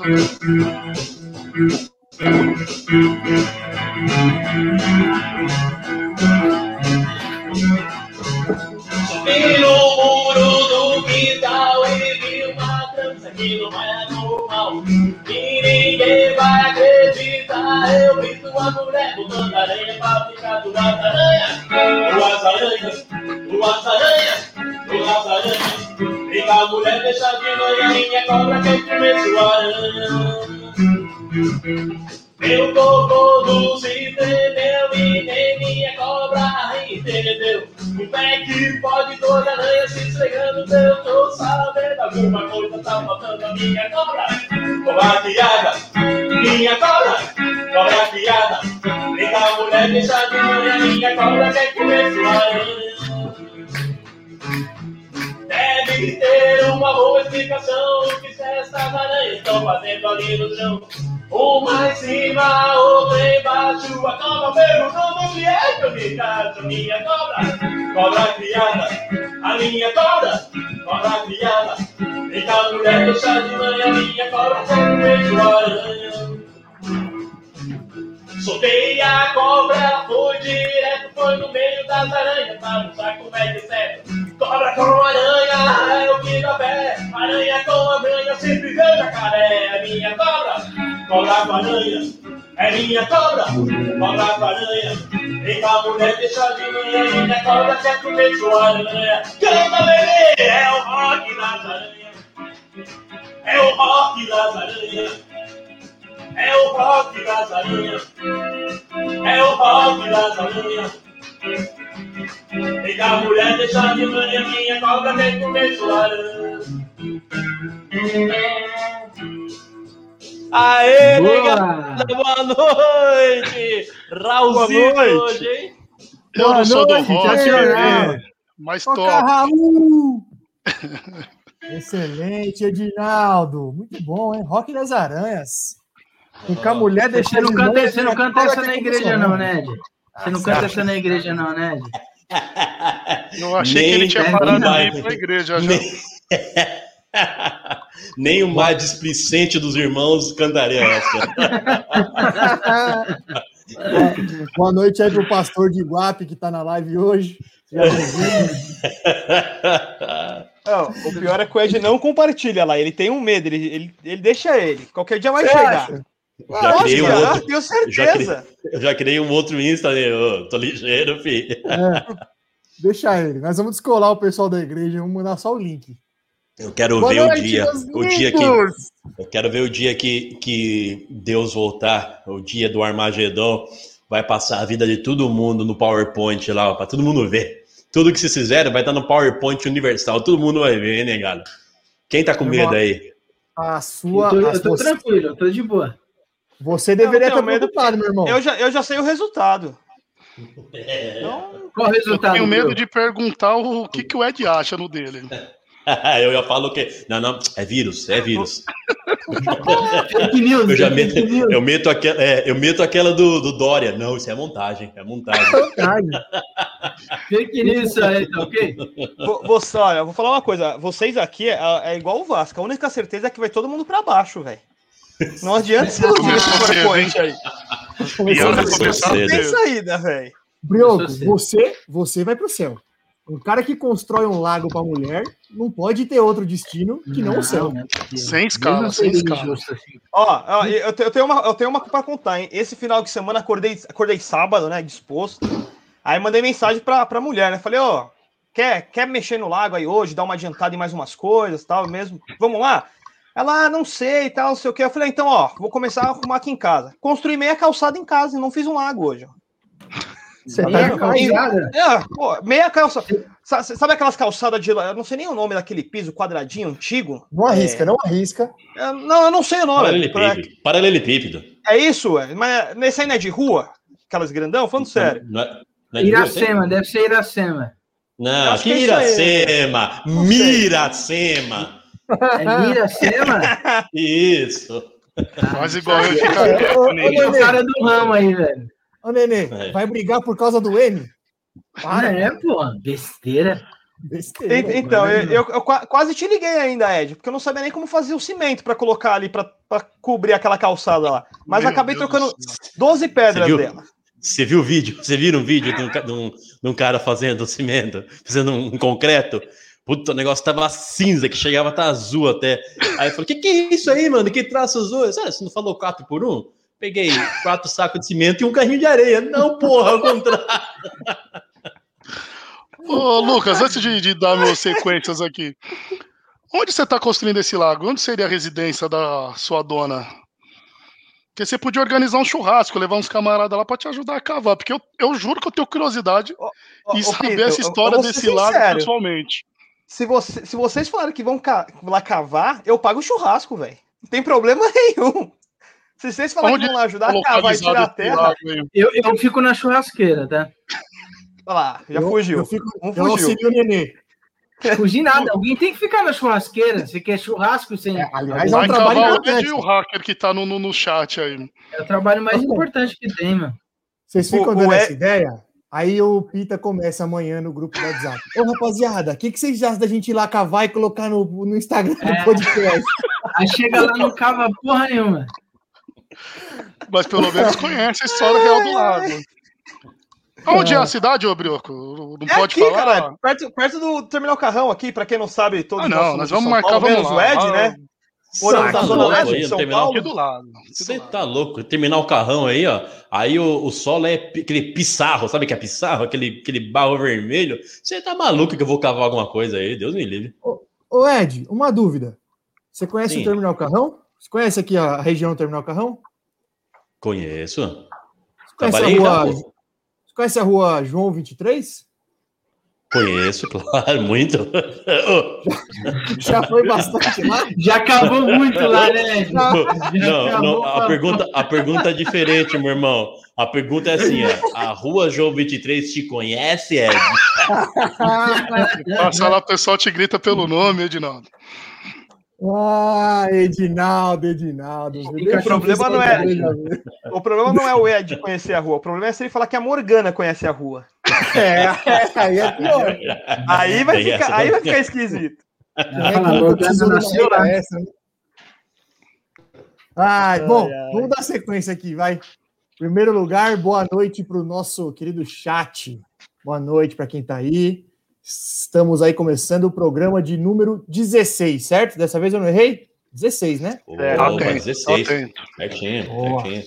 Subi minha cobra quer comer sua aranha. Deve ter uma boa explicação que essas aranhas estão fazendo ali no chão. Minha cobra, cobra com aranha. Vem cá, mulher, deixa de manhã, minha cobra comer sua aranha. Canta, bebê, é o rock das aranhas, é o rock das aranhas. É o rock das aranhas. É o rock das aranhas. Vem cá, mulher, deixa de manhã minha cobra comer sua aranha. Aê, Boa. negada, boa noite! Raulzinho Boa noite. hoje, hein? Eu não sou do noite, rock, já bebê, mas Toca top. Raul! Excelente, Edinaldo. Muito bom, hein? Rock das Aranhas. Com a mulher Você deixar não canta, longe, você não canta essa na igreja, não, né, Ed? Você não canta essa na igreja, não, né, Ed? Eu achei Nem que ele tinha parado ir pra igreja já. Nem, o mais displicente dos irmãos cantaria essa. Boa noite aí pro pastor de Iguape que tá na live hoje. Não, o pior é que o Ed não compartilha lá. Ele tem um medo, ele, ele, ele deixa ele. Qualquer dia vai Você chegar. acha? Já Lógico, criei um cara, outro. tenho já criei- certeza. Eu já criei um outro Insta, né? Tô ligeiro, filho. É. Deixa ele. Nós vamos descolar o pessoal da igreja, vamos mandar só o link. Eu quero Boa ver noite, o dia. O dia que. Eu quero ver o dia que, que Deus voltar, o dia do Armagedon, vai passar a vida de todo mundo no PowerPoint lá, para todo mundo ver. Tudo que vocês fizeram vai estar no PowerPoint universal, todo mundo vai ver, né, galera? Quem tá com medo aí? A Eu sua. tô, a eu tô você, tranquilo, eu tô de boa. você deveria Eu estar preocupado, meu irmão. Eu já, eu já sei o resultado. É. Então, Qual o Eu resultado? tenho medo Bruno? de perguntar o que, que o Ed acha no dele. eu já falo que. Não, não, é vírus, é vírus. Eu já é meto, eu meto aquela, é, eu meto aquela do, do Dória. Não, isso é montagem, é montagem. Fake news isso aí, tá ok? vo- você, olha, eu vou falar uma coisa. Vocês aqui é, é igual o Vasco. A única certeza é que vai todo mundo pra baixo, velho. Não adianta se iludir esse PowerPoint aí. Não tem saída, velho. Brioco, sou você, você vai pro céu. Um cara que constrói um lago pra mulher não pode ter outro destino que não, o céu. não é possível. Sem escala, Eu não sem sei escala. assim. Ó, ó, eu, eu tenho uma, eu tenho uma pra contar, hein? Esse final de semana acordei, acordei sábado, né? Disposto. Aí mandei mensagem pra, pra mulher, né? Falei, ó, quer, quer mexer no lago aí hoje, dar uma adiantada em mais umas coisas tal, mesmo? Vamos lá? Ela, ah, não sei e tal, não sei o que. Eu falei, então, ó, vou começar a arrumar aqui em casa. Construí meia calçada em casa e não fiz um lago hoje. ó. Você Tá tá? Calçada? É, pô, meia calça. Sa- Sabe aquelas calçadas de. Eu não sei nem o nome daquele piso quadradinho antigo? Não arrisca, não arrisca. É, não, eu não sei o nome. Paralelepípedo. Paralelepípedo. É isso, é. Mas nesse aí não é de rua? Aquelas grandão? Falando sério. Não é- não é de? Iracema, deve ser Iracema. Não, Acho que que é. Iracema! Miracema! É Iracema? Isso! Faz igual eu. É o cara do ramo aí, velho. Ô, Nenê, É. vai brigar por causa do N? Para, Para. é, pô, besteira. Besteira, En- Então, eu, eu- eu qua- quase te liguei ainda, Ed, porque eu não sabia nem como fazer o cimento pra colocar ali, pra pra cobrir aquela calçada lá. Mas Meu acabei Deus trocando do céu. 12 pedras viu? dela. Você viu o vídeo? Você viu um vídeo de um, de um- de um cara fazendo cimento, fazendo um, concreto? Puta, o negócio tava cinza, que chegava a estar azul até. Aí eu falei, que que é isso aí, mano? Que traço azul? "Ah, Você não falou quatro por um? Peguei quatro sacos de cimento e um carrinho de areia. Não, porra, ao contrário. Ô, Lucas, antes de, de dar meus sequências aqui, onde você está construindo esse lago? Onde seria a residência da sua dona? Porque você podia organizar um churrasco, levar uns camaradas lá para te ajudar a cavar, porque eu, eu juro que eu tenho curiosidade Ó, em ô, saber Peter, essa eu- eu história desse lago pessoalmente. Se, você, se vocês falarem que vão ca- lá cavar, eu pago o churrasco, velho. Não tem problema nenhum. Se vocês falarem que vão lá ajudar a cavar e tirar a terra. Eu, eu fico na churrasqueira, tá? olha lá, já Eu- fugiu. Eu, fico, Um eu fugiu. auxilio o nenê. Fugir nada. Alguém tem que ficar na churrasqueira. Você quer churrasco sem. É, aliás, é um Vai trabalho importante. E o hacker que tá no, no, no chat aí. É o trabalho mais Tá importante que tem, mano. Vocês ficam O- dando o essa E- ideia? Aí o Pita começa amanhã no grupo do WhatsApp. Ô, rapaziada, o que, que vocês acham da gente ir lá cavar e colocar no, no Instagram do É. podcast? Aí chega lá não cava porra nenhuma. Mas pelo menos conhece a história real do lago. Onde é a cidade, ô Brioco? Não É pode aqui, falar? cara, perto, perto do Terminal Carrão aqui, pra quem não sabe, todos Ah, nós não, nós vamos São marcar, Paulo, vamos menos lá. o Ed, Ah, né? Moramos Tá louco Leste aí São terminal Paulo. Do lado. do Você lado. tá louco? Terminar o carrão aí, ó. Aí o, o solo é aquele pissarro, sabe o que é pissarro? Aquele, aquele barro vermelho. Você tá maluco que eu vou cavar alguma coisa aí? Deus me livre. Ô, Ed, uma dúvida. Você conhece Sim. o Terminal Carrão? Você conhece aqui a região do Terminal Carrão? Conheço. Você conhece a rua, você conhece a rua João 23? Conheço, claro, muito. Já foi bastante lá? Já acabou muito lá, né? Não, Já não, acabou a pergunta, a pergunta é diferente, meu irmão. A pergunta é assim: ó, a rua João 23 te conhece, Ed? Passa lá, o pessoal te grita pelo nome, Edinaldo. Ah, Edinaldo, Edinaldo. O problema não é- O problema não é o Ed conhecer a rua, o problema é se ele falar que a Morgana conhece a rua. É, aí é pior. Aí vai, ficar, aí vai ficar esquisito. É Fala, que a nunca Morgana precisou de uma nasceu regra lá. essa, né? Ai, bom, vamos dar sequência aqui, vai. Primeiro lugar, boa noite para o nosso querido chat. Boa noite para quem está aí. Estamos aí começando o programa de número 16, certo? Dessa vez eu não errei? 16, né? É, Opa, Atento, 16. atento. Certinho, certinho.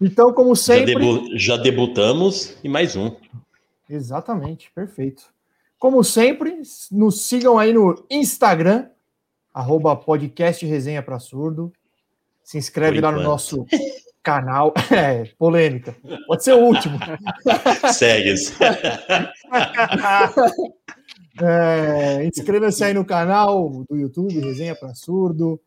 Então, como Já, sempre. debu- já debutamos e mais um. Exatamente, perfeito. Como sempre, nos sigam aí no Instagram, arroba podcast Resenha para Surdo. Se inscreve lá no nosso canal. É, polêmica. Pode ser o último. Segues. É, Inscreva-se aí no canal do YouTube, Resenha para Surdo.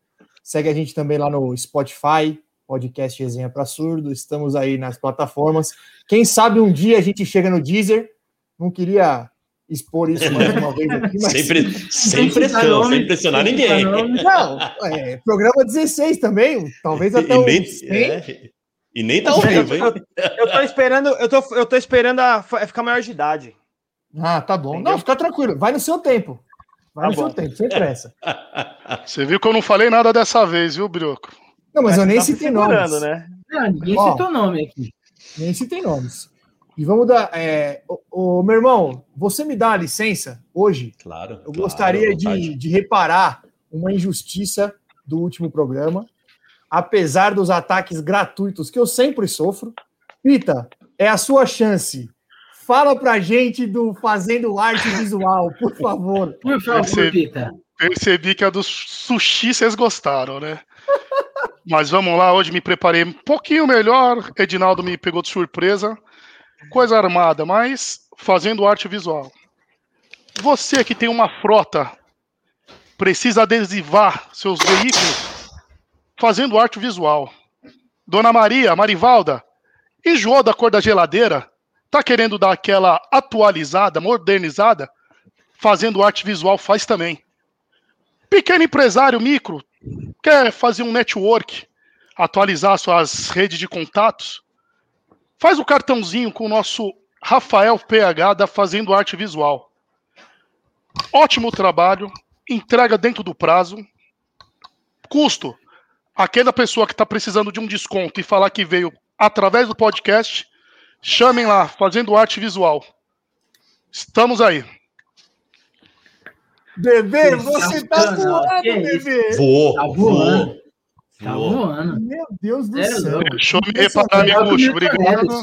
Segue a gente também lá no Spotify, podcast Resenha para Surdo. Estamos aí nas plataformas. Quem sabe um dia a gente chega no Deezer. Não queria expor isso mais uma vez aqui, mas. Sem, pre- sem pressão, nome, sem pressionar ninguém. Não, é, programa 16 também, talvez até E o nem, 100. é, e nem tá ao vivo, hein? Eu tô esperando, eu tô, eu tô esperando a fa- ficar maior de idade. Ah, tá bom. Entendeu? Não, fica tranquilo, vai no seu tempo. Vai Tá no seu bom. tempo, sem pressa. Você viu que eu não falei nada dessa vez, viu, Brioco? Não, mas eu nem Tá se citei nomes. né? Não, ninguém Ó. citou nome aqui. Nem citei nomes. E vamos dar. É, ô, ô, meu irmão, você me dá a licença hoje? Claro. Eu claro, gostaria de, de reparar uma injustiça do último programa, apesar dos ataques gratuitos que eu sempre sofro. Pita, é a sua chance. Fala pra gente do Fazendo Arte Visual, por favor. Por favor, Você- Pita. Percebi que a do sushi vocês gostaram, né? Mas vamos lá, hoje me preparei um pouquinho melhor. Edinaldo me pegou de surpresa. Coisa armada, mas fazendo arte visual. Você que tem uma frota, precisa adesivar seus veículos fazendo arte visual. Dona Maria, Marivalda, enjoou da cor da geladeira? Tá querendo dar aquela atualizada, modernizada? Fazendo arte visual faz também. Pequeno empresário micro quer fazer um network, atualizar suas redes de contatos? Faz o cartãozinho com o nosso Rafael PH da Fazendo Arte Visual. ótimo trabalho, entrega dentro do prazo. Custo, aquela pessoa que está precisando de um desconto e falar que veio através do podcast, chamem lá, fazendo arte visual. Estamos aí. Bebê, você tá voando, bebê. Voou, Tá voou, voando. Tá voando. Meu Deus do É céu. eu me reparar, Melhor que Miguel. o Milton Obrigado.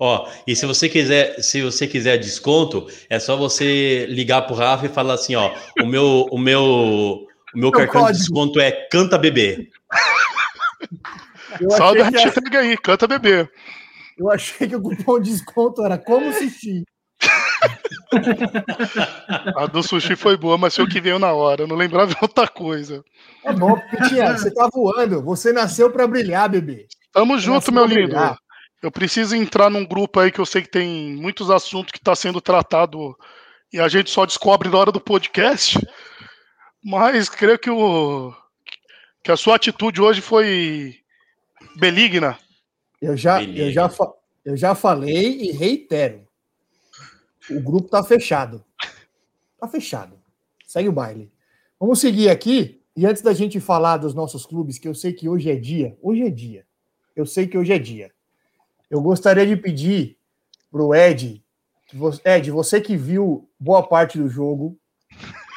Ó, e se você quiser, se você quiser desconto, é só você ligar pro Rafa e falar assim, ó, o meu, o meu, o meu cartão de código. desconto é Canta Bebê. Só da hashtag aí, canta bebê. eu achei que o cupom de desconto era como sushi. A do sushi foi boa, mas foi o que veio na hora. Eu não lembrava de outra coisa. É bom, Pitinha, você tá voando. Você nasceu pra brilhar, bebê. Tamo junto, Nossa, meu lindo. brilhar. Eu preciso entrar num grupo aí que eu sei que tem muitos assuntos que está sendo tratado e a gente só descobre na hora do podcast. Mas creio que o que a sua atitude hoje foi beligna. Eu já, Beleza. eu, já, eu já falei e reitero. O grupo tá fechado. Tá fechado. Segue o baile. Vamos seguir aqui. E antes da gente falar dos nossos clubes, que eu sei que hoje é dia. Hoje é dia. Eu sei que hoje é dia. Eu gostaria de pedir pro Ed, Ed, você que viu boa parte do jogo,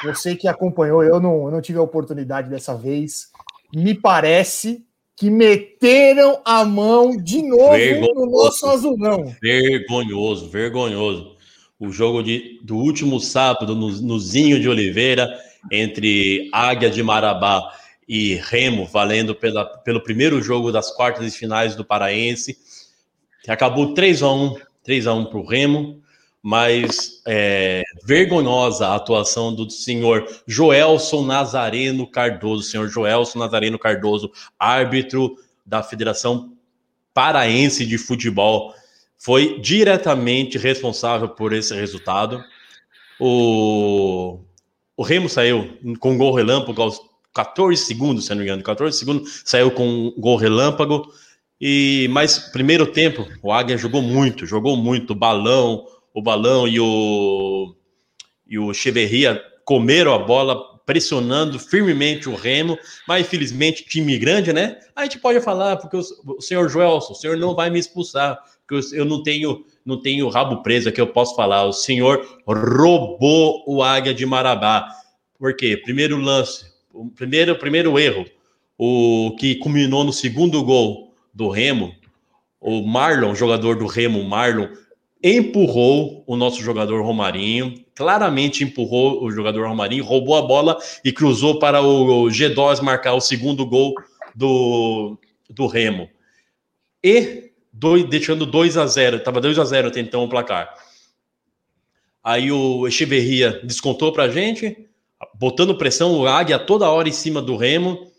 você que acompanhou, eu não, eu não tive a oportunidade dessa vez. Me parece que meteram a mão de novo Vergonhoso. no nosso azulão. Vergonhoso, vergonhoso. O jogo de, do último sábado no, no Zinho de Oliveira, entre Águia de Marabá e Remo, valendo pela, pelo primeiro jogo das quartas de finais do Paraense, que acabou 3 a 1 3 a 1 para o Remo, mas é, vergonhosa a atuação do senhor Joelson Nazareno Cardoso, senhor Joelson Nazareno Cardoso, árbitro da Federação Paraense de Futebol, foi diretamente responsável por esse resultado. O, o Remo saiu com gol relâmpago aos 14 segundos, se não me engano, 14 segundos, saiu com gol relâmpago. E mas primeiro tempo, o Águia jogou muito, jogou muito, o balão, o balão e o e o Cheverria comeram a bola pressionando firmemente o Remo, mas infelizmente time grande, né? A gente pode falar porque o, o senhor Joelson, o senhor não vai me expulsar, porque eu, eu não tenho não tenho rabo preso aqui, eu posso falar. O senhor roubou o Águia de Marabá. Por quê? Primeiro lance, o primeiro primeiro erro, o que culminou no segundo gol do Remo, o Marlon, jogador do Remo, Marlon, empurrou o nosso jogador Romarinho, claramente empurrou o jogador Romarinho, roubou a bola e cruzou para o G2 marcar o segundo gol do, do Remo. E dois, deixando 2 a 0 estava 2 a 0 até então o placar. Aí o Echeverria descontou para a gente, botando pressão, o Águia toda hora em cima do Remo.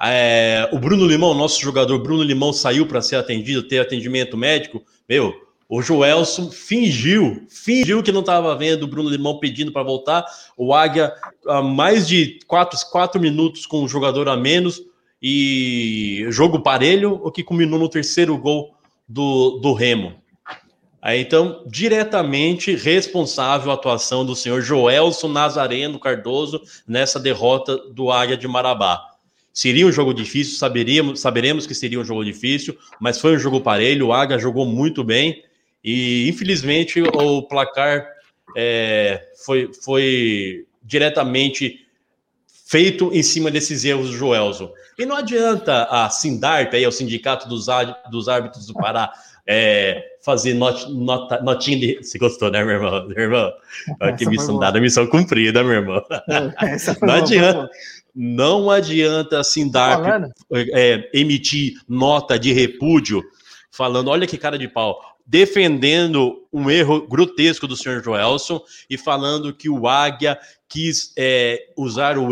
É, o Bruno Limão, nosso jogador Bruno Limão, saiu para ser atendido, ter atendimento médico. Meu, o Joelson fingiu, fingiu que não estava vendo o Bruno Limão pedindo para voltar. O Águia, há mais de quatro, quatro minutos com o jogador a menos e jogo parelho, o que culminou no terceiro gol do, do Remo. Aí, então, diretamente responsável a atuação do senhor Joelson Nazareno Cardoso nessa derrota do Águia de Marabá. Seria um jogo difícil, saberíamos, saberemos que seria um jogo difícil, mas foi um jogo parelho, o Águia jogou muito bem e, infelizmente, o placar é, foi, foi diretamente feito em cima desses erros do Joelson. E não adianta a Sindarp, aí, o Sindicato dos, dos Árbitros do Pará, é, fazer not, nota, notinha de... Você gostou, né, meu irmão? Meu irmão? Olha que missão dada, missão cumprida, meu irmão. Essa foi Não boa, adianta. Não adianta a Sindarp Falando, é, emitir nota de repúdio, falando, olha que cara de pau, defendendo um erro grotesco do senhor Joelson e falando que o Águia quis é, usar, o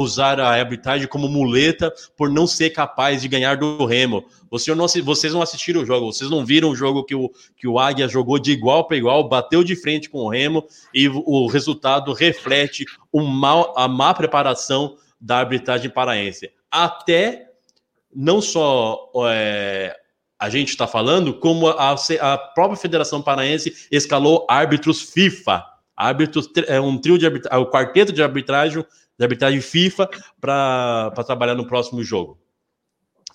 usar a arbitragem como muleta por não ser capaz de ganhar do Remo. Você não, vocês não assistiram o jogo, vocês não viram o jogo que o, que o Águia jogou de igual para igual, bateu de frente com o Remo e o, o resultado reflete o mal, a má preparação da arbitragem paraense. Até não só é, a gente está falando, como a, a própria Federação Paraense escalou árbitros FIFA. árbitros, é um trio de arbitragem, o quarteto de arbitragem, de arbitragem FIFA para trabalhar no próximo jogo.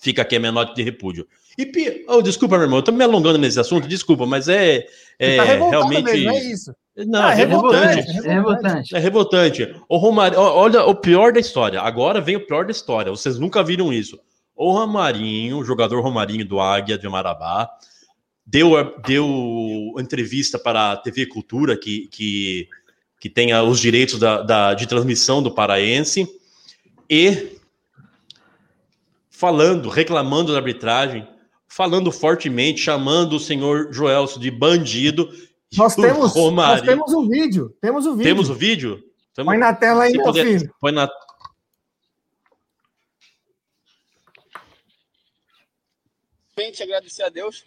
Fica aqui a minha nota de repúdio. E, oh, desculpa, meu irmão, eu tô me alongando nesse assunto, desculpa, mas é, é tá realmente. mesmo, é isso. Não, Ah, é revoltante. É revoltante. É revoltante. O Romário, olha o pior da história. Agora vem o pior da história. Vocês nunca viram isso. O Romarinho, o jogador Romarinho do Águia de Marabá, deu, deu entrevista para a TV Cultura, que, que, que tem os direitos da, da- de transmissão do Paraense, e falando, reclamando da arbitragem, falando fortemente, chamando o senhor Joelso de bandido. Nós temos, nós temos um vídeo. Temos o vídeo. temos o vídeo? Põe na tela aí, meu filho. põe na. Primeiramente, agradecer a Deus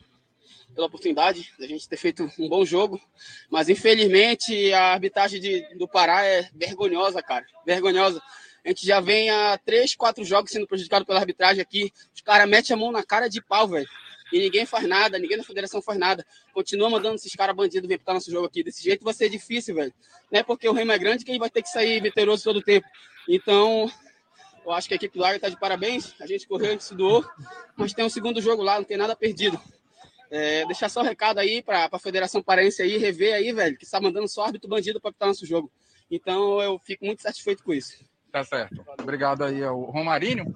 pela oportunidade da gente ter feito um bom jogo, mas infelizmente a arbitragem de- do Pará é vergonhosa, cara, vergonhosa. A gente já vem há três, quatro jogos sendo prejudicado pela arbitragem aqui. Os caras metem a mão na cara de pau, velho. E ninguém faz nada, ninguém na federação faz nada. Continua mandando esses caras bandidos vir pitar nosso jogo aqui. Desse jeito vai ser difícil, velho. Não é porque o Remo é grande que ele vai ter que sair vitorioso todo o tempo. Então, eu acho que a equipe do Águia está de parabéns. A gente correu, a gente se doou, mas tem um segundo jogo lá, não tem nada perdido. É, deixar só um recado aí para a Federação Paraense aí, rever aí, velho, que está mandando só árbitro bandido para pitar nosso jogo. Então eu fico muito satisfeito com isso. Tá certo. Obrigado aí ao Romarinho.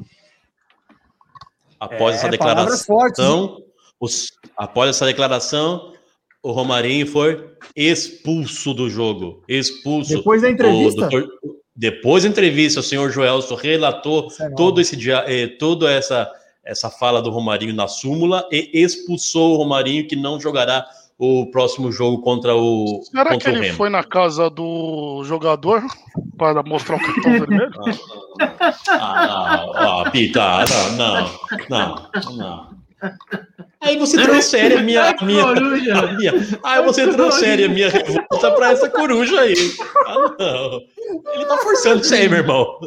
Após É, essa palavras fortes, declaração, os- após essa declaração, o Romarinho foi expulso do jogo. Expulso. Depois da entrevista? O doutor- depois da entrevista, o senhor Joelson relatou é todo esse dia, eh, toda essa, essa fala do Romarinho na súmula e expulsou o Romarinho que não jogará o próximo jogo contra o, Será que contra o ele Remo. foi na casa do jogador para mostrar o cartão vermelho? Ah, ah, Pita, não, não, não, não. Aí você transfere a minha, a minha, Coruja. a minha, aí você transfere a minha revolta pra essa coruja aí. Ah, não. Ele tá forçando isso aí, meu irmão.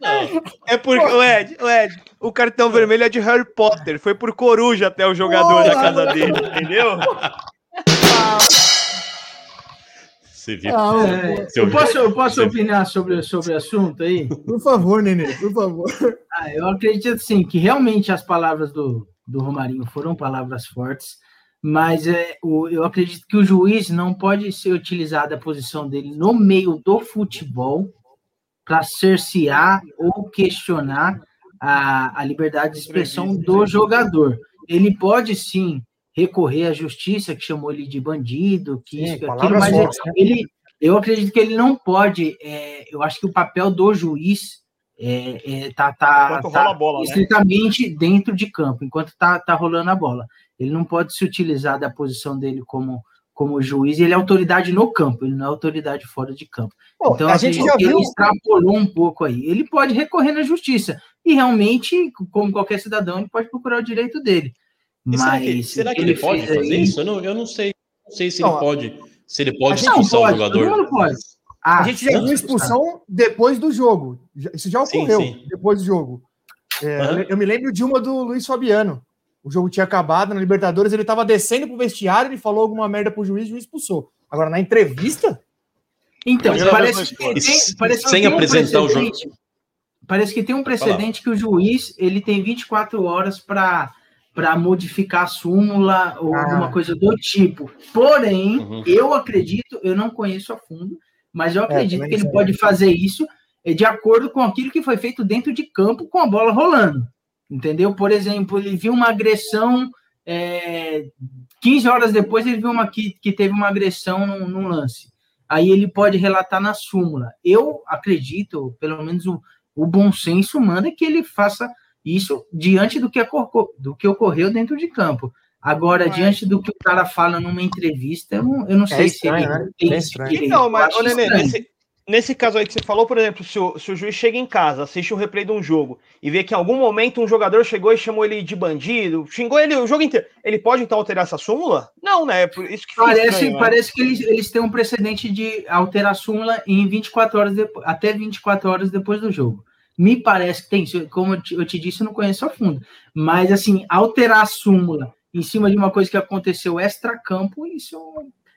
Não. É porque, o Ed, o Ed, o cartão vermelho é de Harry Potter. Foi por coruja até o jogador da casa dele, entendeu? Você viu? Ah, É, eu posso, eu posso opinar sobre, sobre o assunto aí? Por favor, Nenê, por favor. Ah, eu acredito assim que realmente as palavras do, do Romarinho foram palavras fortes, mas é, o, eu acredito que o juiz não pode ser utilizado a posição dele no meio do futebol para cercear ou questionar a, a liberdade de expressão do jogador. Ele pode sim recorrer à justiça, que chamou ele de bandido, que Sim, isso, que aquilo, mas fortes, né? ele, eu acredito que ele não pode. é, eu acho que o papel do juiz é, é, tá, tá, tá rola a bola, né? estritamente dentro de campo, enquanto tá, tá rolando a bola. Ele não pode se utilizar da posição dele como, como juiz, ele é autoridade no campo, ele não é autoridade fora de campo. Pô, Então, a assim, gente já ele viu. extrapolou um pouco aí. Ele pode recorrer na justiça. E realmente, como qualquer cidadão, ele pode procurar o direito dele. E será Mas que, será que ele, pode fez fazer aí- isso? Eu não, eu não sei. Não sei se Não, ele pode. Se ele pode expulsar Não, o pode, jogador. todo mundo pode. Ah, A gente já viu expulsão depois do jogo. Isso já Sim, ocorreu sim. depois do jogo. É, Aham. Eu me lembro de uma do Luiz Fabiano. O jogo tinha acabado na Libertadores, ele tava descendo pro vestiário, ele falou alguma merda pro juiz, o juiz expulsou. Agora, na entrevista, Então, parece que, tem, parece que Sem tem um apresentar o precedente- Parece que tem um precedente que o juiz ele tem 24 horas para para modificar a súmula ou Ah. alguma coisa do tipo. Porém, Uhum. eu acredito, eu não conheço a fundo, mas eu acredito também que ele pode fazer isso eh, de acordo com aquilo que foi feito dentro de campo com a bola rolando. Entendeu? Por exemplo, ele viu uma agressão, é, 15 horas depois ele viu uma que, que teve uma agressão num, num lance. Aí ele pode relatar na súmula. Eu acredito, pelo menos o, o bom senso manda que ele faça isso diante do que, do que ocorreu dentro de campo. Agora, Mas- diante do que o cara fala numa entrevista, eu não, eu não sei estranho, se ele né? tem É esse estranho. Então, Eu mas, ô, Nenê, nesse, nesse caso aí que você falou, por exemplo, se o, se o juiz chega em casa, assiste o replay de um jogo e vê que em algum momento um jogador chegou e chamou ele de bandido, xingou ele o jogo inteiro, ele pode então alterar essa súmula? Não, né? É por isso que Parece, estranho, né? parece que eles, eles têm um precedente de alterar a súmula em 24 horas depois, até 24 horas depois do jogo. Me parece que tem, como eu te, eu te disse, eu não conheço a fundo. Mas, assim, alterar a súmula em cima de uma coisa que aconteceu extra-campo, isso,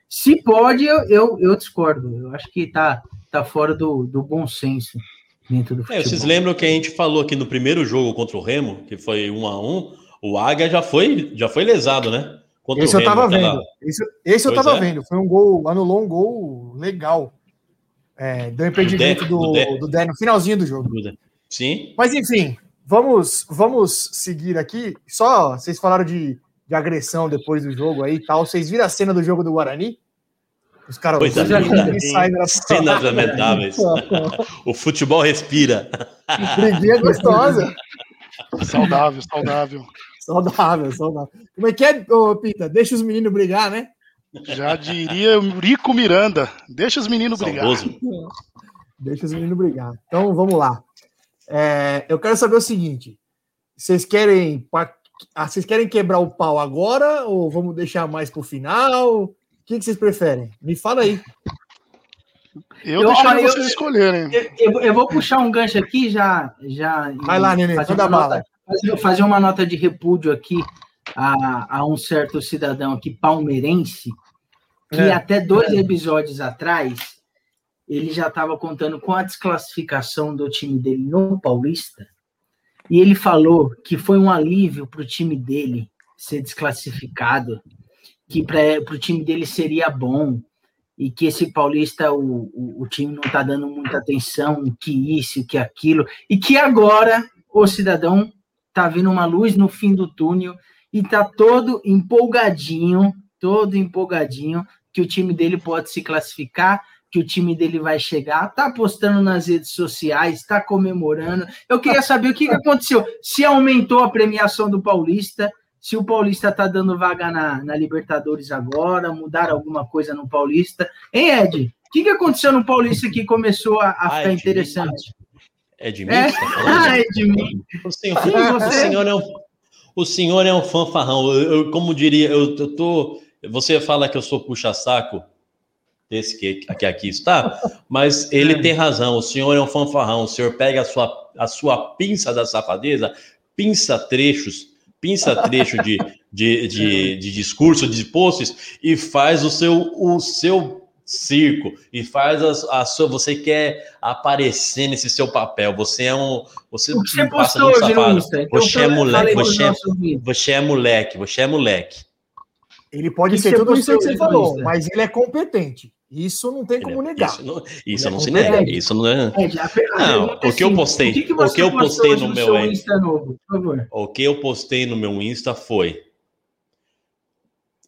Se pode, eu, eu, eu discordo. Eu acho que tá, tá fora do, do bom senso dentro do É, vocês lembram que a gente falou aqui no primeiro jogo contra o Remo, que foi um a um, o Águia já foi, já foi lesado, né? Contra Esse o eu tava aquela- vendo. Esse, esse eu tava é. vendo. Foi um gol, anulou um gol legal. É, deu impedimento Dé, do, do Dé. do Dé no finalzinho do jogo. Sim. Mas enfim, vamos, vamos seguir aqui. Só vocês falaram de, de agressão depois do jogo aí e tal. Vocês viram a cena do jogo do Guarani? Os caras Pois é. os meninos saem da- Cenas lamentáveis. o futebol respira. Briguinha gostosa. Saudável, saudável. Saudável, saudável. Como é que é, ô, Pita? Deixa os meninos brigar, né? Já diria Rico Miranda. Deixa os meninos brigar. Saudoso. Deixa os meninos brigar. Então vamos lá. É, eu quero saber o seguinte: vocês querem, ah, vocês querem quebrar o pau agora ou vamos deixar mais pro final? O que, que vocês preferem? Me fala aí. Eu, Eu- deixaria eu- vocês escolherem. Eu, eu vou puxar um gancho aqui já. já Vai lá, Nenê, fazer manda uma bala. nota- fazer, fazer uma nota de repúdio aqui a, a um certo cidadão aqui palmeirense que É. até dois episódios atrás ele já estava contando com a desclassificação do time dele no Paulista e ele falou que foi um alívio para o time dele ser desclassificado, que para o time dele seria bom e que esse Paulista o, o, o time não está dando muita atenção, que isso, que aquilo, e que agora o cidadão tá vendo uma luz no fim do túnel e tá todo empolgadinho, todo empolgadinho que o time dele pode se classificar, que o time dele vai chegar, tá postando nas redes sociais, tá comemorando. Eu queria saber o que, que aconteceu, se aumentou a premiação do Paulista, se o Paulista tá dando vaga na, na Libertadores agora, mudaram alguma coisa no Paulista. Hein, Ed? O que, que aconteceu no Paulista que começou a, a Ah, ficar é interessante? É de mim É? tá? Ah, é de mim. O senhor, Sim, o você. senhor é um, o senhor é um fanfarrão. Eu, eu- como diria, eu, eu tô. Você fala que eu sou puxa-saco desse que, que aqui está, mas ele É. tem razão. O senhor é um fanfarrão. O senhor pega a sua, a sua pinça da safadeza, pinça trechos, pinça trecho de, de, de, de discurso, de posts e faz o seu, o seu circo e faz a, a sua. Você quer aparecer nesse seu papel. Você é um. Você, O você não passa hoje no safado. Então, Você é moleque, você é, ouvintes. você é moleque, você é moleque. Ele pode Que ser você tudo isso que você falou, Insta? mas ele é competente. Isso não tem como negar. Isso não, isso é não se nega. Isso não é. A Não, é o que eu simples. postei- O que, que o você que eu postei no no meu Insta- novo, por favor? O que eu postei no meu Insta foi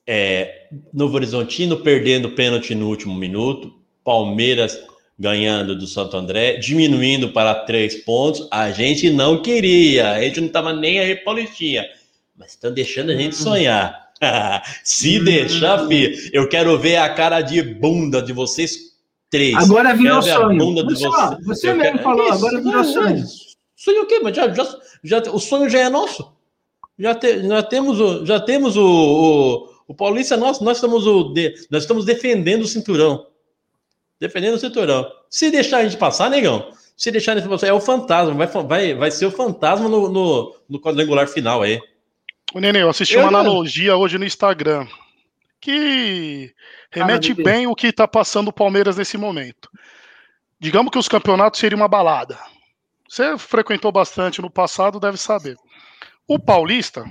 é, Novo Horizontino perdendo pênalti no último minuto, Palmeiras ganhando do Santo André, diminuindo para três pontos. A gente não queria, a gente não estava nem aí Paulistinha, mas estão deixando a gente sonhar. Se deixar, filho, eu quero ver a cara de bunda de vocês três. Agora virou sonho. bunda de Você, você mesmo quero- falou, Isso, agora virou não, sonho. Sonho o quê? Mas já, já, já, o sonho já é nosso. Já, te- já temos o, já temos o, o, o Paulista é nosso. Nós estamos, o, de- nós estamos defendendo o cinturão. Defendendo o cinturão. Se deixar a gente passar, negão. Se deixar a gente passar, é o fantasma. Vai, vai, vai ser o fantasma no, no, no quadrangular final aí. O Nenê, eu assisti Eu uma não. analogia hoje no Instagram que remete Ah, bem o que está passando o Palmeiras nesse momento. Digamos que os campeonatos seriam uma balada. Você frequentou bastante no passado, deve saber. O Paulista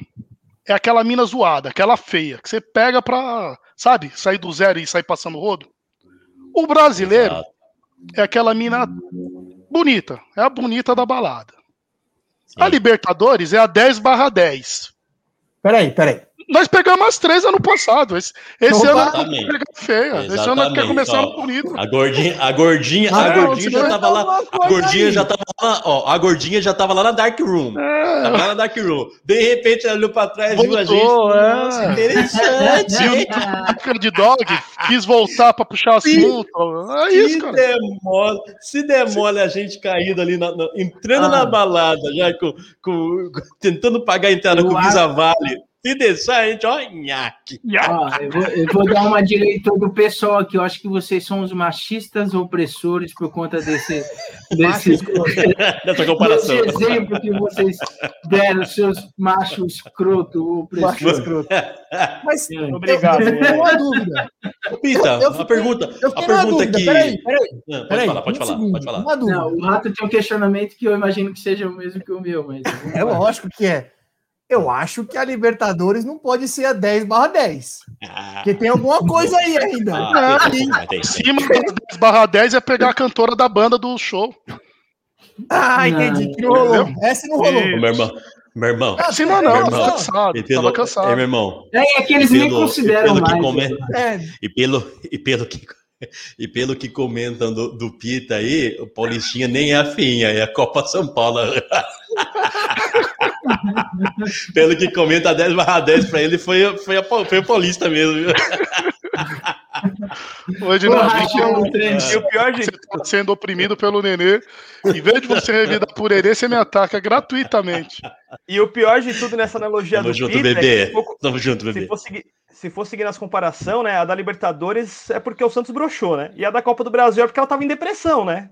é aquela mina zoada, aquela feia, que você pega pra, sabe, sair do zero e sair passando rodo. O brasileiro Exato. é aquela mina bonita, é a bonita da balada. Sim. A Libertadores é a 10 barra 10. Peraí, peraí. Nós pegamos as três ano passado. Esse, esse ano vamos pegar feia. Esse ano quer começar ó. bonito. A gordinha, a gordinha, a Não, gordinha já tava lá. A gordinha aí. já tava lá, ó. A gordinha já tava lá na Dark Room. É, Tava lá na Dark Room. De repente ela olhou pra trás, viu a gente. É. Nossa, interessante. hein? Fica de dog, quis voltar pra puxar assunto. É isso, Se cara. demora, se demora a gente caído ali, na- na- entrando Ah. na balada, já com, com- tentando pagar a entrada Eu com o Visa Vale. Se deixar, a gente, ó, nhaque. Eu, vou, eu vou dar uma direita do pessoal aqui. Eu acho que vocês são os machistas opressores por conta desse, desse, Dessa comparação. desse exemplo que vocês deram, seus machos escroto Macho opressor. escroto. Mas eu, Obrigado. eu uma dúvida. Pita, Eu a fiquei- pergunta, Eu a pergunta que. Peraí, peraí. Não, pode peraí. falar, pode um falar, segundo, pode falar. Não, o Rato tem um questionamento que eu imagino que seja o mesmo que o meu, mas. É lógico que é. Eu acho que a Libertadores não pode ser a 10 barra 10. Ah, Porque tem alguma coisa aí ainda. ah, tem- Acima das 10 barra 10 é pegar a cantora da banda do show. Ah, entendi. Que não rolou. Entendeu? Essa não rolou. Meu irmão, meu irmão. Assim não, Meu não, irmão, tava cansado. E pelo, Tava é, cansado. meu irmão, É, é que eles E nem pelo- consideram pelo que mais. come- É, E pelo, e pelo que e pelo que comentam do, do Pita aí, o Paulistinha nem é a finha, é a Copa São Paulo. pelo que comenta a 10 barra 10 pra ele foi, foi, a, foi o Paulista mesmo. viu? Um trem. E o pior de você tá sendo oprimido pelo Nenê. Em vez de você revidar por Nenê, você me ataca gratuitamente. E o pior de tudo nessa analogia Tamo do junto, Peter é bebê. se for- Tamo junto, se bebê. for seguir, se for seguir nas comparação, né, a da Libertadores é porque o Santos broxou, né? E a da Copa do Brasil é porque ela tava em depressão, né?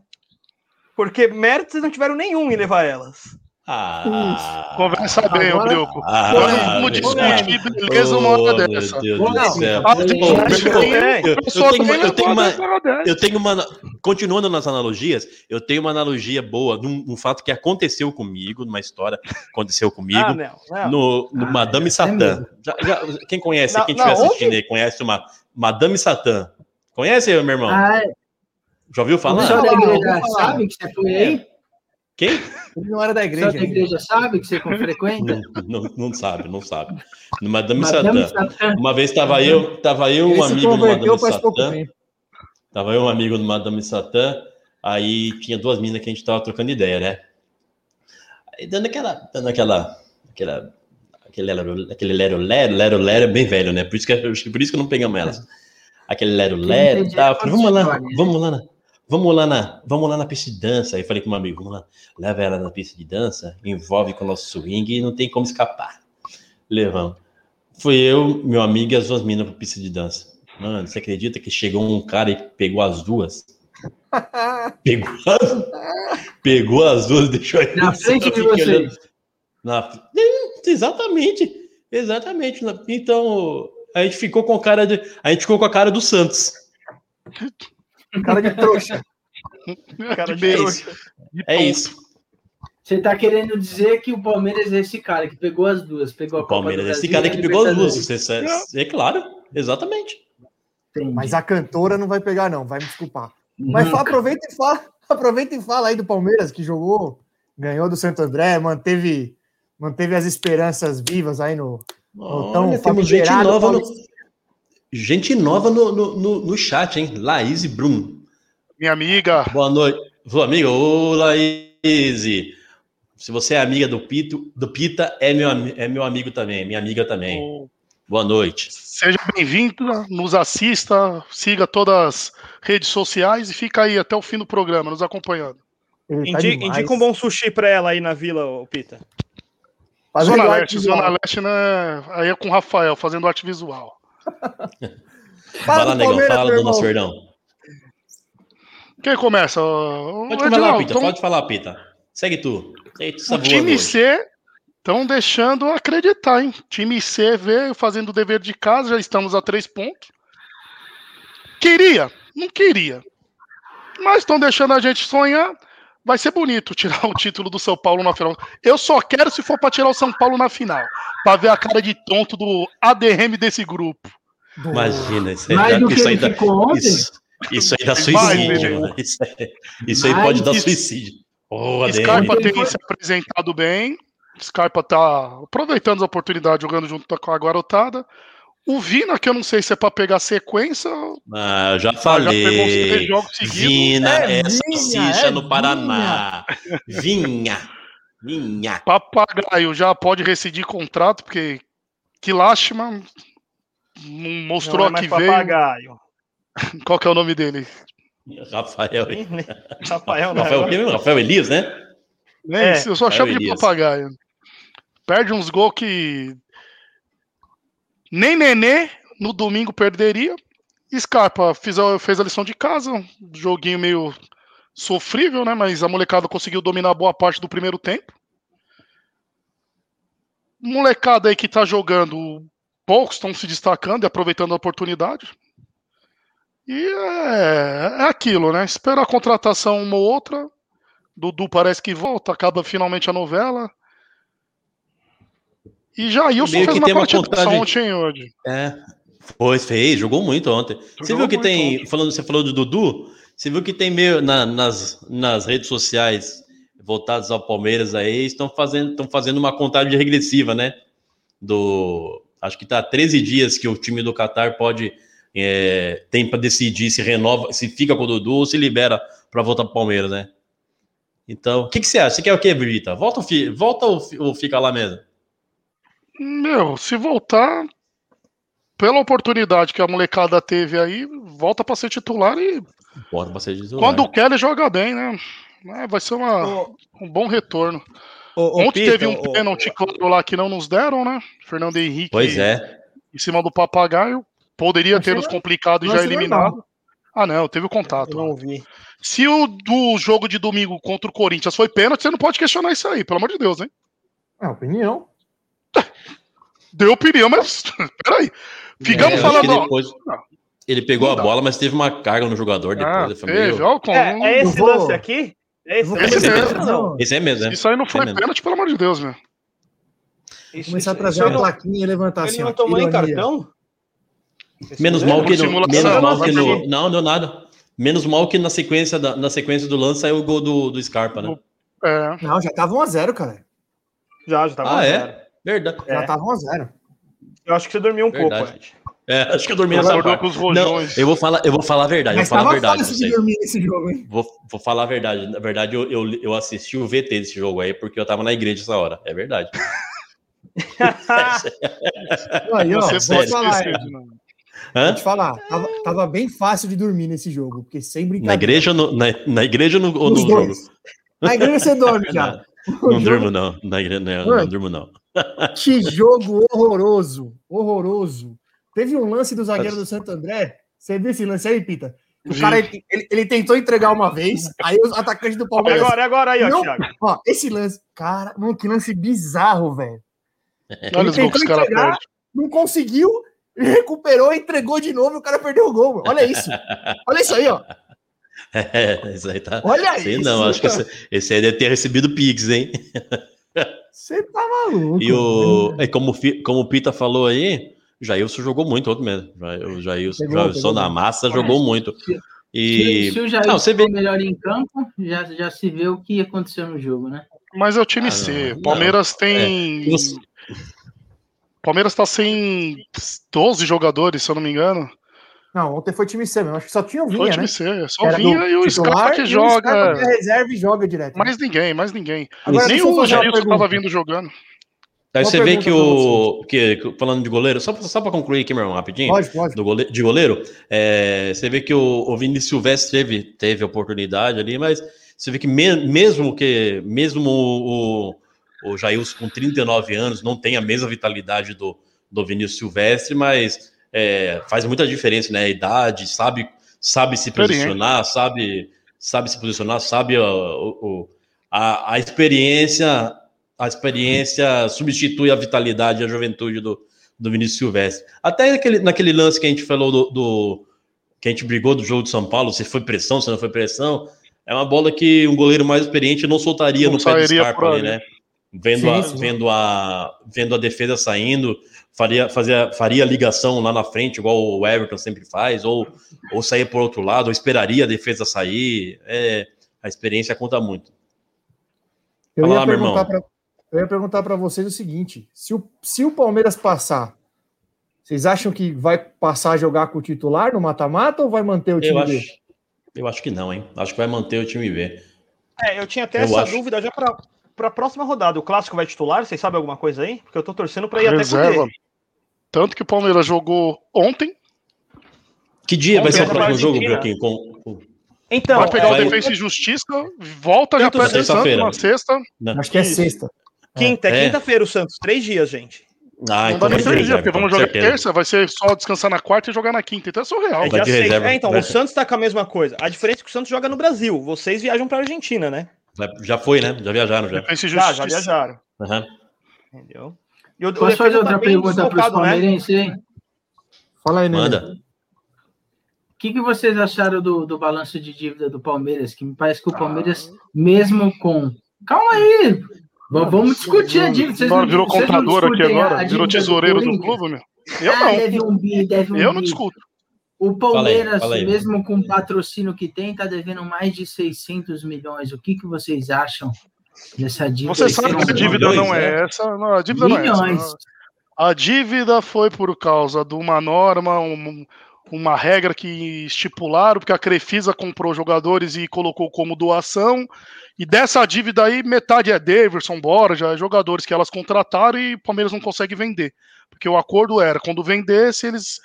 Porque méritos eles não tiveram nenhum em levar elas. Ah, Conversa bem, ô Agora- Brioco. ah, Vamos meu discutir Deus. beleza uma hora dessa. Meu Deus Não, do céu. É. eu- tenho uma- tenho eu tenho uma, 10 barra 10. Eu tenho uma. Continuando nas analogias, eu tenho uma analogia boa num, num fato que aconteceu comigo, numa história que aconteceu comigo, Ah, não, não. no, no Ah, Madame é Satã. Já- já- quem conhece, quem estiver assistindo aí, conhece uma Madame Satã. Conhece, meu irmão? Ah, Já ouviu o falar? igreja vou falar. sabe que você foi aí? Quem? Ele não era da pessoal igreja. da igreja sabe que você frequenta? Não, não, não sabe, não sabe. No Madame, Madame Satã. Satã. Uma vez estava eu, tava eu, Ele um amigo do Madame Satã. Tava eu, um amigo do Madame Satã, aí tinha duas minas que a gente tava trocando ideia, né? Aí dando aquela. Dando aquela. aquela aquele lero, aquele lero, lero, lero, lero é bem velho, né? Por isso que, por isso que não pegamos elas. Aquele lero, lero e a Falei, vamos lá, né? vamos lá na. Vamos lá, na, vamos lá na pista de dança. Aí falei com um amigo, vamos lá, leva ela na pista de dança, envolve com o nosso swing e não tem como escapar. Levamos. Fui eu, meu amigo e as duas minas pra pista de dança. Mano, você acredita que chegou um cara e pegou as duas? Pegou as, pegou as duas, deixou aí. Na frente de vocês. olhando. Na- exatamente, exatamente. Então, a gente ficou com a cara de, a gente ficou com a cara do Santos. Cara de trouxa. Cara de É trouxa. isso. É isso. Você tá querendo dizer que o Palmeiras é esse cara que pegou as duas, pegou a O Copa do Palmeiras, esse Brasil cara que pegou as duas. Você- É claro, exatamente. Entendi. Mas a cantora não vai pegar, não, vai me desculpar. Mas Nunca. fa- aproveita e fala, aproveita e fala aí do Palmeiras que jogou, ganhou do Santo André, manteve, manteve as esperanças vivas aí no. Então, Olha, temos gente nova, no. Gente nova no, no, no, no chat, hein? Laís Brum. Minha amiga, Boa noite. Ô, amigo, ô, Laís. Se você é amiga do Pito, do Pita, é meu, é meu amigo também, minha amiga também. ô, Boa noite. seja bem-vinda, nos assista, siga todas as redes sociais e fica aí até o fim do programa, nos acompanhando. Ele tá indica um bom sushi pra ela aí na vila, ô Pita. Fazendo Zona Leste. Zona Leste, né? Aí é com o Rafael, fazendo arte visual. Fala do negão, fala do nosso verdão. Quem começa? O Pode falar, Pita, pode falar, Pita. Segue tu. Segue tu, o time. C estão deixando acreditar, hein? Time C veio fazendo o dever de casa, já estamos a três pontos. Queria, não queria. Mas estão deixando a gente sonhar. Vai ser bonito tirar o título do São Paulo na final. Eu só quero se for para tirar o São Paulo na final. Para ver a cara de tonto do ADM desse grupo. Imagina, isso aí, Mais dá- do que isso aí ele dá, ficou ontem? isso, isso aí dá suicídio. mano. Isso aí, isso aí Vai, pode dar suicídio. ADM. Scarpa tem se apresentado bem. Scarpa tá aproveitando as oportunidades, jogando junto com a garotada. O Vina, que eu não sei se é para pegar sequência, Ah, já já pegou os três falei. jogos seguidos. Vina É é, salsicha é no Paraná. Vinha. Vinha. Papagaio já pode rescindir contrato, porque que lástima. Não mostrou Não é a mais que veio. papagaio. Qual que é o nome dele? Rafael. Rafael, não. Rafael, mesmo? Rafael Elias, né? É, É, eu só Rafael chamo de Elias. papagaio. Perde uns gols que Nem Nenê no domingo perderia. Scarpa fez a, fez a lição de casa, um joguinho meio sofrível, né? Mas a molecada conseguiu dominar boa parte do primeiro tempo. Molecada aí que tá jogando, poucos estão se destacando e aproveitando a oportunidade. E é, é aquilo, né? Espera a contratação uma ou outra. Dudu parece que volta, acaba finalmente a novela. E Jailson fez uma contagem- ontem hoje. É. Foi, fez, jogou muito ontem. você Jogou viu que tem. ontem. Falando, você falou do Dudu, você viu que tem meio na- nas, nas redes sociais voltadas ao Palmeiras aí, estão fazendo, estão fazendo uma contagem regressiva, né? Do. Acho que tá 13 dias que o time do Qatar pode. é, tem para decidir se renova, se fica com o Dudu ou se libera para voltar para o Palmeiras, né? Então, o que, que você acha? Você quer o quê, Brita? Volta, volta ou fica lá mesmo? Meu, se voltar, pela oportunidade que a molecada teve aí, volta pra ser titular e Volta para ser titular. quando quer ele joga bem, né? É, vai ser uma, um bom retorno. ô, ô, Ontem Pita, teve um pênalti claro lá que não nos deram, né? Fernando Henrique Pois é. em cima do papagaio. Poderia ter nos não- complicado e não já eliminado. Ah, não, teve o contato. Eu não vi. Se o do jogo de domingo contra o Corinthians foi pênalti, você não pode questionar isso aí, pelo amor de Deus, hein? É opinião. Deu opinião, mas peraí. Ficamos É, falando. depois ele pegou Não a bola, mas teve uma carga no jogador depois. Ah, ele foi teve, ó, com- É, é esse vou- lance aqui? É esse, é esse fazer não? um- Esse é mesmo, né? Isso aí não foi É mesmo. pênalti, pelo amor de Deus, meu. Isso, Começar a trazer uma não- plaquinha e levantar Ele assim. não ó, tomou nem ironia. cartão? Menos Esse mal que no, menos mal que no, não, não nada. Menos mal que na sequência da, na sequência do lance saiu o gol do, do Scarpa, né? É, Não, já tava 1x0, cara. Já, já tava Ah, um é? Verdade. Já É. tava 1x0. Eu acho que você dormiu um Verdade. pouco, Ed. É, acho que eu dormi nessa parte. com os Não, eu vou falar, eu vou falar a verdade, eu Mas vou falar a tava verdade. fácil de dormir nesse jogo, hein? Vou, vou falar a verdade. Na verdade, eu, eu, eu assisti o VT desse jogo aí porque eu tava na igreja essa hora. É verdade. Aí, ó, Você te falar, não. Hã? vou te falar. Tava, tava bem fácil de dormir nesse jogo, porque sem brincadeira. Na igreja, ou no, na, na igreja no, ou no Os jogo? dois. Na igreja você dorme já. Não jogo- durmo, não. Na igreja, não, não durmo, não. Que jogo horroroso. Horroroso. Teve um lance do zagueiro do Santo André. Você viu esse lance aí, Pita? O cara, ele, ele tentou entregar uma vez, aí os atacantes do Palmeiras. agora, é agora aí, ó, Não. Thiago. Ó, esse lance, cara, mano, que lance bizarro, velho. Olha os gols que os caras entregar, perdem. Não conseguiu, recuperou, entregou de novo o cara perdeu o gol. mano. Olha isso. Olha isso aí, ó. É, isso aí tá. Olha Sei isso. não, acho que esse, esse aí deve ter recebido Pix, hein? Você tá maluco. E o, é como, como o Pita falou aí, o Jailson jogou muito ontem mesmo. O Jailson, Pegou, Jailson pegou na massa É. jogou muito. E Se, se o Jair não, você for vê- melhor em campo, já, já se vê o que aconteceu no jogo, né? Mas é o time Ah, C. não, Palmeiras tem. E você- Palmeiras tá sem 12 jogadores, se eu não me engano. Não, ontem foi time C mesmo. Acho que só tinha o Foi Vinha, time né? C. Só Era vinha e o Scarpa que e o Scarpa que é joga. reserva e joga direto. Mais ninguém, mais ninguém. Agora, Nem o fazer uma Jailson tava pergunta. vindo jogando. Aí você vê que o. Que, falando de goleiro, só, só para concluir aqui, meu irmão, rapidinho. Pode, pode. do gole- de goleiro, é, você vê que o, o Vinícius Silvestre teve, teve oportunidade ali, mas você vê que me- mesmo que mesmo o, o, o Jailson com 39 anos não tem a mesma vitalidade do, do Vinícius Silvestre, mas é, faz muita diferença, né? A idade, sabe, sabe se posicionar, sabe, sabe se posicionar, sabe o, a, a experiência, a experiência substitui a vitalidade e a juventude do, do Vinícius Silvestre. Até naquele, naquele lance que a gente falou do, do- que a gente brigou do jogo de São Paulo, se foi pressão, se não foi pressão, é uma bola que um goleiro mais experiente não soltaria Não no pé do Scarpa ali. né? Vendo, Sim, a, sim. vendo, a, vendo a defesa saindo, faria, fazia, faria ligação lá na frente, igual o Everton sempre faz, ou, ou sair por outro lado, ou esperaria a defesa sair. É, a experiência conta muito. Eu Fala ia, lá, meu perguntar irmão. pra, eu ia perguntar para vocês o seguinte: se o, se o Palmeiras passar, vocês acham que vai passar a jogar com o titular no mata-mata ou vai manter o time Eu B? acho, eu acho que não, hein? Acho que vai manter o time B. É, eu tinha até Eu essa acho. dúvida já pra, pra próxima rodada. O clássico vai titular? Vocês sabem alguma coisa aí? Porque eu tô torcendo pra ir até com Reserva. ele. Tanto que o Palmeiras jogou ontem, Que dia vai Vamos ser o próximo a jogo. Brioquinho? Com, Então, vai pegar vai- o Defensa e Justiça, volta já Tanto pega o Santos sexta-feira. na sexta. na- Acho que é sexta. quinta, é É. quinta-feira o Santos. Três dias, gente. Ah, Não então dá vai nem três dias, reserva. porque vamos jogar certeza. terça, vai ser só descansar na quarta e jogar na quinta. Então é surreal. É, Vai de reserva. É, então, Vai. o Santos tá com a mesma coisa. A diferença é que o Santos joga no Brasil. Vocês viajam pra Argentina, né? Já foi, né? Já viajaram já. Já, já viajaram. Aham. Entendeu? E o, Posso fazer tá outra pergunta para os né? palmeirenses aí? Fala aí, Nenê. Manda. O que, que vocês acharam do, do balanço de dívida do Palmeiras? Que me parece que o Palmeiras, mesmo com. Calma aí! v- Vamos discutir a dívida. Vocês Agora virou contador aqui agora, virou tesoureiro do clube, meu. Eu ah, não. deve um bi, deve um Eu não discuto. O Palmeiras, Fala aí, fala aí. mesmo com o patrocínio que tem, está devendo mais de 600 milhões. O que, que vocês acham dessa dívida? Você sabe que a dívida milhões, não é né? essa. Não, a dívida não é essa. milhões. A dívida foi por causa de uma norma, um- uma regra que estipularam, porque a Crefisa comprou jogadores e colocou como doação. E dessa dívida aí, metade é Davidson, Borja, jogadores que elas contrataram e o Palmeiras não consegue vender. Porque o acordo era, quando vendesse, eles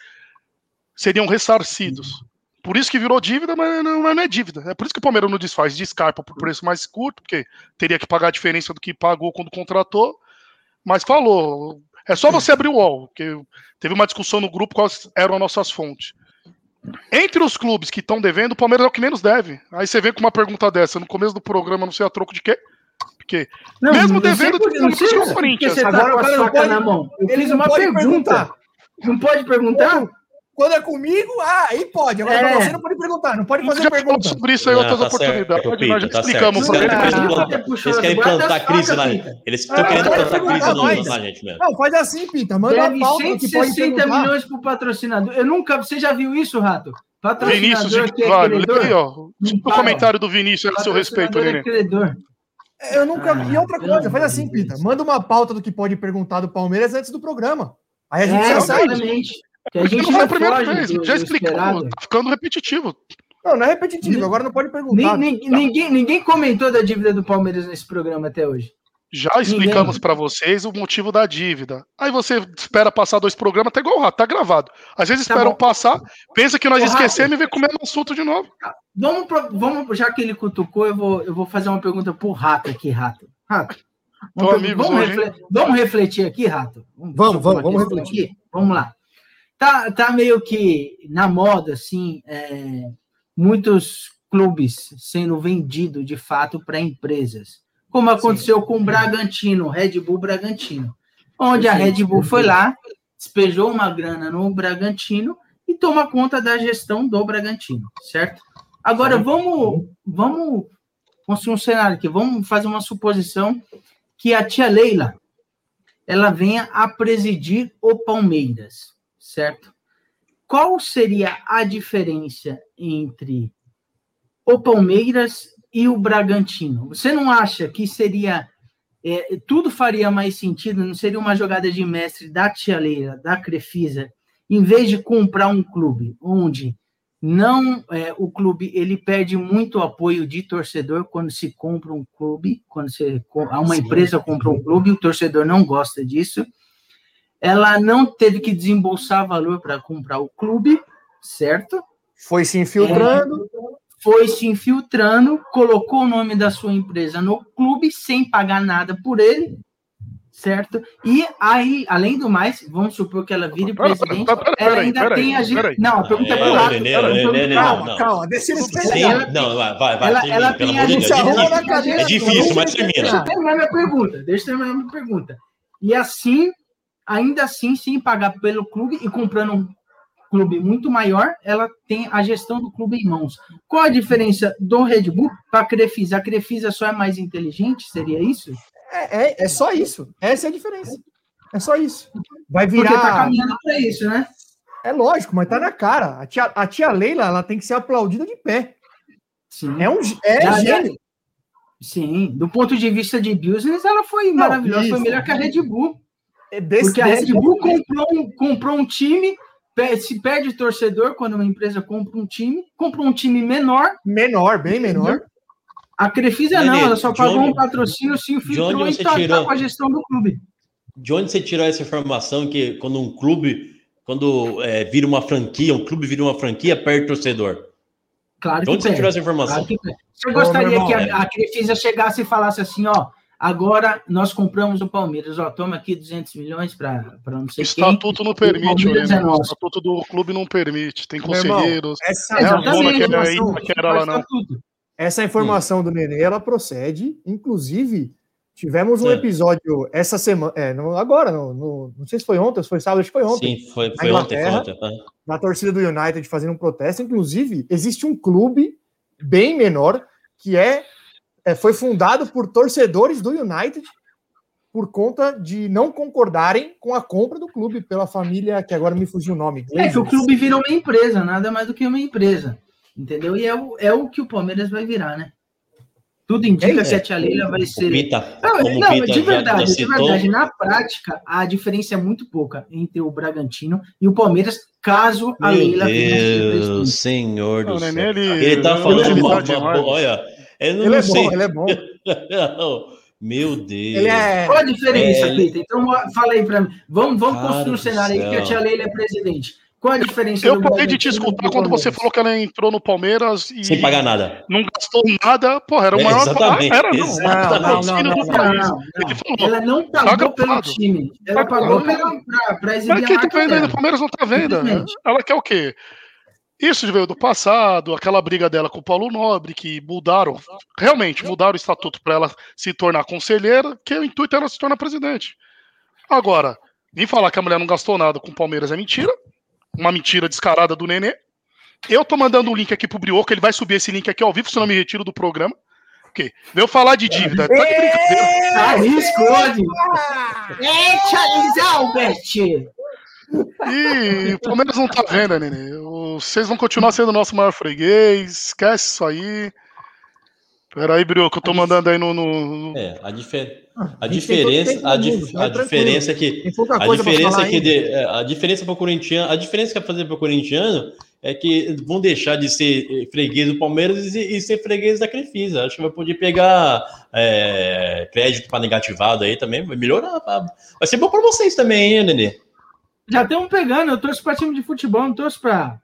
seriam ressarcidos. Por isso que virou dívida, mas não, mas não é dívida. É por isso que o Palmeiras não desfaz, descarpa por preço mais curto, porque teria que pagar a diferença do que pagou quando contratou. Mas falou, é só você abrir o UOL, porque teve uma discussão no grupo quais eram as nossas fontes. Entre os clubes que estão devendo, o Palmeiras é o que menos deve. Aí você vem com uma pergunta dessa no começo do programa, não sei a troco de quê? Porque Não, Mesmo não devendo, por- não o porque Corinthians. Tá Agora com a pode- na mão. Eu ele fiz não uma pode pergunta. perguntar. Não pode perguntar? Quando é comigo, ah, aí pode. Agora É. pra você não pode perguntar, não pode a fazer já pergunta. sobre isso aí Não, outras tá certo, oportunidades. Pepito, Nós já tá explicamos certo. pra Os ele. caras Ah, plantar- puxou Eles querem plantar crise lá. Eles Ah, estão querendo plantar crise na gente mesmo. Não, faz assim, Pita. Manda Deve uma pauta que pode 160 perguntar. milhões pro patrocinador. Eu nunca. Você já viu isso, Rato? Vinícius de é Carvalho, lê aí, ó. O comentário do Vinícius a seu respeito, Nenê. é credor. Eu nunca. Ah, e outra coisa, faz assim. Pita. Manda uma pauta do que pode perguntar do Palmeiras antes do programa. Aí a gente É, já sabe. exatamente. Que a gente já a primeira vez, do- já explicamos, tá ficando repetitivo. Não, não é repetitivo, agora não pode perguntar. Nin- Ninguém, ninguém comentou da dívida do Palmeiras nesse programa até hoje. Já explicamos pra vocês o motivo da dívida. Aí você espera passar dois programas, tá igual o rato, tá gravado. Às vezes Tá esperam bom. passar, pensa que nós Ô, Rato. esquecemos e vem comer no assunto de novo. Vamos, pro- vamos, já que ele cutucou, eu vou, eu vou fazer uma pergunta pro Rato aqui, Rato. Rato. Tô pergunta- amigos vamos, hoje, hein? refle- vamos refletir aqui, Rato? Vamos, vamos, vamos refletir. aqui. Vamos lá. Tá, tá meio que na moda, assim, é, muitos clubes sendo vendidos de fato para empresas. Como aconteceu com o Bragantino, Red Bull Bragantino. Onde a Red Bull foi lá, despejou uma grana no Bragantino e toma conta da gestão do Bragantino, certo? Agora vamos, vamos construir um cenário aqui, vamos fazer uma suposição que a tia Leila ela venha a presidir o Palmeiras, certo? Qual seria a diferença entre o Palmeiras e o Bragantino? Você não acha que seria é, tudo faria mais sentido? Não seria uma jogada de mestre da tia Leila, da Crefisa, em vez de comprar um clube onde não é, o clube ele perde muito apoio de torcedor quando se compra um clube, quando você uma empresa compra um clube, o torcedor não gosta disso. Ela não teve que desembolsar valor para comprar o clube, certo? Foi se infiltrando. Foi se infiltrando, colocou o nome da sua empresa no clube sem pagar nada por ele, certo? E aí, além do mais, vamos supor que ela vire Pera, pera, presidente, pera, pera, ela ainda tem a pera aí. Não, a pergunta é É, pro é não, Calma, não. calma, deixa ele terminar. não, vai, vai, vai, Ela- termina, ela tem a gente É difícil. na cadeira, É difícil, deixa mas termina. Deixa eu terminar minha pergunta. Deixa eu terminar minha pergunta. E assim, ainda assim, sem pagar pelo clube e comprando um clube muito maior, ela tem a gestão do clube em mãos. Qual a diferença do Red Bull para a Crefisa? A Crefisa só é mais inteligente? Seria isso? É, é, é só isso. Essa é a diferença. É só isso. Vai Porque virar. tá caminhando para isso, né? É lógico, mas tá na cara. A tia, a tia Leila, ela tem que ser aplaudida de pé. Sim. É um é Já- gênio. Sim, do ponto de vista de business, ela foi maravilhosa, foi isso. melhor que a Red Bull. É desse, Porque a desse Red Bull comprou um, comprou um time, se perde torcedor quando uma empresa compra um time, comprou um time menor, menor, bem menor. a Crefisa não, ela só pagou onde- um patrocínio, se infiltrou e você tá, tirou? com a gestão do clube. De onde você tirou essa informação que quando um clube, quando é, vira uma franquia, um clube vira uma franquia, perde torcedor? Claro De que onde você perde. tirou essa informação? Claro que. Você gostaria irmão, que é. a, a Crefisa chegasse e falasse assim, ó, Agora nós compramos o Palmeiras. Ó, toma aqui 200 milhões para não sei O estatuto não permite, é O nosso. estatuto do clube não permite. Tem irmão, conselheiros. essa, É, que era aí, informação, que era lá, não. Estatuto. essa informação do Nenê, ela procede. Inclusive, tivemos um É. episódio essa semana, é, no- agora, no, no- não sei se foi ontem, se foi sábado, acho que foi ontem. Sim, foi, Na foi ontem, foi ontem. Da torcida do United fazendo um protesto. Inclusive, existe um clube bem menor que é, é, foi fundado por torcedores do United por conta de não concordarem com a compra do clube pela família, que agora me fugiu o nome. É que o Glazers. clube vira uma empresa, nada mais do que uma empresa. Entendeu? E é o, é o que o Palmeiras vai virar, né? Tudo indica É, que a Tia Leila vai O ser. Pita, Não, não, Pita de verdade, de citou, verdade. Na prática, a diferença é muito pouca entre o Bragantino e o Palmeiras, caso a Meu Leila venha Deus, presidente. senhor Não, do o céu. Ele, Ele tá falando ele uma, tá uma boa- olha, eu não, Ele é sei. bom, ele é bom. Meu Deus. Ele é. Qual a diferença, É, Peter? Então, fala aí pra mim. Vamos, vamos Cara construir um cenário aí que a. Tia Leila é presidente. Qual a diferença Eu do parei de te escutar quando você falou que ela entrou no Palmeiras e Sem pagar nada. não gastou nada. Porra, era o É, maior. exatamente, Ah, era, não. exatamente. Não, não, não. Não, não. Ele falou. Ela não Tá pagou pelo gravado. time. Ela Tá pagou pela, pra, pra exibir Mas quem tá marca vendendo? dela. O Palmeiras não tá vendo. Simplesmente. Ela quer o quê? Isso veio do passado, aquela briga dela com o Paulo Nobre, que mudaram, realmente mudaram o estatuto para ela se tornar conselheira, que o intuito era se tornar presidente. Agora, vir falar que a mulher não gastou nada com o Palmeiras é mentira, uma mentira descarada do Nenê. Eu tô mandando um link aqui pro Brioco, ele vai subir esse link aqui ao vivo, senão eu me retiro do programa. Porque veio falar de dívida. Tá de brincadeira. Arriscou. É, Charles Albert! E o Palmeiras não tá vendo, Nenê. Vocês vão continuar sendo o nosso maior freguês. Esquece isso aí. Peraí, Brioco, eu tô mandando aí no. no- É, a, difer... a A gente tem todo diferença, a, dif- a tranquilo. diferença é que a diferença é que de- é, a diferença para o corintiano, a diferença que vai fazer para o corintiano é que vão deixar de ser eh, freguês do Palmeiras e, e ser freguês da Crefisa. Acho que vai poder pegar é, crédito para negativado aí também, vai melhorar. Vai ser bom para vocês também, hein, Nenê? Já estamos pegando, eu torço para time de futebol, não torço para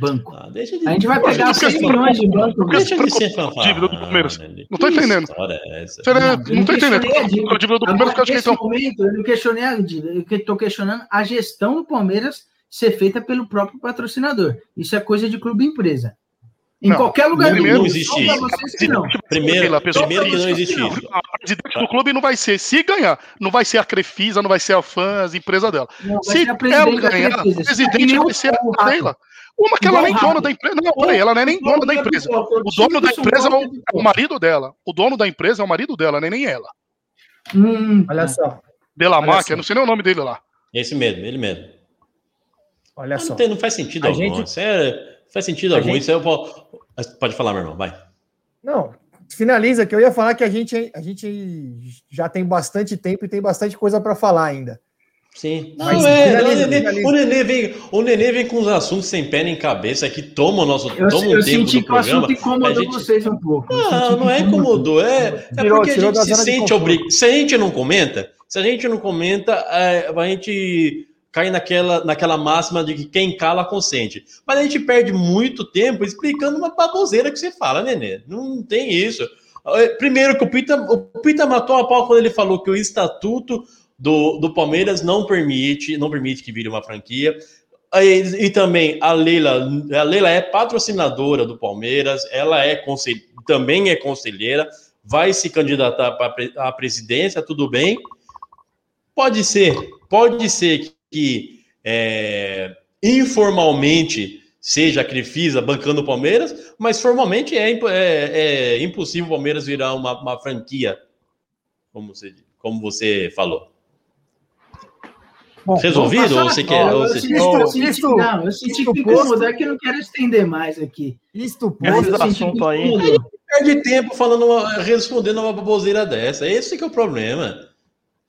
banco. Ah, deixa de, A gente vai pegar não 6 se milhões de banco. deixa de ser fanfarrão, dívida do Palmeiras. Nenê. Não tô Que entendendo. é não, eu não tô entendendo. a dívida. Do Palmeiras, que eu acho que então. momento, eu não questionei a dívida, eu estou questionando a gestão do Palmeiras ser feita pelo próprio patrocinador. Isso é coisa de clube empresa. Em Não, qualquer lugar primeiro do não mundo. existe só pra isso. não. Primeiro, A pessoa primeiro que não existe isso. A presidente do clube não vai ser, se ganhar, não vai ser a Crefisa, não vai ser a fã, as empresas dela. Não, Se ela ganhar, a presidente vai ser a Leila. Uma que ela nem o dona da empresa. Não, peraí, ela não é nem dona da empresa. O dono da empresa é o, é o marido dela. O dono da empresa é o marido dela, não é nem ela. Hum, Olha só, máquina, só. não sei nem o nome dele lá. Esse mesmo, ele mesmo. olha só. Não, tem- não faz sentido A algum. gente- Isso é- não faz sentido A algum. gente- Isso é, pô- pode falar, meu irmão, vai. Não, finaliza que eu ia falar que a gente, a gente já tem bastante tempo e tem bastante coisa para falar ainda. Sim. Não, Mas é, finaliza, o, nenê, finaliza. o, nenê vem, o Nenê vem com os assuntos sem pé nem cabeça que tomam o nosso Eu, toma eu tempo senti do que o assunto programa. incomodou a gente- vocês um pouco. Eu Não, não é incomodou. É, é Tirou- porque a tirou gente da se sente obrigado. Se a gente não comenta, se a gente não comenta, é, a gente cai naquela, naquela máxima de que quem cala consente. Mas a gente perde muito tempo explicando uma baboseira que você fala, Nenê. Não tem isso. É, Primeiro que o Pita, o Pita matou a pau quando ele falou que o estatuto do, do Palmeiras não permite, não permite que vire uma franquia. E, e também a Leila, a Leila é patrocinadora do Palmeiras, ela é também é conselheira, vai se candidatar a presidência, tudo bem. Pode ser, pode ser que é, informalmente seja a Crefisa bancando o Palmeiras, mas formalmente é, é- é impossível o Palmeiras virar uma, uma franquia, como você, como você falou. Bom, Resolvido? Ou você quer? Eu ou você- senti- Isto- eu senti- isto- Não, eu senti que posto- incomodar que eu não quero estender mais aqui. Isto Esse eu posto, senti que assunto aí- incomodou. perde tempo falando, uma- respondendo uma baboseira dessa. Esse que é o problema.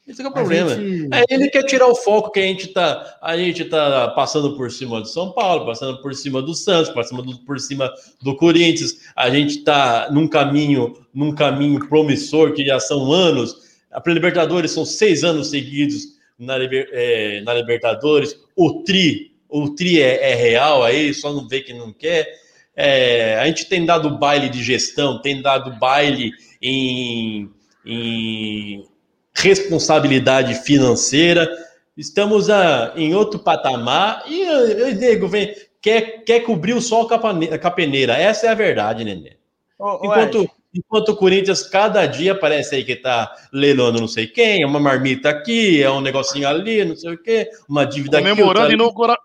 Esse que é o problema. gente- É, ele quer tirar o foco que a gente tá, a gente tá passando por cima de São Paulo, passando por cima do Santos, passando do- por cima do Corinthians. A gente tá num caminho, num caminho promissor que já são anos. A Libertadores são seis anos seguidos na, Liber- é, na Libertadores. O tri, o tri é, é real aí, só não vê que não quer. É, a gente tem dado baile de gestão, tem dado baile em, em responsabilidade financeira. Estamos a, em outro patamar e o nego vem quer, quer cobrir o sol com a peneira. Essa é a verdade, Nenê. Enquanto, enquanto o Corinthians cada dia parece aí que tá leilando não sei quem, uma marmita aqui, é um negocinho ali, não sei o quê, uma dívida aqui. Comemorando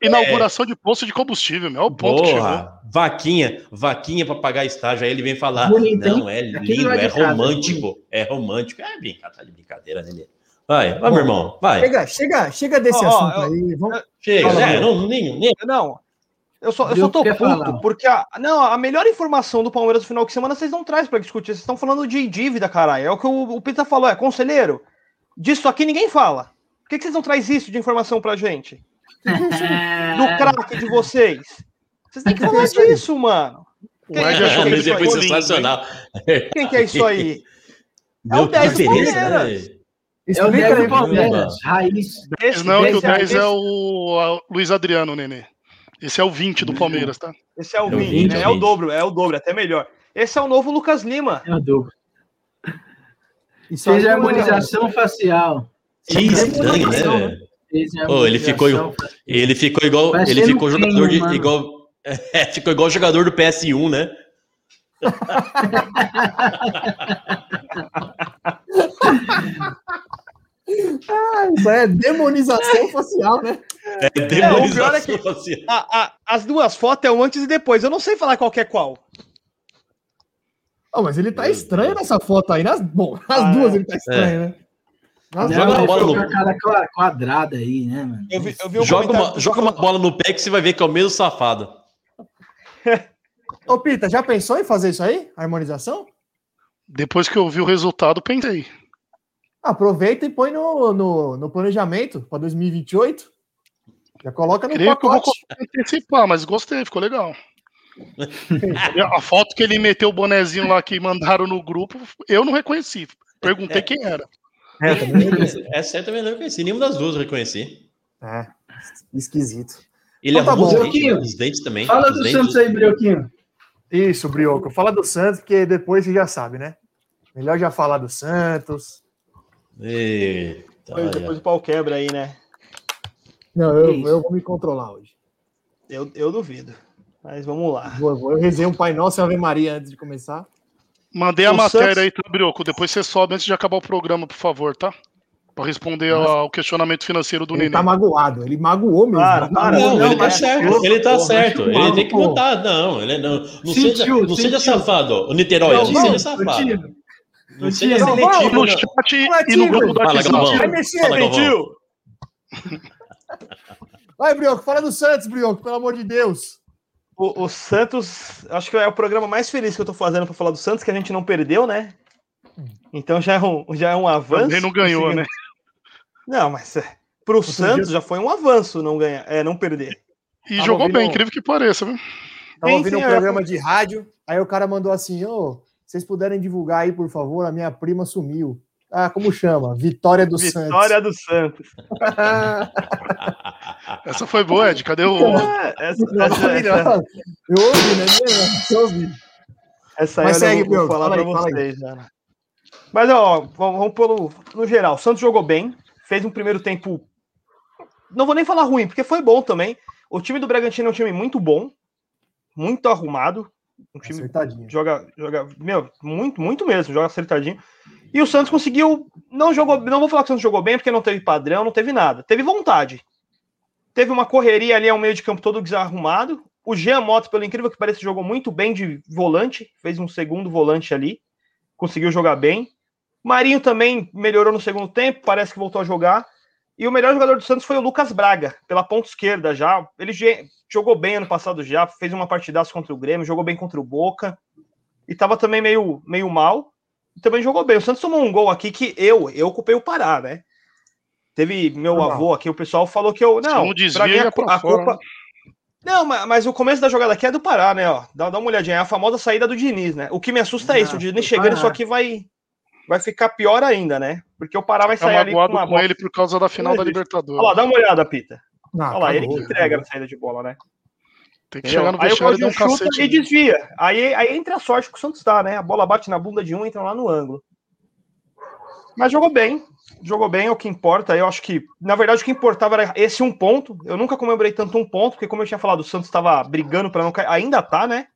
é. inauguração de posto de combustível, meu, é o ponto Porra, vaquinha, vaquinha para pagar estágio. Aí ele vem falar, Bonito, não, é lindo, é romântico, é romântico. É brincadeira, tá de brincadeira, Nenê. Vai, vai, meu irmão, vai. Chega, chega, chega desse oh, assunto eu, aí. Vamos... Chega, é, não, nem, nem, não, eu só, eu só tô puto, falar. porque a, não, a melhor informação do Palmeiras no final de semana vocês não trazem para discutir. Vocês estão falando de dívida, caralho. É o que o, o Pita falou, é conselheiro. Disso aqui ninguém fala. Por que, que vocês não trazem isso de informação pra gente? do craque de vocês. Vocês têm que falar disso, mano. Quem, é, é, é, sensacional. Quem que é isso aí? É o 10 do Palmeiras. É o 10 do Palmeiras. Raiz. Não, que o 10 é o Luiz Adriano, Nenê. Esse é o 20 do Palmeiras, tá? Esse é o 20, é o, 20, né? é o dobro, é o dobro, até melhor. Esse é o novo Lucas Lima. É o dobro. Isso Fez a harmonização facial. Que estranho, né? Oh, ele ficou ele ficou igual ele ficou jogador de igual é, ficou igual jogador do PS1, né? ah, isso é demonização facial, né? É, demonização é, é facial. A, a, as duas fotos é o antes e depois. Eu não sei falar qual é qual. Oh, mas ele tá estranho nessa foto aí. Nas, bom, as ah, duas ele tá estranho, é. né? Nas joga uma bola no... cara quadrada aí, né, mano? Eu vi, eu vi um joga, uma, joga uma bola no pé que você vai ver que é o mesmo safado. Ô, Pita, já pensou em fazer isso aí? Harmonização? Depois que eu vi o resultado, pensei. Aproveita e põe no, no, no planejamento para 2028. Já coloca no Creio pacote. que eu vou antecipar, mas gostei, ficou legal. a foto que ele meteu o bonezinho lá que mandaram no grupo, eu não reconheci. Perguntei é. quem era. É, também Essa eu também não reconheci. Nenhuma das duas eu reconheci. É, esquisito. Ele então, tá bom. os dentes também. Fala do dentes. Santos aí, Brioquinho. Isso, Brioco. Fala do Santos, porque depois você já sabe, né? Melhor já falar do Santos. Eita, depois, depois o pau quebra aí, né? Não, eu, eu vou me controlar hoje. Eu, eu duvido. Mas vamos lá. Vou, vou. Eu rezei um Pai Nosso e Ave Maria antes de começar. Mandei a o matéria Santos... aí, tá, Brioco? Depois você sobe antes de acabar o programa, por favor, tá? Para responder Nossa. ao questionamento financeiro do ele Nenê. Ele tá magoado, ele magoou mesmo. Cara, cara, não, não, ele tá certo, ele tá certo. Ele tem que votar, não. Ele não, não sentiu, seja, não seja safado, o Niterói, não, não seja safado. Não seja seletivo no chat e no grupo do WhatsApp. Vai mexer, mentiu. Vai, Brioco, fala do Santos, Brioco, pelo amor de Deus. O, o, Santos, acho que é o programa mais feliz que eu tô fazendo para falar do Santos, que a gente não perdeu, né? Então já é um, já é um avanço. Também não ganhou, né? Não, mas é, pro Santos já foi um avanço não ganhar, é, não perder. E Tava jogou bem, um... incrível que pareça, viu? Tava ouvindo um é. programa de rádio, aí o cara mandou assim, ô, oh, vocês puderem divulgar aí, por favor, a minha prima sumiu. Ah, como chama? Vitória do Vitória Santos. Vitória do Santos. essa foi boa, Ed. Cadê o. É, essa, essa, essa, Eu ouvi, né? Eu ouvi. Essa aí Mas segue, eu vou falar para vocês. Já. Mas, ó, vamos pelo. No geral, o Santos jogou bem, fez um primeiro tempo. Não vou nem falar ruim, porque foi bom também. O time do Bragantino é um time muito bom, muito arrumado. Um time joga, joga, meu, muito, muito mesmo, joga acertadinho. E o Santos conseguiu. Não jogou. Não vou falar que o Santos jogou bem, porque não teve padrão, não teve nada. Teve vontade. Teve uma correria ali ao meio de campo todo desarrumado. O Jean Motos, pelo incrível que pareça, jogou muito bem de volante. Fez um segundo volante ali. Conseguiu jogar bem. Marinho também melhorou no segundo tempo, parece que voltou a jogar. E o melhor jogador do Santos foi o Lucas Braga, pela ponta esquerda já. Ele jogou bem ano passado já, fez uma partidaça contra o Grêmio, jogou bem contra o Boca. E tava também meio, meio mal também jogou bem. O Santos tomou um gol aqui que eu, eu ocupei o Pará, né? Teve meu ah, avô aqui, o pessoal falou que eu. Não, pra mim a, a culpa. Né? Não, mas, mas, o começo da jogada aqui é do Pará, né? Ó, dá, dá uma olhadinha, é a famosa saída do Diniz, né? O que me assusta é isso, o Diniz chegando, isso aqui vai, vai ficar pior ainda, né? Porque o Pará vai sair ali com, uma com ele por causa da final da Libertadores. Olha lá, dá uma olhada, Pita. Ah, Olha lá, ele que entrega na saída de bola, né? Tem que chegar no vestiário e dar um cacete. E desvia. Aí, aí entra a sorte que o Santos dá, né? A bola bate na bunda de um e entra lá no ângulo. Mas jogou bem. Jogou bem, é o que importa. Eu acho que, na verdade, o que importava era esse um ponto. Eu nunca comemorei tanto um ponto, porque, como eu tinha falado, o Santos estava brigando para não cair. Ainda tá, né?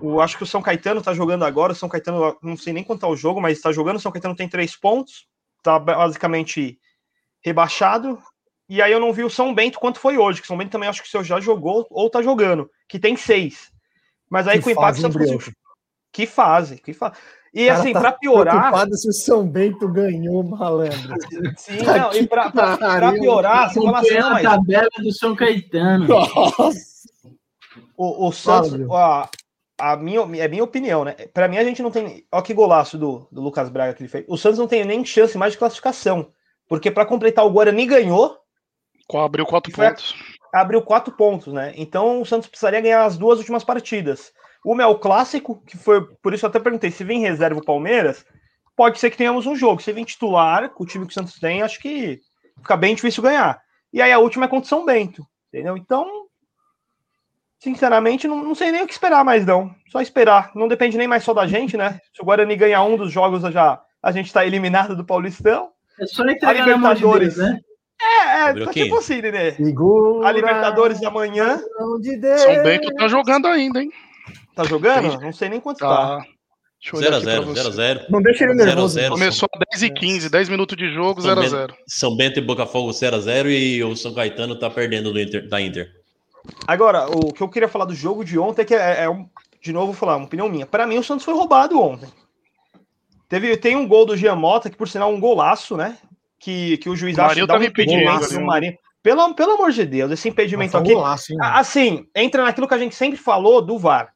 O, acho que o São Caetano tá jogando agora. O São Caetano, não sei nem quanto tá o jogo, mas está jogando. O São Caetano tem três pontos. Tá basicamente rebaixado. E aí eu não vi o São Bento quanto foi hoje, que o São Bento também acho que o senhor já jogou ou tá jogando, que tem seis. Mas aí Que com o impacto fase, Santos conseguiu- Que fase, que fase. E Cara, assim, tá pra piorar. Preocupado se o São Bento ganhou, malandro. Sim, não, e pra, pra- pra pariu. piorar, você fala assim, não, a mas tabela do São Caetano. Nossa. o, o Santos, a, a minha, é minha opinião, né? Pra mim, a gente não tem. Olha que golaço do, do Lucas Braga que ele fez. O Santos não tem nem chance mais de classificação. Porque pra completar o Guarani ganhou, Abriu quatro pontos. abriu quatro pontos, né? Então o Santos precisaria ganhar as duas últimas partidas. Uma é o clássico, que foi. Por isso eu até perguntei: se vem reserva o Palmeiras, pode ser que tenhamos um jogo. Se vem titular, com o time que o Santos tem, acho que fica bem difícil ganhar. E aí a última é contra o São Bento, entendeu? Então, sinceramente, não, não sei nem o que esperar mais, não. Só esperar. Não depende nem mais só da gente, né? Se o Guarani ganhar um dos jogos, já a gente tá eliminado do Paulistão. É só entregar na mão de Libertadores. Deus, né? É, é, tá tipo assim, Nenê. Segura A Libertadores amanhã. a de Deus. São Bento tá jogando ainda, hein? Tá jogando? Não sei nem quanto tá. Tá. Deixa eu olhar aqui pra 0x0, você. 0x0. Não deixa ele nervoso. 0x0. Começou a 10 e 15, 10 minutos de jogo, São 0x0. São Bento e Botafogo 0x0 e o São Caetano tá perdendo do Inter, da Inter. Agora, o que eu queria falar do jogo de ontem é que é, é um, de novo vou falar, uma opinião minha. Pra mim, o Santos foi roubado ontem. Teve, tem um gol do Giamota, que por sinal é um golaço, né? Que, que o juiz O acha dá um tava impedido impedimento ali, no né? Marinho. Pelo, pelo amor de Deus, esse impedimento um aqui. golaço, hein, Assim, entra naquilo que a gente sempre falou do VAR.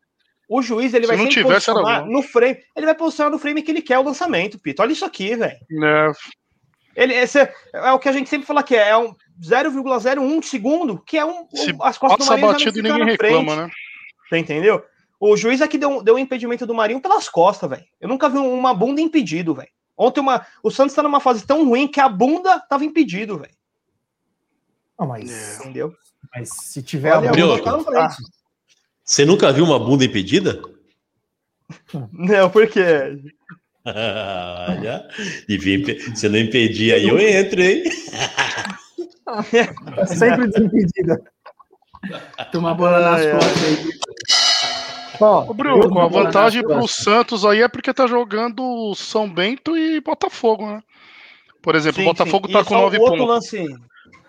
O juiz ele Se vai não sempre tivesse, posicionar no frame. Ele vai posicionar no frame que ele quer o lançamento, Pito. Olha isso aqui, velho. É, Ele, esse é, é o que a gente sempre fala que é, é um 0,01 segundo, que é um, Se um- as costas do passa Marinho já batido ninguém na reclama, frente. né? Você entendeu? O juiz aqui deu, deu um impedimento do Marinho pelas costas, velho. Eu nunca vi uma bunda impedido, velho. Ontem uma, o Santos tá numa fase tão ruim que a bunda tava impedido, velho. Não, mas, Entendeu? mas se tiver Olha, a tá na frente. Você nunca viu uma bunda impedida? Não, porque Olha, devia se não impedir aí, eu entro, hein? Tá sempre desimpedida. Tomar bola nas costas aí. Ó, Ô, Bruno, a vantagem pro costas. Santos aí é porque tá jogando São Bento e Botafogo, né? Por exemplo, o Botafogo sim. tá E com só 9 o outro pontos. lance,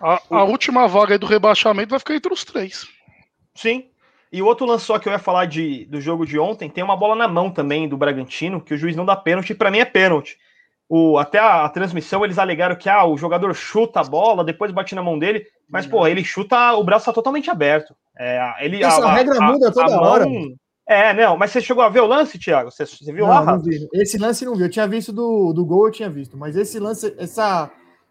A, a última vaga aí do rebaixamento vai ficar entre os três. sim. E o outro lance só que eu ia falar de, do jogo de ontem, tem uma bola na mão também do Bragantino, que o juiz não dá pênalti, pra mim é pênalti. O, até a, a transmissão eles alegaram que ah, o jogador chuta a bola, depois bate na mão dele, mas pô, ele chuta, o braço tá totalmente aberto. É, ele, Essa regra muda toda hora. É, não, mas você chegou a ver o lance, Thiago? Você, você viu lá? Não, não vi. Esse lance não vi. Eu tinha visto do, do gol, eu tinha visto. Mas esse lance, essa,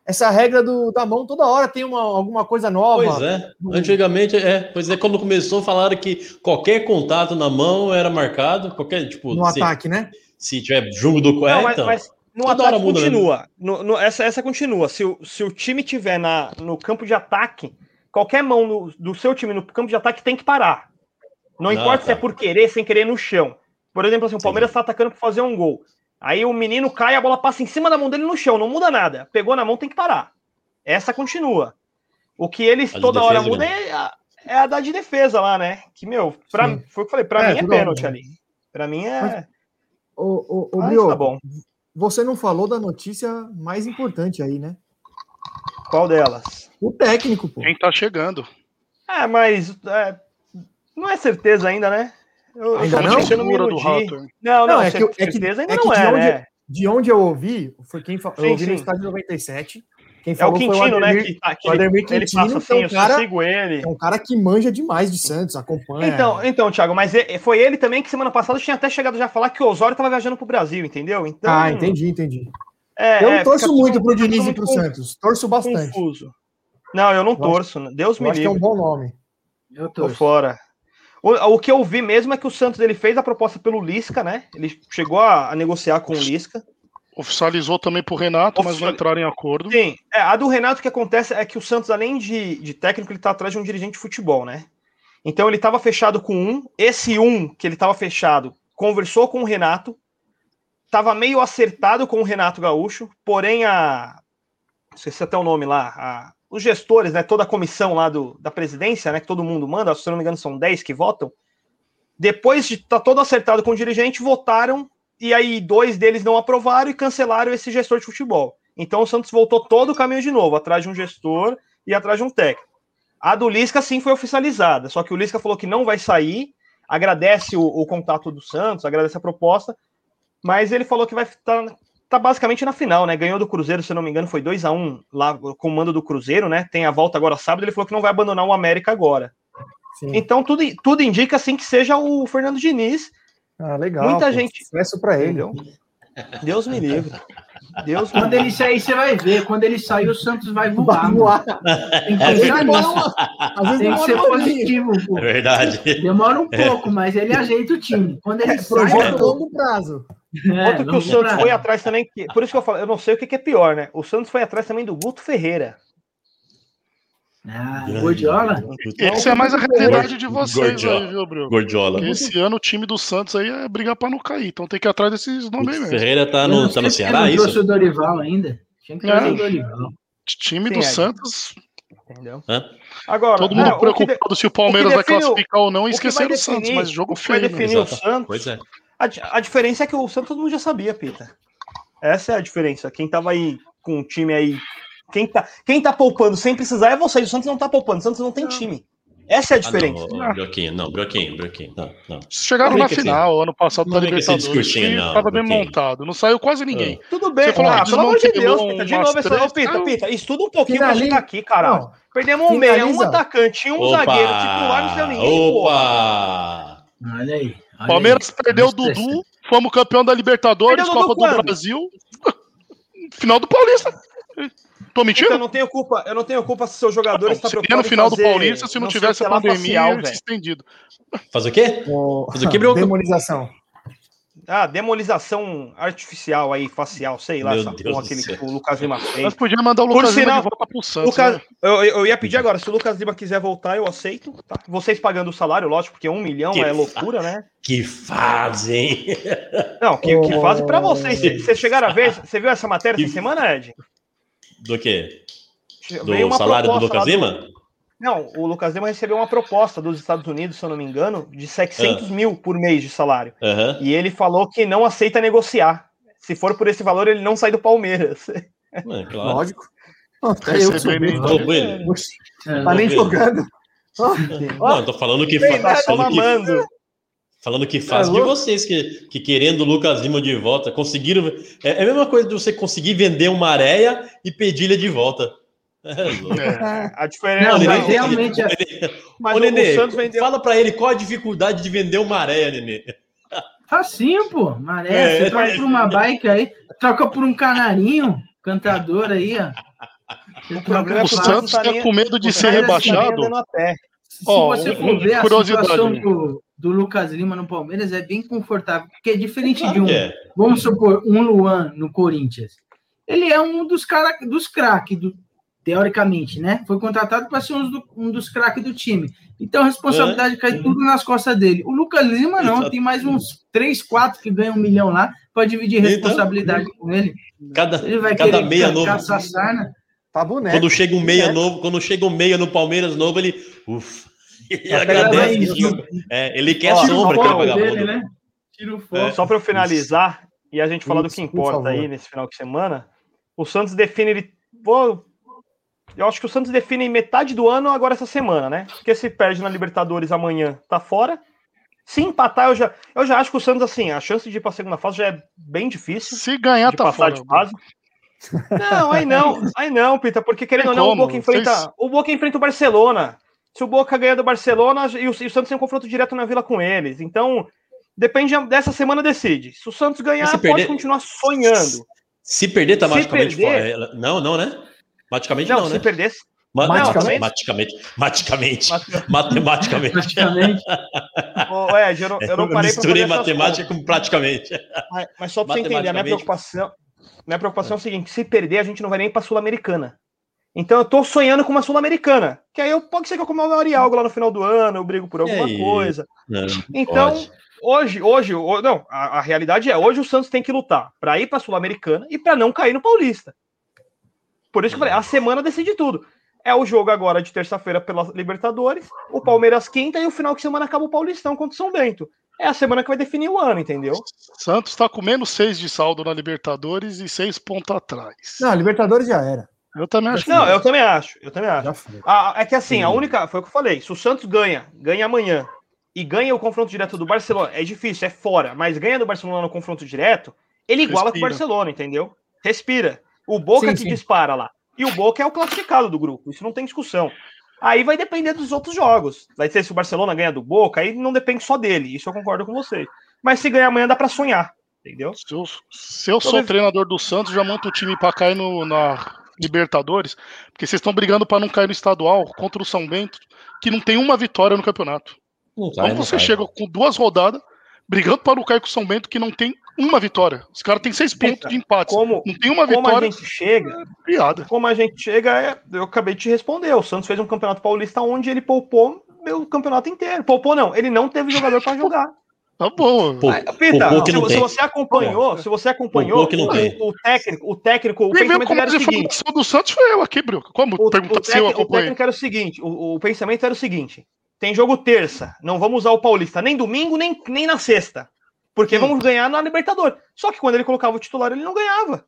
essa regra do, da mão, toda hora tem uma, alguma coisa nova. Pois é. Antigamente, é. Pois é, quando começou, falaram que qualquer contato na mão era marcado, qualquer, tipo, no se, ataque, né? se tiver jungo do Não, é, mas, então. mas no Toda ataque hora muda, né? continua. No, no- essa, essa continua. Se o, se o time tiver na, no campo de ataque, qualquer mão no- do seu time no campo de ataque tem que parar. Não Ah, importa se tá. é por querer, sem querer no chão. Por exemplo, assim, o Palmeiras está atacando para fazer um gol. Aí o menino cai, a bola passa em cima da mão dele no chão, não muda nada. Pegou na mão, tem que parar. Essa continua. O que eles A de toda hora defesa, mudam é a, é a da de defesa lá, né? Que, meu, pra, Sim. foi o que eu falei, pra É, mim é hora. pênalti ali. Pra mim é. Ô, ô, ô Mas Brioco, tá bom. você não falou da notícia mais importante aí, né? Qual delas? O técnico, pô. Quem tá chegando? É, mas é, não é certeza ainda, né? Eu, Ainda eu tô não? me do rato. Não, não, Não, é que eu- é que- certeza ainda é que não de é, onde- né? De onde eu ouvi, foi quem fa... Sim, eu ouvi no sim. estádio 97. Quem É o falou foi Quintino, né? Ademir- Que, tá, que o ele, Ademir ele Quintino, passa é assim, um eu cara- sigo ele. É um cara que manja demais de Santos, acompanha. Então, então, Thiago, mas é- foi ele também que semana passada tinha até chegado já a falar que o Osório tava viajando pro Brasil, entendeu? Então, ah, entendi, entendi. é, eu é, torço muito fica tudo Diniz e pro confuso- Santos. Torço bastante. Confuso. Não, eu não torço. né? Deus Eu me acho que é um livre. bom nome. Eu Tô tô. fora. O, o que eu vi mesmo é que o Santos ele fez a proposta pelo Lisca, né? Ele chegou a, a negociar com o Lisca. Oficializou também pro Renato, mas não Oficial- entraram em acordo. Sim, é, a do Renato o que acontece é que o Santos, além de, de técnico, ele tá atrás de um dirigente de futebol, né? Então ele estava fechado com um, esse um que ele estava fechado conversou com o Renato tava meio acertado com o Renato Gaúcho, porém a. Se é até o nome lá. A, os gestores, né? Toda a comissão lá do, da presidência, né? Que todo mundo manda, se não me engano, são 10 que votam. Depois de estar tá todo acertado com o dirigente, votaram e aí dois deles não aprovaram e cancelaram esse gestor de futebol. Então o Santos voltou todo o caminho de novo, atrás de um gestor e atrás de um técnico. A do Lisca sim foi oficializada, só que o Lisca falou que não vai sair, agradece o, o contato do Santos, agradece a proposta, mas ele falou que vai estar tá, basicamente na final, né? Ganhou do Cruzeiro, se não me engano, foi 2 a 1 lá com o mando do Cruzeiro, né? Tem a volta agora sábado, ele falou que não vai abandonar o América agora. Sim. Então tudo, tudo indica assim que seja o Fernando Diniz. Ah, legal. Muita pô, gente. Sucesso para ele. Deus me livre. Deus Quando ele sair, você vai ver. Quando ele sair, o Santos vai voar. Vai voar. Tem que nisso. Tem que ser positivo. Pô. É verdade. Demora um pouco, mas ele ajeita o time. Quando ele é, sai. Projeto longo prazo. É, Outro que o Santos prazo. foi atrás também. Que, por isso que eu falo, eu não sei o que é pior, né? O Santos foi atrás também do Guto Ferreira. Ah, Gordiola? Essa é mais a realidade de vocês Gordiola. aí, viu, Bruno? Gordiola. Porque esse ano o time do Santos aí é brigar pra não cair. Então tem que ir atrás desses nomes aí mesmo. Ferreira tá no, tá no Ceará, não isso? trouxe o Dorival ainda. Tinha que trazer é. o Dorival. Time Sim, do é. Santos. Entendeu? Hã? Agora, Todo mundo é, o preocupado de- se o Palmeiras o vai classificar ou não e esquecer o Santos, mas jogo o que vai feio. né? definir o Exato. Santos. Pois é. A, a diferença é que o Santos todo mundo já sabia, Pita. Essa é a diferença. Quem tava aí com o time aí. Quem tá, quem tá poupando sem precisar é vocês. O Santos não tá poupando. O Santos não tem time. Essa é a Ah, diferença. não, Broquinho, não, Broquinho, Broquinho, não, não. Chegaram Não na final ano passado não da Libertadores. discursinho, e não, tava bem montado. Não saiu quase ninguém. Tudo bem, Você falou ah, que pelo amor de Deus, Pita. De novo, essa, três, ô, Pita, Pita, estuda um pouquinho pra Finaliza. chegar aqui, caralho. Não, Perdemos um meia, um Finaliza. atacante, um zagueiro titular, não saiu ninguém, pô. Opa! Olha aí. olha Palmeiras aí. perdeu o Dudu, fomos campeão da Libertadores, Perdeu Copa do? Brasil. Final do Paulista. Tô mentindo? Então, eu não tenho culpa, eu não tenho culpa se seus jogadores Não, estão seria no final do Paulista se não, tivesse a pandemia e esse estendido. Faz o quê? O... Faz o quê, Broco? Demonização. Ah, demolização artificial aí, facial, sei lá, Meu essa Deus porra que que o Lucas Lima fez. Nós podíamos mandar o Por Lucas Lima sinal, de volta pro Santos. Lucas, né? eu, eu ia pedir agora, se o Lucas Lima quiser voltar, eu aceito. Tá? Vocês pagando o salário, lógico, porque um milhão Que é loucura, né? Que fazem! Não, que, que Oh. fazem pra vocês. Vocês chegaram a ver? Você viu essa matéria essa semana, Ed? Do quê? Do salário do Lucas Lima? Não, o Lucas Lima recebeu uma proposta dos Estados Unidos, se eu não me engano, de 700 Ah. mil por mês de salário. Aham. E ele falou que não aceita negociar. Se for por esse valor, ele não sai do Palmeiras. É, claro. Lógico. Não, tá eu sou É, Tá nem jogando. Não, tô falando que, tá fa falando que. Falando que faz É de vocês que, que querendo o Lucas Lima de volta, conseguiram. É, é a mesma coisa de você conseguir vender uma areia e pedir ele de volta. É louco. É. A diferença Não, Nenê, mas realmente é- Mas Ô, o- Nenê, vendeu. fala pra ele qual a dificuldade de vender uma areia, Nenê. Facinho, pô. Maré, É, você troca mas- por uma bike aí, troca por um canarinho, cantador aí, ó. Você O problema é O que o por- Santos tá tá com medo de ser rebaixado. andando a pé. Se Ó, você for ver a curiosidade. situação do, do Lucas Lima no Palmeiras, é bem confortável. Porque é diferente de um, é. vamos supor, um Luan no Corinthians. Ele é um dos cara, dos craques, do, teoricamente, né? Foi contratado para ser um, do- um dos craques do time. Então a responsabilidade cai tudo nas costas dele. O Lucas Lima não, Exato. tem mais uns 3, 4 que ganham um milhão lá para dividir Então, responsabilidade com ele. Cada, Ele vai cada meia novo. sarna. Tá boneco. Quando chega um meia É. novo, quando chega um meia no Palmeiras novo, ele. Ufa. Ele agradece. É, ele quer Ó, sombra, vagabundo. dele, né? Tira o foco. É. Só para finalizar e a gente falar do que por importa aí nesse final de semana, o Santos define ele. Pô, eu acho que o Santos define em metade do ano agora essa semana, né? Porque se perde na Libertadores amanhã, tá fora. Se empatar, eu já, eu já acho que o Santos, assim, a chance de ir para a segunda fase já é bem difícil. Se ganhar, de tá passar fora. de fase. Não, aí não, aí não, Pita, porque querendo ou não, o Boca enfrenta, vocês- o Boca enfrenta o Barcelona. Se o Boca ganhar do Barcelona e o, e o Santos tem um confronto direto na Vila com eles. Então, depende dessa semana decide. Se o Santos ganhar, se pode perder- continuar sonhando. Se perder, tá Se magicamente perder- fora. Não, não, né? Matematicamente Não, não, se né? perder, Ma- Maticamente? Matematicamente. Matematicamente. Mat- Matematicamente. Praticamente. Ô, Ed, eu não, eu não parei misturei matemática com praticamente. Mas, mas só pra você entender, a minha Matematicamente. preocupação, minha preocupação é o seguinte: se perder, a gente não vai nem pra Sul-Americana. Então eu tô sonhando com uma Sul-Americana. Que aí eu, pode ser que eu comemore algo lá no final do ano, eu brigo por alguma aí? coisa. Não, Então, pode. Hoje, hoje, não, a, a realidade é, hoje o Santos tem que lutar para ir para a Sul-Americana e para não cair no Paulista. Por isso que eu falei, a semana decide tudo. É o jogo agora de terça-feira pela Libertadores, o Palmeiras quinta e o final de semana acaba o Paulistão contra o São Bento. É a semana que vai definir o ano, entendeu? Santos tá com menos seis de saldo na Libertadores e seis pontos atrás. Não, Libertadores já era. Eu também acho que Não, eu também acho, eu também acho. Já foi. Ah, é que assim, a única, foi o que eu falei, se o Santos ganha, ganha amanhã e ganha o confronto direto do Barcelona, é difícil, é fora, mas ganha do Barcelona no confronto direto, ele iguala com o Respira. Barcelona, entendeu? Respira. O Boca Sim, que sim. dispara lá. E o Boca é o classificado do grupo, isso não tem discussão. Aí vai depender dos outros jogos. Vai ser se o Barcelona ganha do Boca, aí não depende só dele, isso eu concordo com vocês. Mas se ganhar amanhã dá pra sonhar, entendeu? Se eu, se eu sou treinador do Santos, já monto o time pra cair no, na Libertadores, porque vocês estão brigando pra não cair no estadual contra o São Bento, que não tem uma vitória no campeonato. Não Como não você cai. chega com duas rodadas, brigando para não cair com o São Bento, que não tem uma vitória. Os caras têm seis pontos de empate. Como, Não tem uma como a vitória, gente chega, piada. como a gente chega, é- eu acabei de te responder. O Santos fez um campeonato paulista onde ele poupou o campeonato inteiro. Poupou, não, ele não teve jogador pra jogar. Tá bom. Pô, Pita, se, não se você acompanhou, se você acompanhou, o, o técnico, o técnico, o Quem pensamento era o seguinte. do Santos foi eu aqui, Bruno. Como O, o, pergunta se eu técnico, o acompanhei? técnico era o seguinte: o, o pensamento era o seguinte: tem jogo terça, não vamos usar o Paulista nem domingo, nem, nem na sexta. Porque Hum. vamos ganhar na Libertadores. Só que quando ele colocava o titular, ele não ganhava.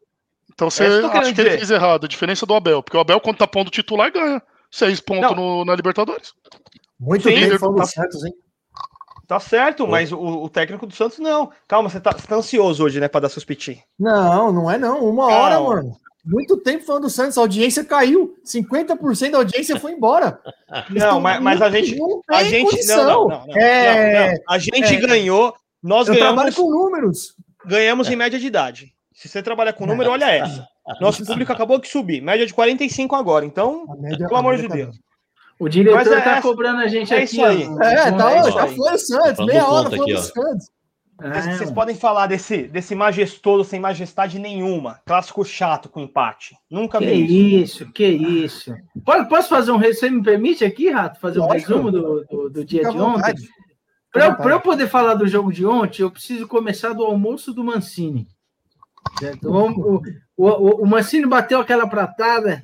Então você É eu tô acha querendo que ele dizer. fez errado. A diferença do Abel. Porque o Abel, quando tá pondo titular, ganha. Seis pontos no- na Libertadores. Muito Sim, bem líder falando tá- do Santos, hein? Tá certo, mas o, o técnico do Santos não. Calma, você tá, você tá ansioso hoje, né, pra dar seus piti. Não, não é não. Uma Calma. hora, mano. Muito tempo falando do Santos, a audiência caiu. 50% da audiência foi embora. Não, mas, mas a gente. Não A gente. Não, não, não, não, É, não, não. A gente é. ganhou. Nós eu trabalho ganhamos, com números. ganhamos em média de idade. Se você trabalha com número, olha essa. Nosso público acabou de subir, média de 45 agora. Então, média- pelo amor de tá Deus. O diretor é tá cobrando a gente é aqui. isso aí. ó. É, tá, É hoje, isso tá aí. foi o Santos. Meia hora aqui, o. Santos. É, Vocês mano. podem falar desse, desse majestoso sem majestade nenhuma. Clássico chato com empate. Nunca Que vi isso. isso, que isso. Pode, posso fazer um resumo? Você me permite aqui, Rato, fazer um Lógico. resumo do, do, do dia Fica de ontem? Para eu, poder falar do jogo de ontem, eu preciso começar do almoço do Mancini. Certo? O, o, o, o Mancini bateu aquela pratada,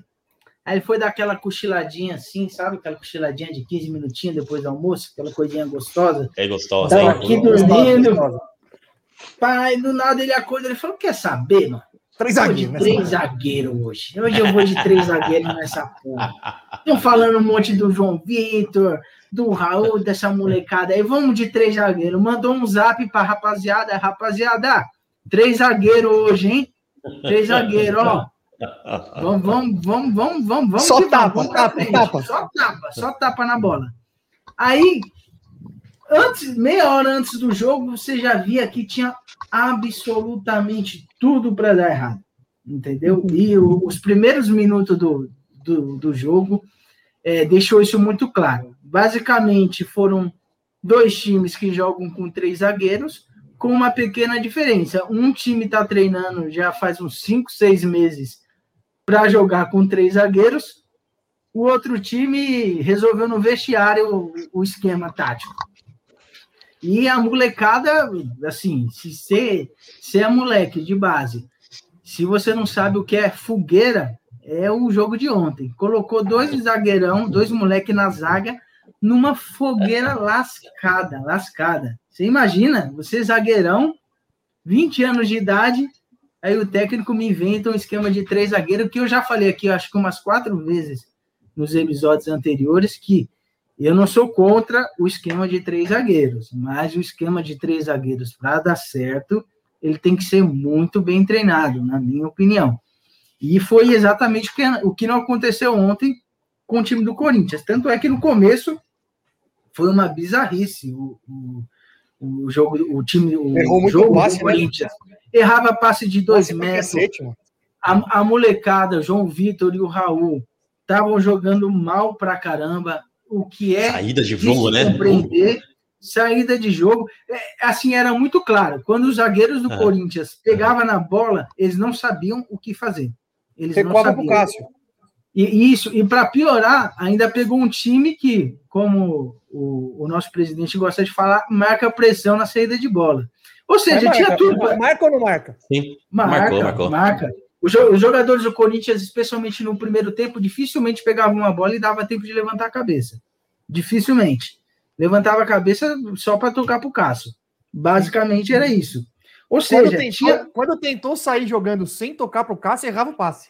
aí ele foi dar aquela cochiladinha assim, sabe? Aquela cochiladinha de 15 minutinhos depois do almoço, aquela coisinha gostosa. É gostosa, Tava hein? aqui dormindo. Pai, do nada ele acorda, ele falou: Quer saber, mano? Três zagueiros. três zagueiros hoje. Hoje eu vou de três zagueiros nessa porra. Estão falando um monte do João Vitor, do Raul, dessa molecada aí. Vamos de três zagueiros. Mandou um zap pra rapaziada. Rapaziada, três zagueiros hoje, hein? Três zagueiros, ó. Vamos, vamos, vamos, vamos, vamos. Só vamos, tapa, vamos tapa, tapa. Só tapa, só tapa na bola. Aí, antes, meia hora antes do jogo, você já via que tinha absolutamente tudo para dar errado. Entendeu? E o- os primeiros minutos do, do, do jogo é, deixou isso muito claro. Basicamente, foram dois times que jogam com três zagueiros, com uma pequena diferença. Um time está treinando já faz uns cinco, seis meses para jogar com três zagueiros, o outro time resolveu no vestiário o, esquema tático. E a molecada, assim, se você se é moleque de base, se você não sabe o que é fogueira, é o jogo de ontem. Colocou dois zagueirão, dois moleque na zaga, numa fogueira lascada, lascada. Você imagina, você zagueirão, 20 anos de idade, aí o técnico me inventa um esquema de três zagueiros, que eu já falei aqui, acho que umas quatro vezes nos episódios anteriores, que eu não sou contra o esquema de três zagueiros, mas o esquema de três zagueiros, para dar certo, ele tem que ser muito bem treinado, na minha opinião. E foi exatamente o que, não aconteceu ontem com o time do Corinthians. Tanto é que no começo foi uma bizarrice o, o, o jogo, o time, o Errou jogo passe, do né? Errava passe de dois metros. A, a molecada, João Vitor e o Raul, estavam jogando mal pra caramba. O que é Saída de jogo, né? compreender. Saída de jogo. É, assim, era muito claro. Quando os zagueiros do Ah. Corinthians pegavam na bola, eles não sabiam o que fazer. Eles não Recuava pro sabiam. Cássio. E isso, e para piorar, ainda pegou um time que, como o, o, nosso presidente gosta de falar, marca pressão na saída de bola. Ou seja, marca, tinha tudo. Marca ou não marca? Sim. Marca, marcou, marcou. marca. Os jogadores do Corinthians, especialmente no primeiro tempo, dificilmente pegavam uma bola e dava tempo de levantar a cabeça. Dificilmente. Levantava a cabeça só para tocar para o Cássio. Basicamente era isso. Ou seja, quando tentou, tinha... quando tentou sair jogando sem tocar para o Cássio, errava o passe.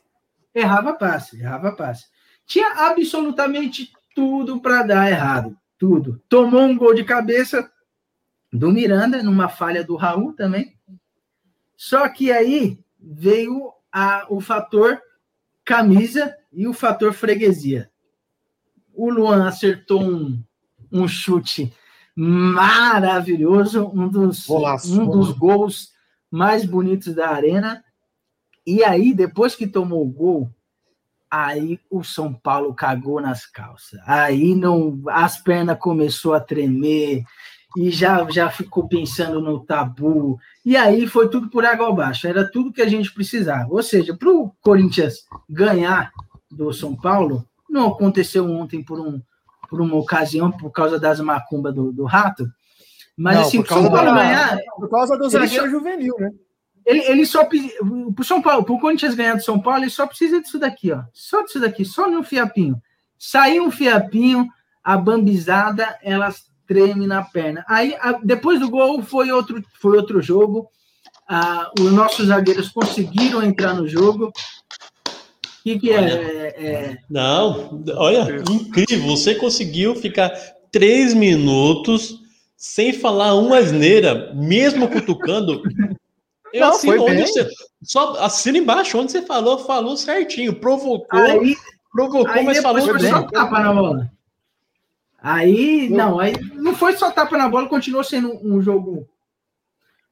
Errava passe, errava passe. Tinha absolutamente tudo para dar errado. Tudo. Tomou um gol de cabeça do Miranda, numa falha do Raul também. Só que aí veio a, o fator camisa e o fator freguesia. O Luan acertou um, um chute maravilhoso, um dos, Golaço. um dos gols mais bonitos da arena. E aí, depois que tomou o gol, aí o São Paulo cagou nas calças. Aí não, as pernas começou a tremer e já já ficou pensando no tabu. E aí foi tudo por água abaixo. Era tudo que a gente precisava. Ou seja, para o Corinthians ganhar do São Paulo, não aconteceu ontem por um por uma ocasião, por causa das macumbas do, do rato. Mas Não, assim, por para o São Paulo da- ganhar, Por causa do zagueiro juvenil, né? ele, ele só para o São Paulo, Corinthians ganhar do São Paulo, ele só precisa disso daqui, ó. Só disso daqui, só no fiapinho. Saiu um fiapinho, a bambizada, elas treme na perna. Aí, a- depois do gol, foi outro, foi outro jogo. Ah, os nossos zagueiros conseguiram entrar no jogo. O que, que é? É, é? Não, olha, incrível. Você conseguiu ficar três minutos sem falar uma asneira, mesmo cutucando. Eu Não, assino foi onde você. Só assina embaixo onde você falou, falou certinho. Provocou, Aí, provocou, Aí mas falou bem. só tapa na bola. Aí, não, aí não foi só tapa na bola, continuou sendo um jogo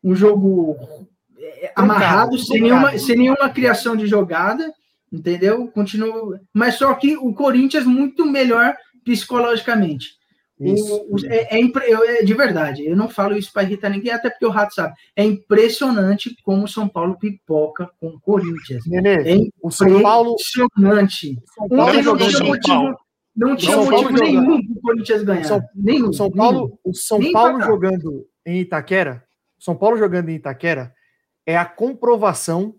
um jogo é, amarrado, sem nenhuma, sem nenhuma criação de jogada, entendeu? Continuou, mas só que o Corinthians muito melhor psicologicamente. O- Isso. o- é, é eu- é de verdade, eu não falo isso para irritar ninguém, até porque o Rato sabe. É impressionante como o São Paulo pipoca com o Corinthians. Nenê, É o São Paulo, impressionante. São Paulo Ontem não São motivo, Paulo. Não tinha São motivo jogando. nenhum para o Corinthians ganhar. São- nenhum. o São nenhum. Paulo, o São Nem Paulo jogando em Itaquera, São Paulo jogando em Itaquera é a comprovação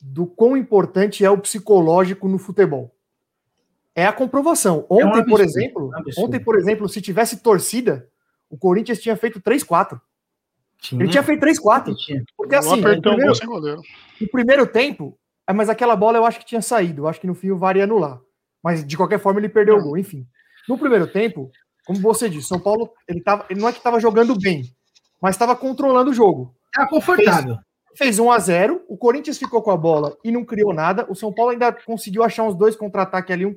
do quão importante é o psicológico no futebol. É a comprovação. Ontem, um absurdo, por exemplo, um absurdo. ontem, por exemplo, se tivesse torcida, o Corinthians tinha feito 3-4. Ele tinha feito 3-4. Tinha. Porque assim, o primeiro, no primeiro tempo, ah, mas aquela bola eu acho que tinha saído. Eu acho que no fim o VAR ia anular. Mas de qualquer forma ele perdeu o gol. Enfim. No primeiro tempo, como você disse, São Paulo ele, tava, ele não é que estava jogando bem, mas estava controlando o jogo. Tá confortável. Fez 1 a 0 o Corinthians ficou com a bola e não criou nada. O São Paulo ainda conseguiu achar uns dois contra-ataques ali, um,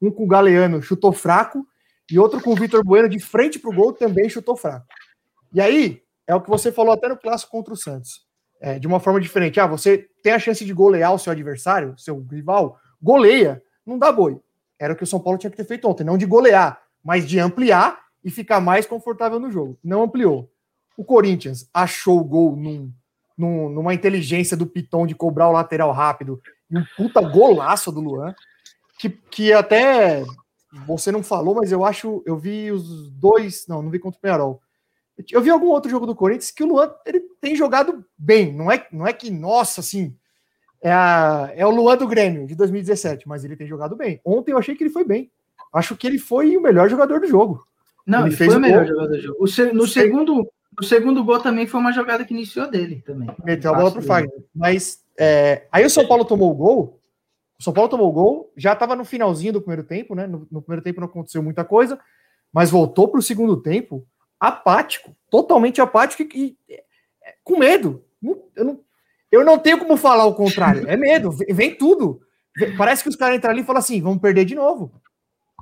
um com o Galeano, chutou fraco, e outro com o Vitor Bueno de frente para o gol, também chutou fraco. E aí, é o que você falou até no clássico contra o Santos. É, de uma forma diferente. Ah, você tem a chance de golear o seu adversário, seu rival, goleia, não dá boi. Era o que o São Paulo tinha que ter feito ontem, não de golear, mas de ampliar e ficar mais confortável no jogo. Não ampliou. O Corinthians achou o gol num, num- numa inteligência do Piton de cobrar o lateral rápido e um puta golaço do Luan, que, que até você não falou, mas eu acho, eu vi os dois, não, não vi contra o Penharol. Eu vi algum outro jogo do Corinthians que o Luan ele tem jogado bem, não é, não é que, nossa, assim, é, a- é o Luan do Grêmio de 2017, mas ele tem jogado bem. Ontem eu achei que ele foi bem. Acho que ele foi o melhor jogador do jogo. Não, Ele ele, fez foi o melhor gol. jogador do jogo. O no, Sei. segundo, no segundo gol também foi uma jogada que iniciou dele também. Meteu a bola pro. Fagner. Mas é, aí o São Paulo tomou o gol. O São Paulo tomou o gol, já estava no finalzinho do primeiro tempo, né? No, no primeiro tempo não aconteceu muita coisa, mas voltou para o segundo tempo apático, totalmente apático e, e- com medo. Eu não, eu não tenho como falar o contrário. É medo, vem, tudo. Parece que os caras entram ali e falam assim: vamos perder de novo.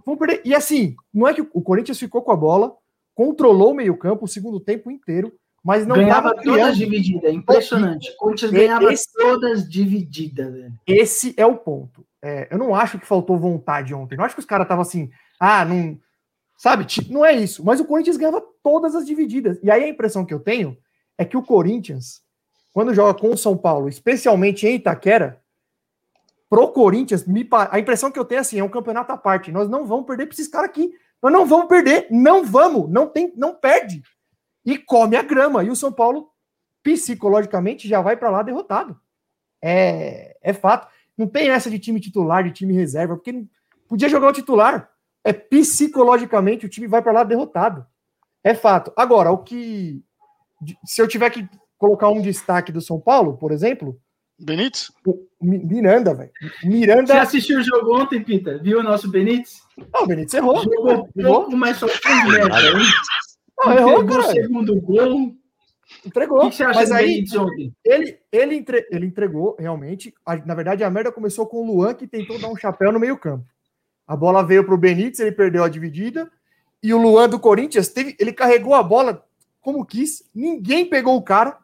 Vamos perder. E assim, não é que o Corinthians ficou com a bola, controlou o meio-campo o segundo tempo inteiro, mas não ganhava todas divididas, impressionante. O Corinthians ganhava Esse- todas divididas, velho. Esse é o ponto. É, eu não acho que faltou vontade ontem. Não acho que os caras estavam assim, ah, não. Sabe? Não é isso. Mas o Corinthians ganhava todas as divididas. E aí a impressão que eu tenho é que o Corinthians, quando joga com o São Paulo, especialmente em Itaquera, pro Corinthians, me a impressão que eu tenho é assim, é um campeonato à parte. Nós não vamos perder para esses caras aqui. Nós não vamos perder, não vamos, não tem, não perde. E come a grama. E o São Paulo psicologicamente já vai para lá derrotado. É, é fato. Não tem essa de time titular, de time reserva, porque podia jogar o titular. É psicologicamente o time vai para lá derrotado. É fato. Agora, o que se eu tiver que colocar um destaque do São Paulo, por exemplo, Benítez? o Mi- Miranda, velho. Você Miranda. assistiu o jogo ontem, Pita? Viu o nosso Benítez? Não, o Benítez errou. Jogou Errou. pouco, mas só fez merda. hein? Não, errou, Entregou o cara. segundo gol. O Entregou. que que você acha Mas do aí, Benítez ontem? ele, ele, entre- ele entregou, realmente. Na verdade, a merda começou com o Luan, que tentou dar um chapéu no meio-campo. A bola veio pro Benítez, ele perdeu a dividida. E o Luan do Corinthians, teve, ele carregou a bola como quis. Ninguém pegou o cara.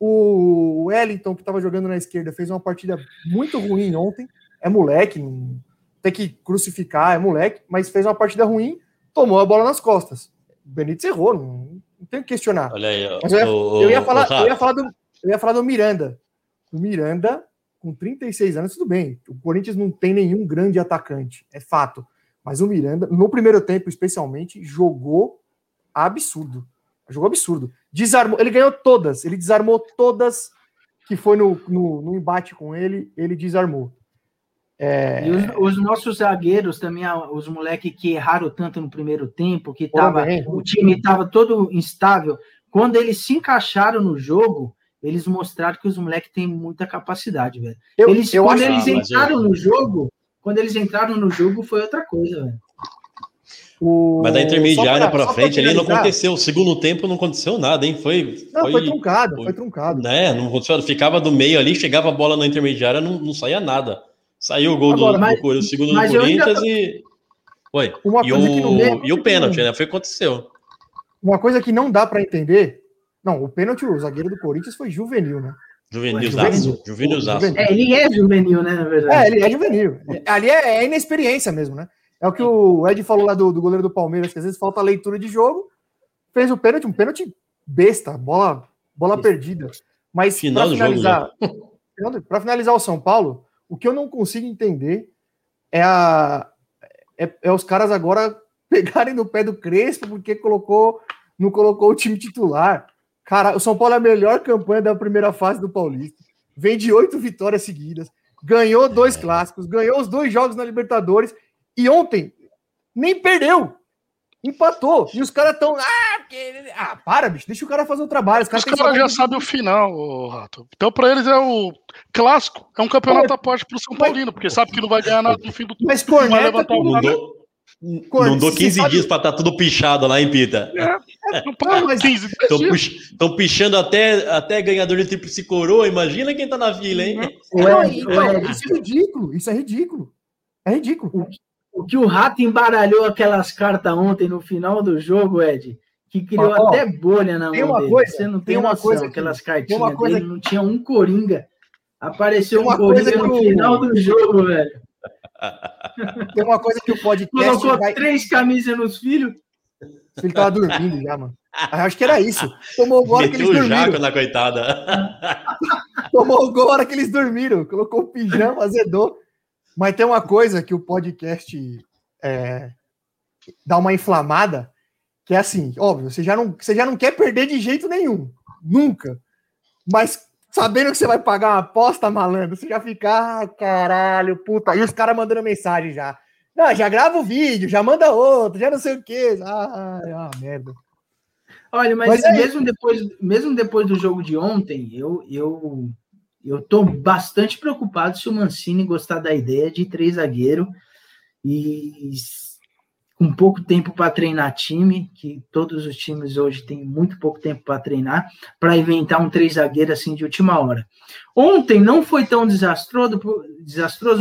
O Wellington, que estava jogando na esquerda, fez uma partida muito ruim ontem. É moleque, não tem que crucificar, é moleque, mas fez uma partida ruim, tomou a bola nas costas. O Benítez errou, não, não tem o que questionar. Olha aí, ó. Eu ia, eu falar, eu ia falar do, eu ia falar do Miranda. O Miranda, com 36 anos, tudo bem. O Corinthians não tem nenhum grande atacante, é fato. Mas o Miranda, no primeiro tempo, especialmente, jogou absurdo. Jogou absurdo. Desarmou, ele ganhou todas, ele desarmou todas que foi no, no, no embate com ele, ele desarmou. É, E os, os nossos zagueiros também, ah, os moleques que erraram tanto no primeiro tempo, que tava, o time estava todo instável. Quando eles se encaixaram no jogo, eles mostraram que os moleques têm muita capacidade, velho. eu, Eles, eu quando acho eles Ah, mas eu- entraram no jogo, quando eles entraram no jogo, foi outra coisa, velho. O, Mas da intermediária só frente ali não aconteceu. O segundo tempo não aconteceu nada, hein? Foi. Não, foi, foi truncado, foi- foi truncado. né? Não aconteceu. Ficava do meio ali, chegava a bola na intermediária, não, não saía nada. Saiu o gol do, Agora, mas- do Corinthians, o segundo do ainda Corinthians tô- e. Oi. Uma E meio- o, e o pênalti, né? Foi o que aconteceu. Uma coisa que não dá para entender. Não, o pênalti, o zagueiro do Corinthians foi juvenil, né? Juvenilzaço. Juvenilzaço. Juvenil. É, ele é juvenil, né, na É, verdade. ele é juvenil. Ali é, é inexperiência mesmo, né? É o que o Ed falou lá do, do goleiro do Palmeiras, que às vezes falta leitura de jogo. Fez o pênalti, um pênalti besta, bola, bola Isso. perdida. Mas Final para finalizar, para finalizar o São Paulo, o que eu não consigo entender é a é, é os caras agora pegarem no pé do Crespo porque colocou não colocou o time titular. Cara, o São Paulo é a melhor campanha da primeira fase do Paulista. Vem de oito vitórias seguidas, ganhou dois clássicos, ganhou os dois jogos na Libertadores e ontem nem perdeu. Empatou. E os caras estão. Ah, porque- ah, para, bicho. Deixa o cara fazer o trabalho. Os caras que caras já sabem o final, ô, Rato. Então, pra eles é o clássico, é um campeonato à parte pro São Paulino, porque sabe que não vai ganhar nada no fim do turno. Mas Vai corneta, levantar o Não nada. dou, Corne- não dou você 15 sabe- dias pra estar tudo pichado lá, hein, Pita? Não para mas- 15 Estão pichando até, até ganhador de tríplice coroa. Imagina quem tá na fila, hein? Não, Ué, então, ué, isso é ridículo. Isso é ridículo. É ridículo. O que o Rato embaralhou aquelas cartas ontem no final do jogo, Ed, que criou Ó, até bolha na tem mão uma dele. coisa- Você não tem tem uma noção, coisa que- aquelas tem cartinhas uma coisa dele, não tinha um Coringa. Apareceu uma um Coringa coisa no que o- final do jogo, velho. Tem uma coisa que o podcast Colocou vai... três camisas nos filhos. Ele tava dormindo já, mano. Acho que era isso. Tomou o gol a hora que Meteu eles o jaco dormiram. na coitada. Tomou o gol a hora que eles dormiram. Colocou o pijama, azedou. Mas tem uma coisa que o podcast é, dá uma inflamada, que é assim, óbvio, você já, não, você já não quer perder de jeito nenhum. Nunca. Mas sabendo que você vai pagar uma aposta, malandro, você já fica, ah, caralho, puta. E os caras mandando mensagem já. Não, já grava o vídeo, já manda outro, já não sei o quê. Ah, é uma merda. Olha, mas, Mas é mesmo, depois, mesmo depois do jogo de ontem, eu, eu, eu tô bastante preocupado se o Mancini gostar da ideia de três zagueiro e com pouco tempo para treinar time, que todos os times hoje têm muito pouco tempo para treinar, para inventar um três zagueiro assim de última hora. Ontem não foi tão desastroso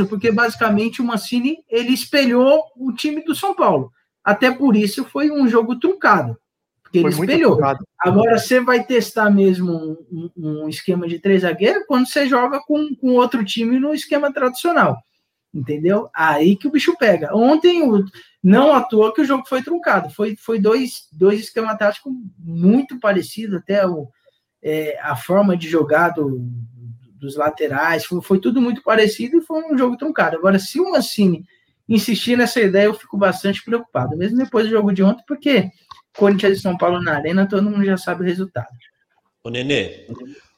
porque basicamente o Mancini ele espelhou o time do São Paulo. Até por isso foi um jogo truncado. Porque ele Foi muito espelhou. Agora você vai testar mesmo um, um- um esquema de três zagueiros quando você joga com, com outro time no esquema tradicional. Entendeu? Aí que o bicho pega. Ontem, o- não à toa que o jogo foi truncado. Foi, foi dois, dois esquemas táticos muito parecidos, até o, é, a forma de jogar do, dos laterais, foi, foi, tudo muito parecido e foi um jogo truncado. Agora, se o Mancini insistir nessa ideia, eu fico bastante preocupado, mesmo depois do jogo de ontem, porque Corinthians e São Paulo na Arena, todo mundo já sabe o resultado. O Nenê,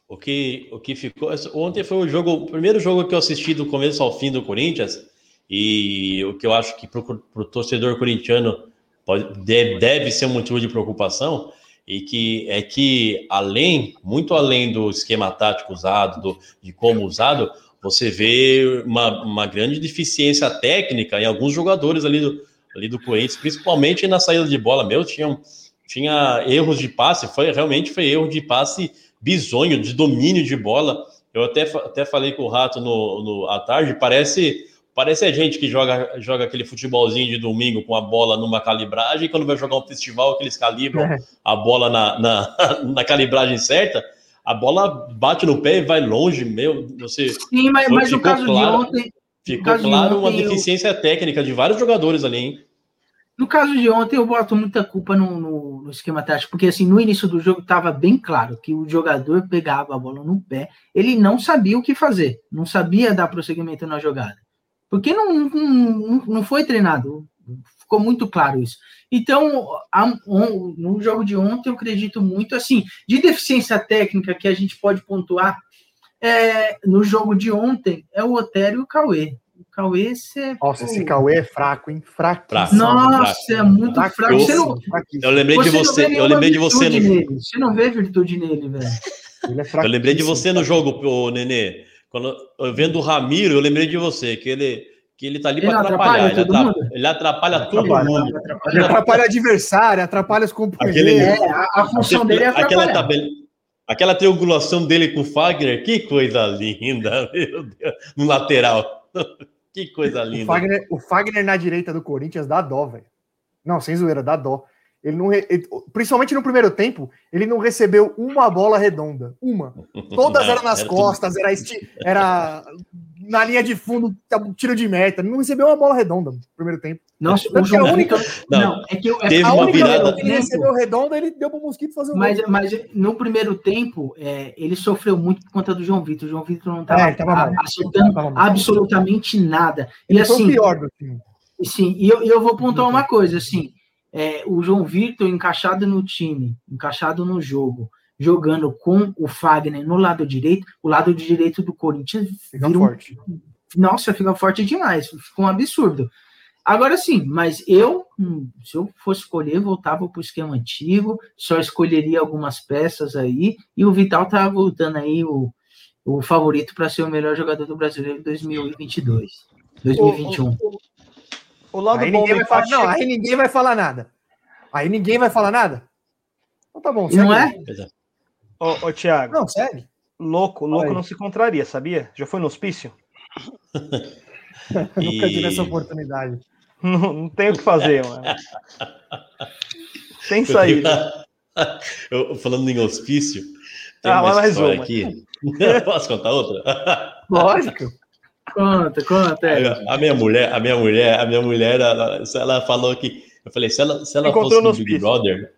o que, o que ficou. Ontem foi o jogo, o primeiro jogo que eu assisti do começo ao fim do Corinthians, e o que eu acho que para o torcedor corintiano pode, deve, deve ser um motivo de preocupação e que é que além, muito além do esquema tático usado, do, de como usado, você vê uma, uma grande deficiência técnica em alguns jogadores ali do, ali do Corinthians, principalmente na saída de bola. Meu, tinha, tinha erros de passe, foi realmente foi erro de passe bizonho, de domínio de bola. Eu até, até falei com o Rato no, no, à tarde, parece Parece a gente que joga, joga aquele futebolzinho de domingo com a bola numa calibragem, e quando vai jogar um festival que eles calibram é. a bola na, na, na, calibragem certa, a bola bate no pé e vai longe, meu. Você, Sim, mas, mas no caso claro, de ontem. Ficou claro de uma deficiência eu... técnica de vários jogadores ali, hein? No caso de ontem, eu boto muita culpa no, no, no esquema tático, porque assim, no início do jogo estava bem claro que o jogador pegava a bola no pé, ele não sabia o que fazer, não sabia dar prosseguimento na jogada. Porque não, não, não foi treinado. Ficou muito claro isso. Então, no jogo de ontem, eu acredito muito assim, de deficiência técnica que a gente pode pontuar é, no jogo de ontem é o Otério e o Cauê. O Cauê, você. Nossa, esse Cauê é fraco, hein? Fraco. Nossa, fraco. é muito fraco. fraco. Eu, não, eu lembrei de você. Eu lembrei de você no... nele. Você não vê virtude nele, velho. É eu lembrei de você no jogo, o Nenê. Quando eu vendo o Ramiro, eu lembrei de você, que ele, que ele tá ali para atrapalhar. Atrapalha ele, atrapalha, ele, atrapalha todo mundo. Atrapalha, ele atrapalha adversário, atrapalha os companheiros. Aquele, é, a, a, função dele é atrapalhar. Aquela, tabela, aquela triangulação dele com o Fagner, que coisa linda, meu Deus, no lateral. que coisa linda. O Fagner, o Fagner na direita do Corinthians dá dó, velho. Não, sem zoeira, dá dó. Ele não, ele, principalmente no primeiro tempo, ele não recebeu uma bola redonda. Uma. Todas não, eram nas era costas, tudo... era, esti, era na linha de fundo, tiro de meta. Ele não recebeu uma bola redonda no primeiro tempo. Nossa, o João a única, não, não, é que eu, teve a uma virada. que ele recebeu redonda, ele deu para o Mosquito fazer um mas, gol. Mas no primeiro tempo, é, ele sofreu muito por conta do João Vitor. O João Vitor não estava é, acertando absolutamente nada. E ele assim, pior do time. Sim, e eu, eu vou pontuar uma coisa, assim, é, o João Vitor encaixado no time, encaixado no jogo, jogando com o Fagner no lado direito, o lado direito do Corinthians fica um, forte. Nossa, fica forte demais, ficou um absurdo. Agora sim, mas eu, hum, se eu fosse escolher, voltava para o esquema antigo, só escolheria algumas peças aí, e o Vital tá voltando aí o, o favorito para ser o melhor jogador do brasileiro em 2022, 2021. O, o, o lado aí bom ninguém vai falar, Não, aí ninguém vai falar nada. Aí ninguém vai falar nada? Então tá bom. Não é? Ô, ô Thiago. Não, segue. Louco, louco não se contraria, sabia? Já foi no hospício? e... Nunca tive essa oportunidade. Não, não tem o que fazer, mano. Sem saída. Eu, falando em hospício, tem ah, uma mais uma. aqui. Posso contar outra? Lógico. Conta, conta. É. A minha mulher, a minha mulher, a minha mulher, ela, ela falou que. Eu falei, se ela, se ela fosse no Big Brother,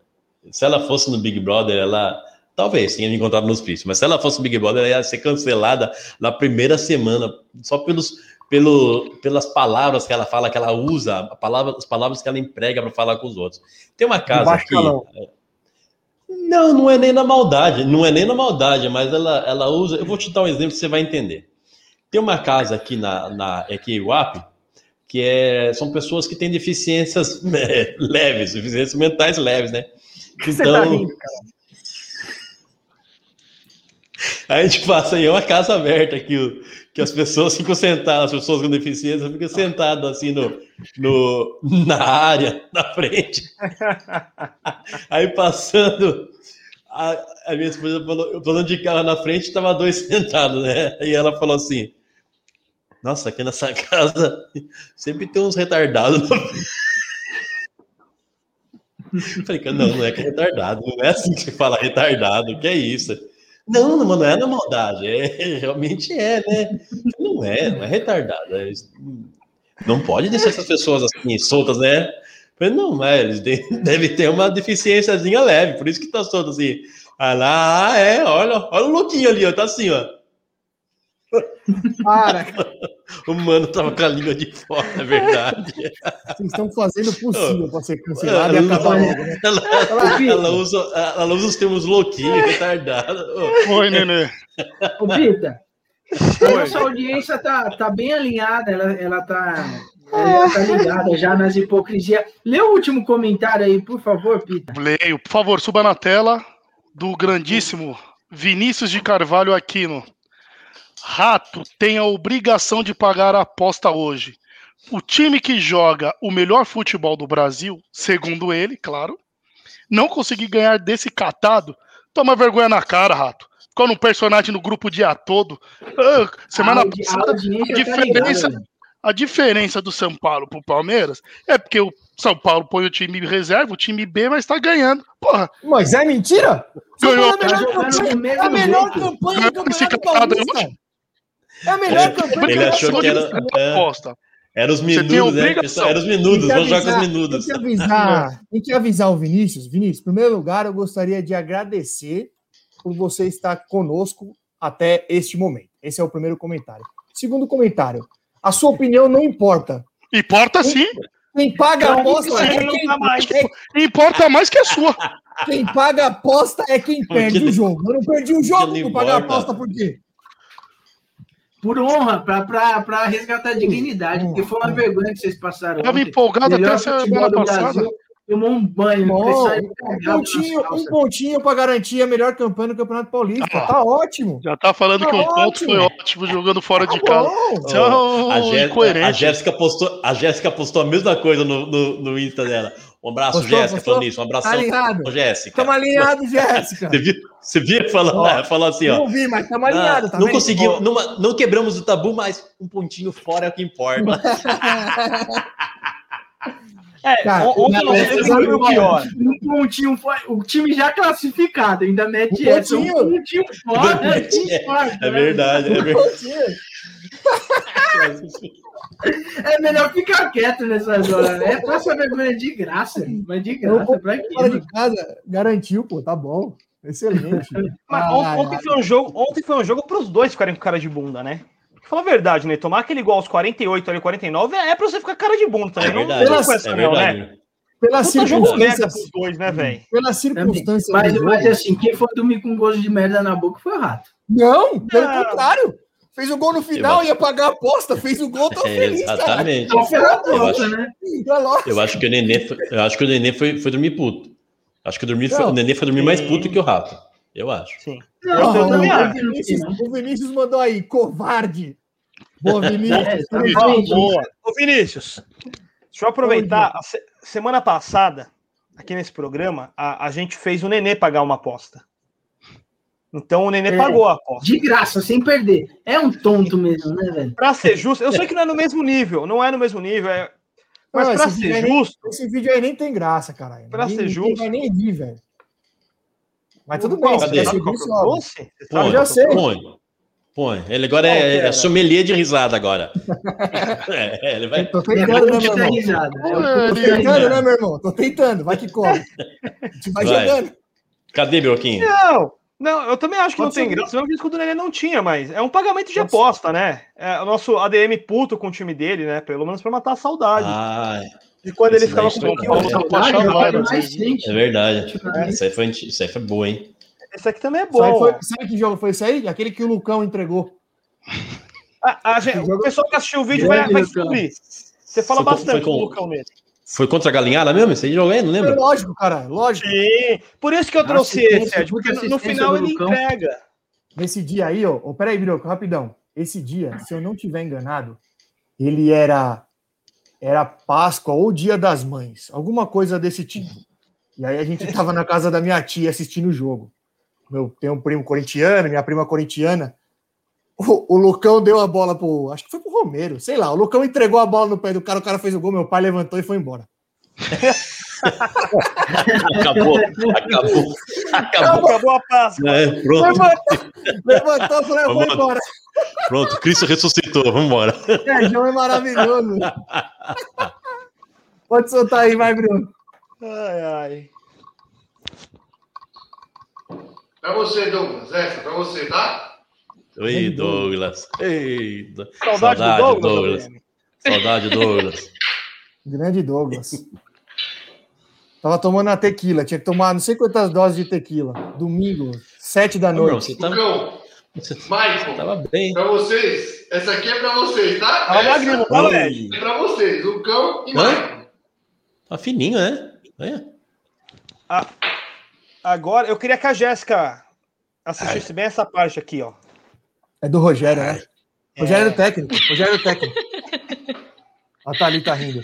se ela fosse no Big Brother, ela talvez tenha me encontrado no hospício, mas se ela fosse no Big Brother, ela ia ser cancelada na primeira semana, só pelos, pelo, pelas palavras que ela fala, que ela usa, a palavra, as palavras que ela emprega para falar com os outros. Tem uma casa aqui. Não, não é nem na maldade, não é nem na maldade, mas ela, ela usa. Eu vou te dar um exemplo que você vai entender. Tem uma casa aqui na, na aqui em UAP, que é, são pessoas que têm deficiências né, leves, deficiências mentais leves, né? Então, Você tá rindo, A gente passa aí, é uma casa aberta aqui, que as pessoas ficam sentadas, as pessoas com deficiência ficam sentadas assim no, no, na área, na frente. Aí passando, a, a minha esposa falou, falando de carro na frente, estava dois sentados, né? E ela falou assim: nossa, aqui nessa casa sempre tem uns retardados. Falei, não, não é que é retardado, não é assim que se fala retardado, que é isso? Não, não, não é na maldade, é, realmente é, né? Não é, não é retardado. É, não pode deixar essas pessoas assim, soltas, né? Falei, não, é, eles devem ter uma deficiênciazinha leve, por isso que tá solto assim. Ah lá, é, olha, olha o louquinho ali, ó, tá assim, ó. Para, O mano tava com a língua de fora, é verdade. vocês estão fazendo o possível para ser cancelado e acabar logo, né? Ela, ela usa, ela usa os termos louquinho, retardado. Ô, Oi, Nenê. Ô, Pita, a nossa audiência tá, tá bem alinhada, ela, ela, tá, ela tá ligada já nas hipocrisias. Lê o último comentário aí, por favor, Pita. Leio, por favor, suba na tela do grandíssimo Vinícius de Carvalho Aquino. Rato tem a obrigação de pagar a aposta hoje. O time que joga o melhor futebol do Brasil, segundo ele, claro, não conseguir ganhar desse catado, toma vergonha na cara, Rato. Ficou num personagem no grupo o dia todo. Ah, semana A audi- a passada, a tá diferença, a diferença do São Paulo pro Palmeiras é porque o São Paulo põe o time reserva, o time B, mas tá ganhando. Porra, Mas é mentira? Ganhou. É a melhor Tá a melhor campanha do Campeonato Paulista. É a melhor Ele- campanha ele achou que era- é. aposta. Era os minutos, né? pessoal? Era os minutos, vamos jogar com os minutos. Tem que avisar, tem que avisar o Vinícius. Vinícius, em primeiro lugar, eu gostaria de agradecer por você estar conosco até este momento. Esse é o primeiro comentário. Segundo comentário, a sua opinião não importa. Importa sim. Quem paga a aposta é não quem, tá mais. é Importa mais que a sua. quem paga a aposta é quem perde o jogo. Eu não perdi o jogo por pagar a aposta por quê? Por honra, pra resgatar a dignidade, porque foi uma vergonha que vocês passaram. Tava ontem. empolgado até semana do passada. Brasil, Tomou um banho, Bom, um pontinho, um pontinho para garantir a melhor campanha do Campeonato Paulista. Ah. Tá ótimo. Já tá falando que um Tá ponto foi ótimo. jogando fora de Tá casa. bom. Você é um a, Jé- incoerente. a Jéssica postou, a Jéssica postou a mesma coisa no, no, no Insta dela. Um abraço, Postou, Jéssica, postou? falando isso. Um abração, Tá alinhado. Jéssica. Estamos alinhados, Jéssica. Você viu? Você viu? Falou, Ó, falou assim, ó. Não vi, mas estamos alinhados. Ah, tá não vendo? conseguimos, não, não quebramos o tabu, mas um pontinho fora é o que importa. É, Cara, on- ontem Não, você viu foi o pior. Um pontinho fora. O time já classificado, ainda mete Um essa. Um pontinho. pontinho fora. É, É né? verdade, é verdade. É melhor ficar quieto nessas horas, né? Passa vergonha de graça. Mas de graça, pra quê? Fora de casa, garantiu, pô, tá bom. Excelente. Mas ai, ontem, foi um jogo, ontem foi um jogo pros dois ficarem com cara de bunda, né? Fala a verdade, né? Tomar aquele gol aos 48 ali, 49 é pra você ficar com cara de bunda também. É não verdade, não é não, verdade. né? Circunstâncias, pros dois, né, velho? pelas circunstâncias Mas, mas assim, quem for dormir com gosto de merda na boca foi o rato. Não, pelo Não. contrário. Fez o gol no final, ia pagar a aposta, fez o gol, tô É, feliz, exatamente. Eu acho- né? É lógico. Eu acho que o Nenê foi, eu acho que o Nenê foi, foi dormir puto. Acho que o, dormir foi- o Nenê foi dormir mais puto que o Rato. Eu acho. Sim. Não, Eu não, também não, acho. não, Vinícius- o Vinícius mandou aí, covarde. Boa, Vinícius. É, exatamente. Boa. Ô, Vinícius, deixa eu aproveitar. A semana passada, aqui nesse programa, a, a gente fez o Nenê pagar uma aposta. Então o Nenê É. pagou a aposta. De graça, sem perder. É um tonto mesmo, né, velho? Pra ser justo, eu sei que não é no mesmo nível, não é no mesmo nível, é- mas Não, pra ser aí nem- justo, Esse vídeo aí nem tem graça, caralho. Pra Ninguém- ser justo. vai nem vir, velho. Mas tudo bem, se Cadê? quer Sabe seguir, qual que eu? Você já sei. Põe. Põe. Ele agora é, é sommelier de risada agora. É, ele vai. Tô É tentando, né, meu irmão? risada. É Tô eu tentando, né, meu irmão? Tô tentando, vai que corre. A gente vai, Vai. jogando. Cadê, Broquinho? Não, não, eu também acho que Pode não tem ser. graça, mesmo que isso que o Nenê não tinha, mas é um pagamento de Pode ser. aposta, né? É o nosso ADM puto com o time dele, né? Pelo menos pra matar a saudade. Ah, e quando ele ficava com um pouquinho tá é o que às mais vezes. sente. é verdade. Isso aí foi, isso aí foi boa, hein? Esse aqui também é Isso aí bom. foi- sabe que jogo foi esse aí? Aquele que o Lucão entregou. A- a gente- o pessoal que assistiu o vídeo vai, vai descobrir. Você fala Foi bastante foi com- do Lucão nele. Foi contra a galinhada mesmo? Esse aí jogo aí? Não É lembro. lógico, cara, lógico. Sim, por isso que eu trouxe esse, Ed, porque puta no, final ele Lucão. entrega. Nesse dia aí, ó, ó peraí, Biroco, rapidão. Esse dia, se eu não tiver enganado, ele era era Páscoa ou Dia das Mães, alguma coisa desse tipo. E aí a gente tava na casa da minha tia assistindo o jogo. Meu, tem um primo corintiano, minha prima corintiana. O, o Lucão deu a bola pro. Acho que foi pro Romero, sei lá. O Lucão entregou a bola no pé do cara, o cara fez o gol, meu pai levantou e foi embora. Acabou, acabou, acabou. Acabou a Páscoa. É, pronto, Levantou, levantou e falou: eu vou Vamos. embora. pronto. Cristo ressuscitou, vamos embora. Sérgio é maravilhoso. Pode soltar aí, vai, Bruno. Ai, ai. Pra você, Douglas, essa, pra você, tá? Oi, Douglas. Eita. Saudade, Saudade, do Douglas. Douglas. Saudade, Douglas. Grande Douglas. Tava tomando a tequila, tinha que tomar não sei quantas doses de tequila. Domingo, sete da Ô, meu, noite. você tá, Lucão, você Michael, tava bem. pra vocês. Essa aqui é pra vocês, tá? Fala Essa magrinho, fala, velho. é pra vocês, Lucão e Hã? Michael. Tá fininho, né? É. Agora, eu queria que a Jéssica assistisse bem essa parte aqui, ó. É do Rogério, né? Rogério é do técnico. Rogério é do técnico. A Thalita rindo.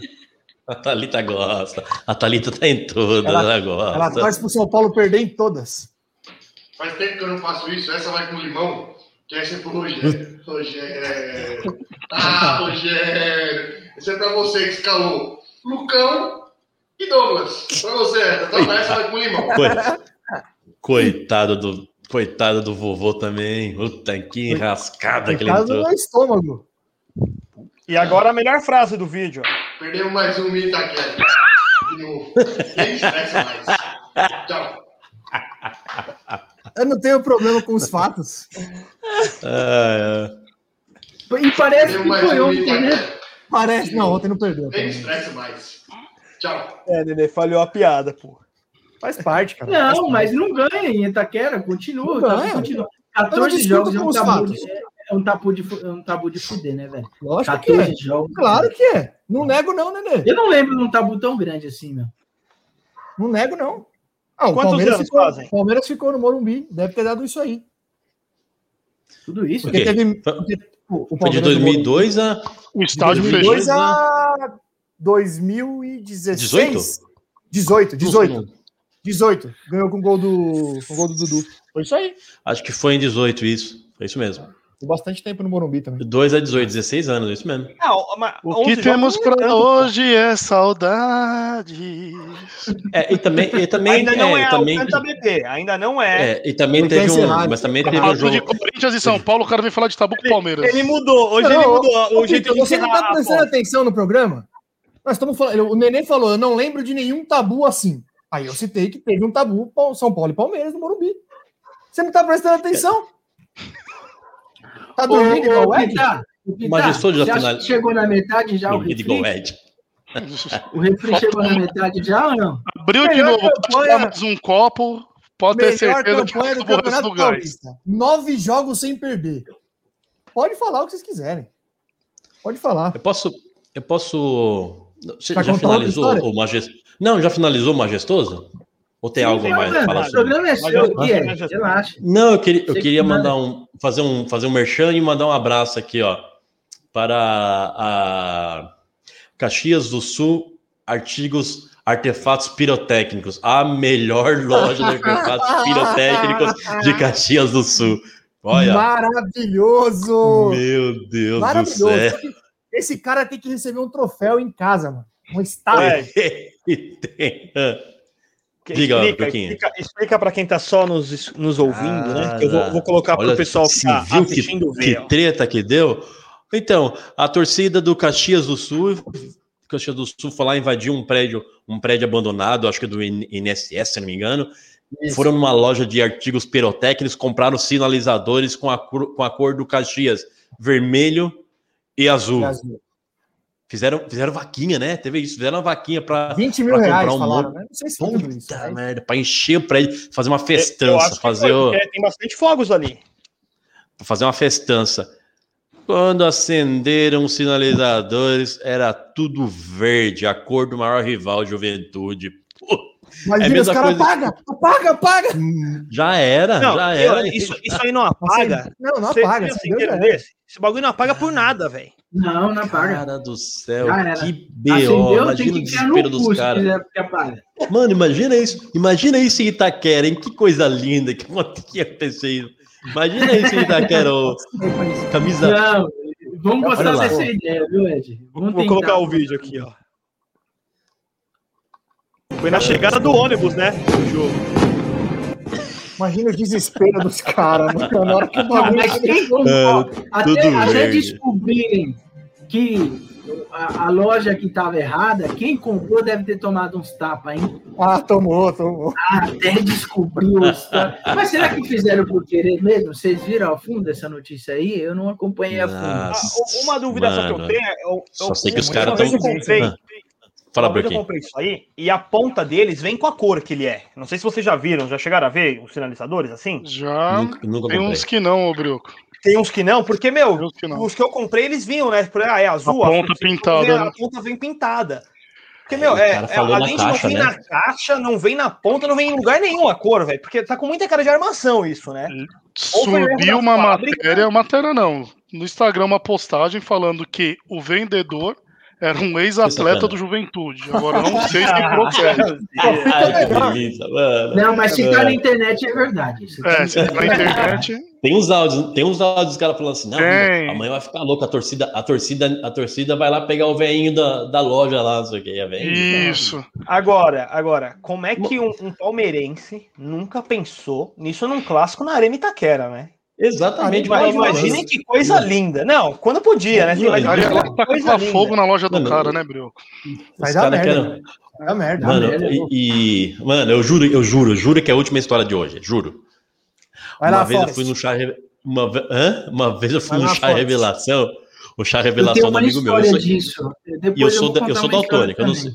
A Thalita gosta. A Thalita tá em todas, Ela- ela, Ela torce pro São Paulo perder em todas. Faz tempo que eu não faço isso. Essa vai com limão, que essa é pro Rogério. Rogério. Ah, Rogério. Essa é pra você que escalou. Lucão e Douglas. Pra você, então essa vai com limão. Coi- Coitado do, coitado do vovô também. Puta que enrascada que ele Por causa entrou. do estômago. E agora a melhor frase do vídeo. ó. Perdemos mais um Itaquera. De novo. Nem estressa mais. Tchau. Eu não tenho problema com os fatos. Ah, E parece que foi um em ontem, né? Itaquera. Parece. Não, ontem não perdeu. Nem também. estressa mais. Tchau. É, Nenê, falhou a piada, pô. Faz parte, cara. Não, Faz mas não ganha em Itaquera, continua. Não tá- ganha. continua. Eu não 14 discuto jogos é um, os tabu, fatos. é, é um tabu de, é um tabu de fuder, né, velho? parte. Lógico que 14 é. jogos. Claro que é. Não nego, não, Nenê. Eu não lembro de um tabu tão grande assim, meu. Não nego, não. Ah, o Quantos Palmeiras anos ficou, fazem? o Palmeiras ficou no Morumbi. Deve ter dado isso aí. Tudo isso. Por quê? Porque teve. Porque, o foi de Palmeiras no 2002 a. O estádio De fechou. 2002 a 2016. 18, 18. 18. Ganhou com o gol do, com gol do Dudu. Foi isso aí. Acho que foi em 18 isso. Foi isso mesmo. Ficou bastante tempo no Morumbi também. 2 a 18, 16 anos, isso mesmo. Não, mas O 11 que temos é pra tanto, pô. hoje é saudade. É, e também, e também, Ainda não é, é, também, Alcântara BP, ainda não é. é, e também Ele teve um, mas também teve um Tabu de jogo. Corinthians e São Paulo, o cara vem falar de tabu com o Palmeiras. Ele mudou, hoje Não, ele mudou ô, o jeito Vitor, de você não tá prestando atenção no programa? Nós estamos falando. O Nenê falou: eu não lembro de nenhum tabu assim. Aí eu citei que teve um tabu São Paulo e Palmeiras no Morumbi. Você não tá prestando atenção? Tá dormindo igual o Ed? Pita, ô, Pita, Majestoso já que chegou na metade já o Dormido igual refri? Ed. O refri chegou na metade já ou não? Abriu de Melhor novo, pode campanha- dar mais um copo, pode ter Melhor certeza que campanha do o Campeonato. Paulista. Nove jogos sem perder. Pode falar o que vocês quiserem. Pode falar. Eu posso. Eu posso. Você já outra finalizou o majestoso? Não, já finalizou o majestoso? Ou tem algo Sim, mais a falar O sobre? programa é seu eu- aqui, é. eu- Relaxa. Não, eu queria, eu queria que mandar um fazer, um. fazer um merchan e mandar um abraço aqui, ó. Para a Caxias do Sul, artigos, artefatos pirotécnicos. A melhor loja de artefatos pirotécnicos de Caxias do Sul. Olha. Maravilhoso! Meu Deus do Maravilhoso. céu. Esse cara tem que receber um troféu em casa, mano. Um estátua. É. Tem. Que- Diga, explica, explica, para quem tá só nos, nos ouvindo, né? Que eu vou, vou colocar para o pessoal que tá viu assistindo que, ver. que treta que deu. Então, a torcida do Caxias do Sul, Caxias do Sul foi lá invadir um prédio, um prédio abandonado, acho que do IN- INSS, se não me engano. Foram numa loja de artigos pirotécnicos, compraram sinalizadores com a, cor, com a cor do Caxias, vermelho e azul. Azul. Fizeram, fizeram vaquinha, né? Teve isso, fizeram uma vaquinha para 20 mil pra comprar reais, um falaram, monte- né? Não sei se isso. Puta mas- merda, para encher o prédio, fazer uma Eu festança, fazer foi, o... porque tem bastante fogos ali. para fazer uma festança. Quando acenderam os sinalizadores, era tudo verde, a cor do maior rival, Juventude. Mas É os caras coisa- paga, apaga, apaga. já era, Não, já era. isso, isso aí não apaga. Não, não Você apaga. assim, Deus desse? Esse bagulho não apaga por nada, velho. Não, não apaga. Cara do céu, que B.O. Imagina o desespero dos caras. apaga. Mano, imagina isso. Imagina isso em Itaquera, hein? Que coisa linda que que ia acontecer isso. Imagina isso em Itaquera, ô, camisa. Não, vamos gostar dessa ideia, viu, Ed? Vamos Vou tentar. colocar o vídeo aqui, ó. Foi na chegada do ônibus, né? Do jogo. Imagina o desespero dos caras, mano. Na hora que o bagulho. mas Mano, até, até descobrirem que a, a loja que estava errada, quem comprou deve ter tomado uns tapas, hein? Ah, tomou, tomou. Até descobriu. Mas será que fizeram por querer mesmo? Vocês viram ao fundo essa notícia aí? Eu não acompanhei a fundo. Ah, uma dúvida só que eu mano. tenho é. Eu, Só eu- sei que os caras vez Fala, vez eu comprei isso aí e a ponta deles vem com a cor que ele é. Não sei se vocês já viram, já chegaram a ver os sinalizadores assim? Já Nunca, nunca tem comprei. uns que não, ô Brioco. Tem uns que não, porque, meu, que não. os que eu comprei, eles vinham, né? Por- Ah, é azul. A ponta pintada, vem- né? A ponta vem pintada. Porque, meu, é, é, na além de caixa, não vir né? na caixa, não vem na ponta, não vem em lugar nenhum a cor, velho. Porque tá com muita cara de armação isso, né? Subiu uma fábrica. matéria, matéria não. No Instagram, uma postagem falando que o vendedor era um ex-atleta sacana. do Juventude. Agora eu não sei se procede. Ai, que delícia, mano. Não, mas se tá na internet é verdade. É, tem- se na internet. Tem uns áudios, tem uns áudios dos caras falando assim, não, Tem. amanhã vai ficar louco, a torcida, a torcida, a torcida vai lá pegar o velhinho da, da loja lá, não sei o que, é velhinho. Isso. Agora, agora, como é que um, um palmeirense nunca pensou nisso num clássico na Arena Itaquera, né? Exatamente, Mas mas imaginem que coisa linda. Não, quando podia, né? Você Não, imagina Ali que ela tá coisa com linda. fogo na loja do Mano, cara, né, Brioco? Dar caras merda. querem... Dar merda. Mano, merda, e, e- mano, eu juro, eu juro, juro que é a última história de hoje, juro. Vai uma lá, vez eu fui no chá, uma, hã? uma vez eu fui Vai no lá, chá Forrest. revelação, o chá revelação do amigo meu. Eu sou, e eu sou, eu sou daltônico, eu não sei.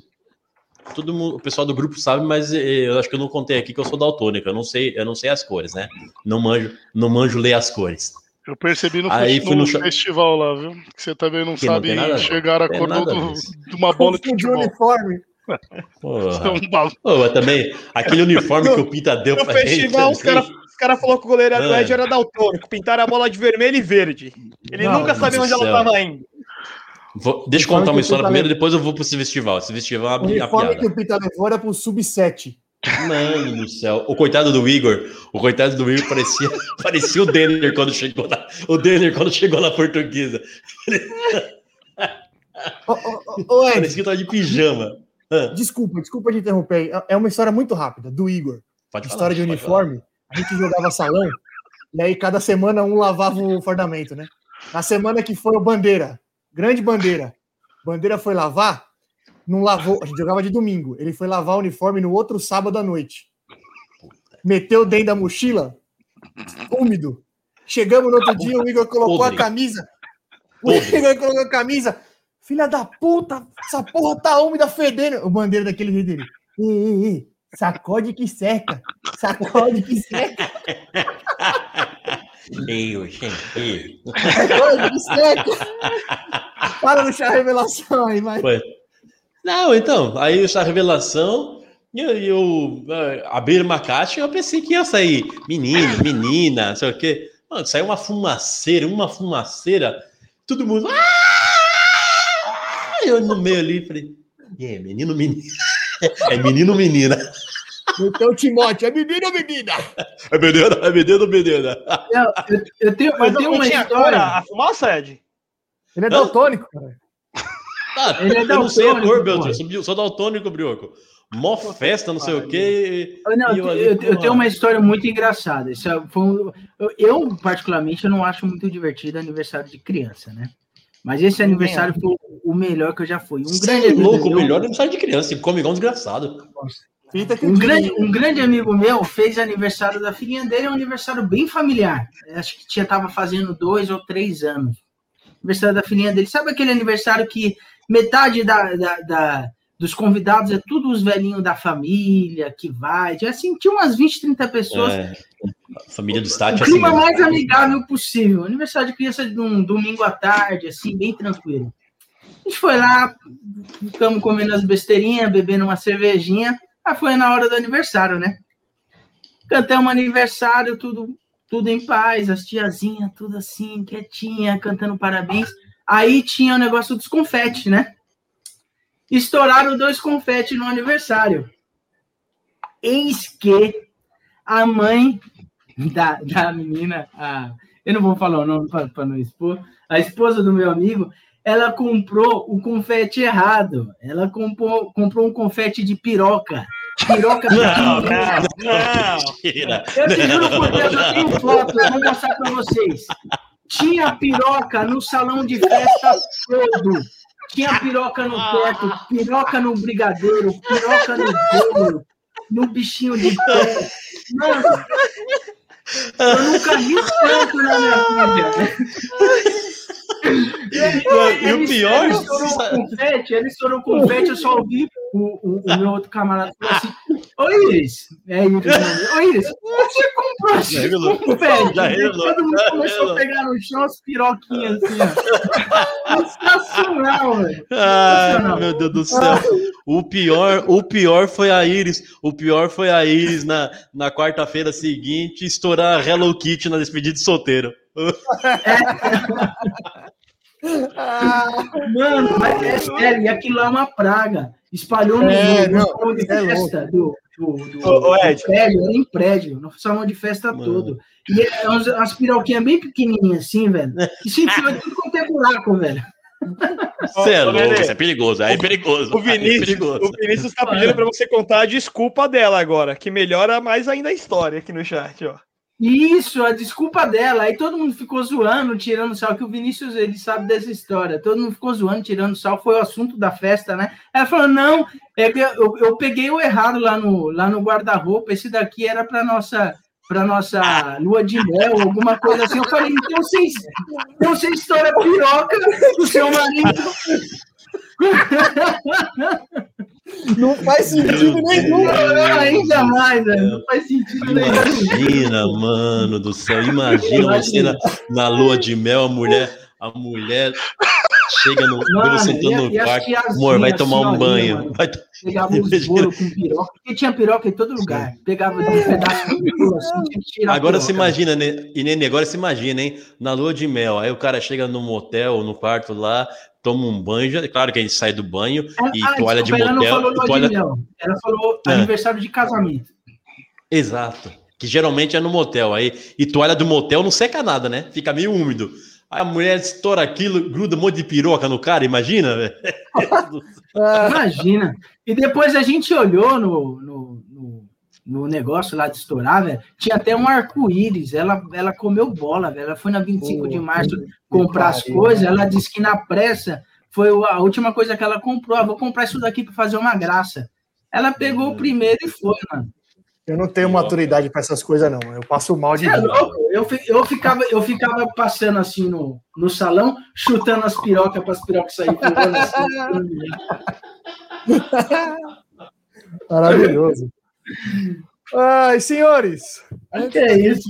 Todo mundo, o pessoal do grupo sabe, mas eh, eu acho que eu não contei aqui que eu sou daltônico. Eu não sei, eu não sei as cores, né? Não manjo, não manjo ler as cores. Eu percebi no, Aí fui no festival lá, viu? Que você também não Que não sabe nada a enxergar cor do- de uma bola de futebol. uniforme. Porra. É Pô, mas também, aquele uniforme que o Pita deu No pra festival, gente. os caras os cara falaram que o goleiro. Ed era daltônico, pintaram a bola de vermelho e verde. Ele Não, nunca sabia onde ela céu. tava indo. Vou- deixa eu contar uma história primeiro, levou. depois eu vou pro esse festival. Esse festival é uma uniforme piada. que o Pita levou era pro sub-7. Mano do céu. O coitado do Igor, o coitado do Igor parecia, parecia o Denner quando chegou na, o Denner quando chegou na portuguesa. Ô, ô, ô, ô, Ed, Parecia que tava de pijama. Desculpa, desculpa de interromper. É- É uma história muito rápida, do Igor. pode falar, história de uniforme. A gente jogava salão, e aí cada semana um lavava o fardamento, né? Na semana que foi o Bandeira, grande Bandeira. Bandeira foi lavar, não lavou, a gente jogava de domingo. Ele foi lavar o uniforme no outro sábado à noite. Meteu dentro da mochila, úmido. Chegamos no outro dia, o Igor colocou Podre. a camisa. O. Igor colocou a camisa. Filha da puta, essa porra tá úmida, fedendo. O bandeira daquele jeito dele. Ei, ei, ei, sacode que seca. Sacode que seca. ô, gente. Para no chá revelação aí, vai. Foi. Não, então, aí essa revelação, e eu, eu eh, abri uma caixa e eu pensei que ia sair menino, menina, não sei o quê. Mano, saiu uma fumaceira, uma fumaceira, todo mundo. "Ah!" Eu no meio ali falei, e aí, menino, menina. É menino, menina. Então, Timóteo, é menino ou menina? É menino, é menino, menina. Não, eu, eu tenho, eu Mas tenho não uma tinha história. a a fumaça, Ed? Ele é daltônico, cara. Ah, Ele é eu não sei a daltônico, cor, Beltrão. Eu sou, eu sou daltônico, Brioco. Mó festa, não sei o quê. Eu, não, e eu eu, ali, eu- eu tenho uma história muito engraçada. Isso é- foi um- eu, eu, particularmente, eu não acho muito divertido aniversário de criança, né? Mas esse aniversário foi o melhor que eu já fui. Um Você grande é louco, o melhor aniversário de criança. Come igual um desgraçado. Que Um grande, um grande amigo meu fez aniversário da filhinha dele, é um aniversário bem familiar. Acho que tinha tava fazendo dois ou três anos. Aniversário da filhinha dele. Sabe aquele aniversário que metade da, da- da- dos convidados é tudo os velhinhos da família que vai? Tinha, Assim, tinha umas 20, 30 pessoas. É, a família do o Stati assim. clima mesmo. mais amigável possível. Aniversário de criança de um domingo à tarde, assim, bem tranquilo. A gente foi lá, ficamos comendo as besteirinhas, bebendo uma cervejinha. Aí foi na hora do aniversário, né? Cantamos aniversário, tudo, tudo em paz, as tiazinhas, tudo assim, quietinha, cantando parabéns. Aí tinha o negócio dos confetes, né? Estouraram dois confetes no aniversário. Eis que a mãe da, da menina, a, eu não vou falar o nome para não expor, a esposa do meu amigo, ela comprou o confete errado. Ela comprou, comprou um confete de piroca. Piroca Não, não, não. Eu te juro por Deus, eu tenho foto, eu vou mostrar para vocês. Tinha piroca no salão de festa todo. Tinha piroca no teto, piroca no brigadeiro, piroca no bolo, no bichinho de pé. Mano, eu nunca vi tanto na minha vida. E o pior. Ele estourou o confete, ele estourou o confete, eu só ouvi o, o, o meu outro camarada falar assim: Ô Iris, é Iris, ô Iris, você comprou esse confete? Já revelou. Todo mundo começou a pegar no chão as piroquinhas assim, ó. Sensacional, velho. Ai, meu Deus do céu. O pior, o pior foi a Iris. O pior foi a Iris na, na quarta-feira seguinte estourar a Hello Kitty na despedida de solteiro. Mano, mas é sério, e aquilo lá é uma praga. Espalhou no, É, não, de é festa do, do, do, Ô, ô, do Ed. prédio, era em prédio, no salão de festa Mano. todo. E é umas, umas piroquinhas bem pequenininhas assim, velho. E se enfiou tudo quanto é buraco, velho. Você é louco, isso é perigoso. Aí é perigoso. O é Vinícius, perigoso. o Vinícius tá pedindo pra você contar a desculpa dela agora, que melhora mais ainda a história aqui no chat, ó. Isso, a desculpa dela. Aí todo mundo ficou zoando, tirando sal, que o Vinícius, ele sabe dessa história. Todo mundo ficou zoando, tirando sal, foi o assunto da festa, né? Ela falou, não, é que eu, eu peguei o errado lá no, lá no guarda-roupa, esse daqui era para nossa para nossa lua de mel, alguma coisa assim. Eu falei, então vocês, então você estoura piroca do seu marido. Não faz sentido nenhum. Não, ainda mais, velho. Não faz sentido nenhum. Imagina, mano do céu. Imagina você na, na lua de mel, a mulher, a mulher chega no, Mano, sentando no quarto. Amor, vai tomar um banho. Vai... Pegava os bolos com piroca, porque tinha piroca em todo lugar. Pegava um pedaço de bolo assim, Agora se imagina, né? E Nenê, agora se imagina, hein? Na lua de mel. Aí o cara chega no motel, no quarto lá, toma um banho. Claro que a gente sai do banho e Ah, toalha de desculpa, ela não motel. falou lua toalha... de mel. Ela falou É. aniversário de casamento. Exato. Que geralmente é no motel. Aí, e toalha do motel não seca nada, né? Fica meio úmido. Aí a mulher estoura aquilo, gruda um monte de piroca no cara, imagina, velho. Imagina. E depois a gente olhou no, no, no, no negócio lá de estourar, velho. Tinha até um arco-íris. Ela, ela comeu bola, velho. Ela foi na 25 de Pô, março que comprar as coisas. Ela disse que na pressa foi a última coisa que ela comprou. Ah, vou comprar isso daqui para fazer uma graça. Ela pegou o primeiro e foi, mano. Eu não tenho maturidade para essas coisas, não. Eu passo mal de Você é louco? Eu, eu, ficava, eu ficava passando assim no, no salão, chutando as pirocas para as pirocas saírem voando assim. Maravilhoso. Ai, senhores, Que é isso?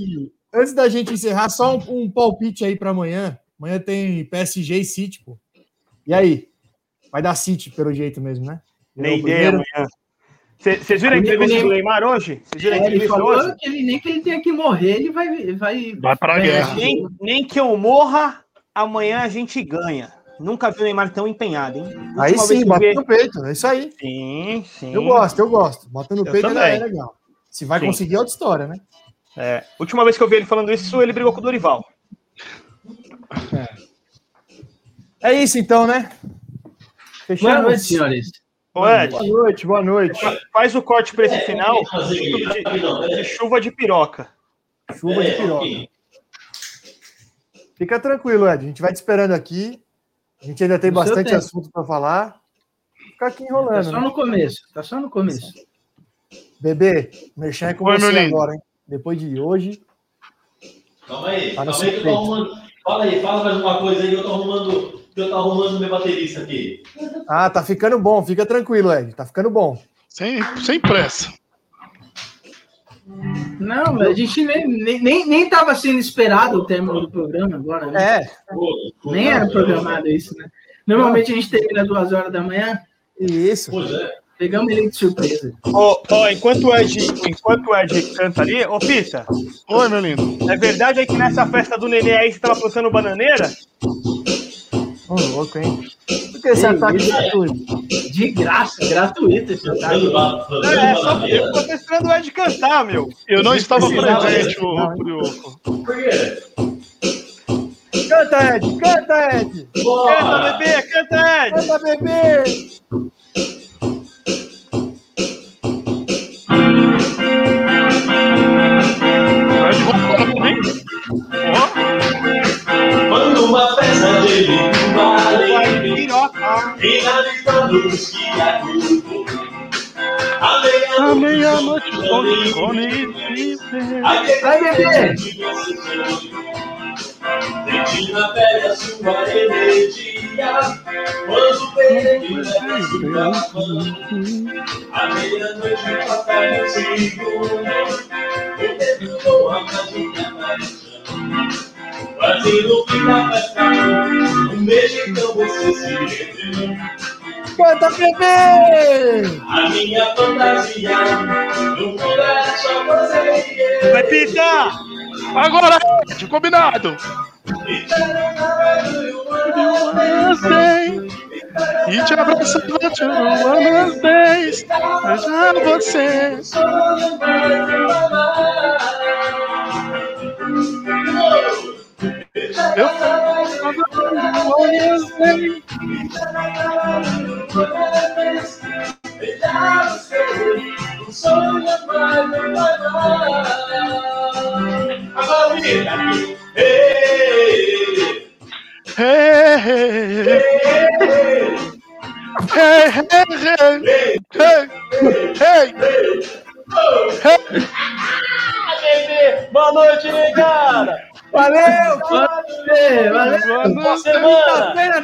antes da gente encerrar, só um, um palpite aí para amanhã. Amanhã tem PSG e City, pô. E aí? Vai dar City pelo jeito mesmo, né? Nem ideia amanhã. Vocês viram a entrevista do Neymar hoje? Vocês viram a É, ele entrevista hoje? que ele, nem que ele tenha que morrer, ele vai. Vai, Vai pra guerra. Nem, nem que eu morra, amanhã a gente ganha. Nunca vi o Neymar tão empenhado, hein? Aí Última vez sim, bate vi- no peito. É isso aí. Sim, sim. Eu gosto, eu gosto. Bota no Eu peito é também. é legal. Se vai Sim. conseguir, é outra história, né? É, última vez que eu vi ele falando isso, ele brigou com o Dorival. É isso então, né? Boa Fechamos? noite, senhores. Ô, Ed, Boa noite, boa noite. faz o corte pra esse final fazer de, de chuva de piroca. Chuva de piroca. Fica tranquilo, Ed. A gente vai te esperando aqui. A gente ainda tem No bastante assunto para falar. Fica aqui Tá enrolando. só né? no começo. Tá só no começo. Bebê, mexer é com Oi, você agora, hein? Depois de hoje. Calma aí, calma aí que eu tô seu arrumando. Fala aí, fala mais uma coisa aí que eu tô arrumando. Que eu tô arrumando meu baterista aqui. Ah, tá ficando bom. Fica tranquilo, Ed. Tá ficando bom. Sem, sem pressa. Não, a gente nem, nem, nem, tava sendo esperado o término do programa agora, né? É, Nem era programado isso, né? Normalmente a gente termina duas horas da manhã, isso. Pois é. pegamos ele de surpresa. Ô, ô, enquanto, o Ed, enquanto o Ed canta ali, ô Pita, Oi, meu lindo. é verdade aí que nessa festa do Nenê aí você tava plantando bananeira? Ô, louco, hein? Por que esse ataque gratuito? De graça, gratuito esse ataque. É, só eu tô esperando o Ed cantar, meu. Eu não estava presente, hein? Curioco. Por quê? Canta, Ed! Canta, Ed! Canta, bebê, canta, Ed. Canta, bebê! Vai de roupa também? Ó. Quando uma festa dele uma alegria Realizando-os que acordou a meia-noite o Vai beber! Sente a pele a sua energia. Quando perdi é leva sua fama A meia-noite toca no segundo O tempo voa, mas nunca a chama fim da festa Um beijo então você se rendeu Canta, bebê! A minha fantasia No mundo era só você e eu Vai pitar! Agora, Ed, combinado. E te abraçava de umas dez. Beijar você. Eu Agora vira! Ei, boa noite, cara! Valeu! Valeu, valeu. Boa semana!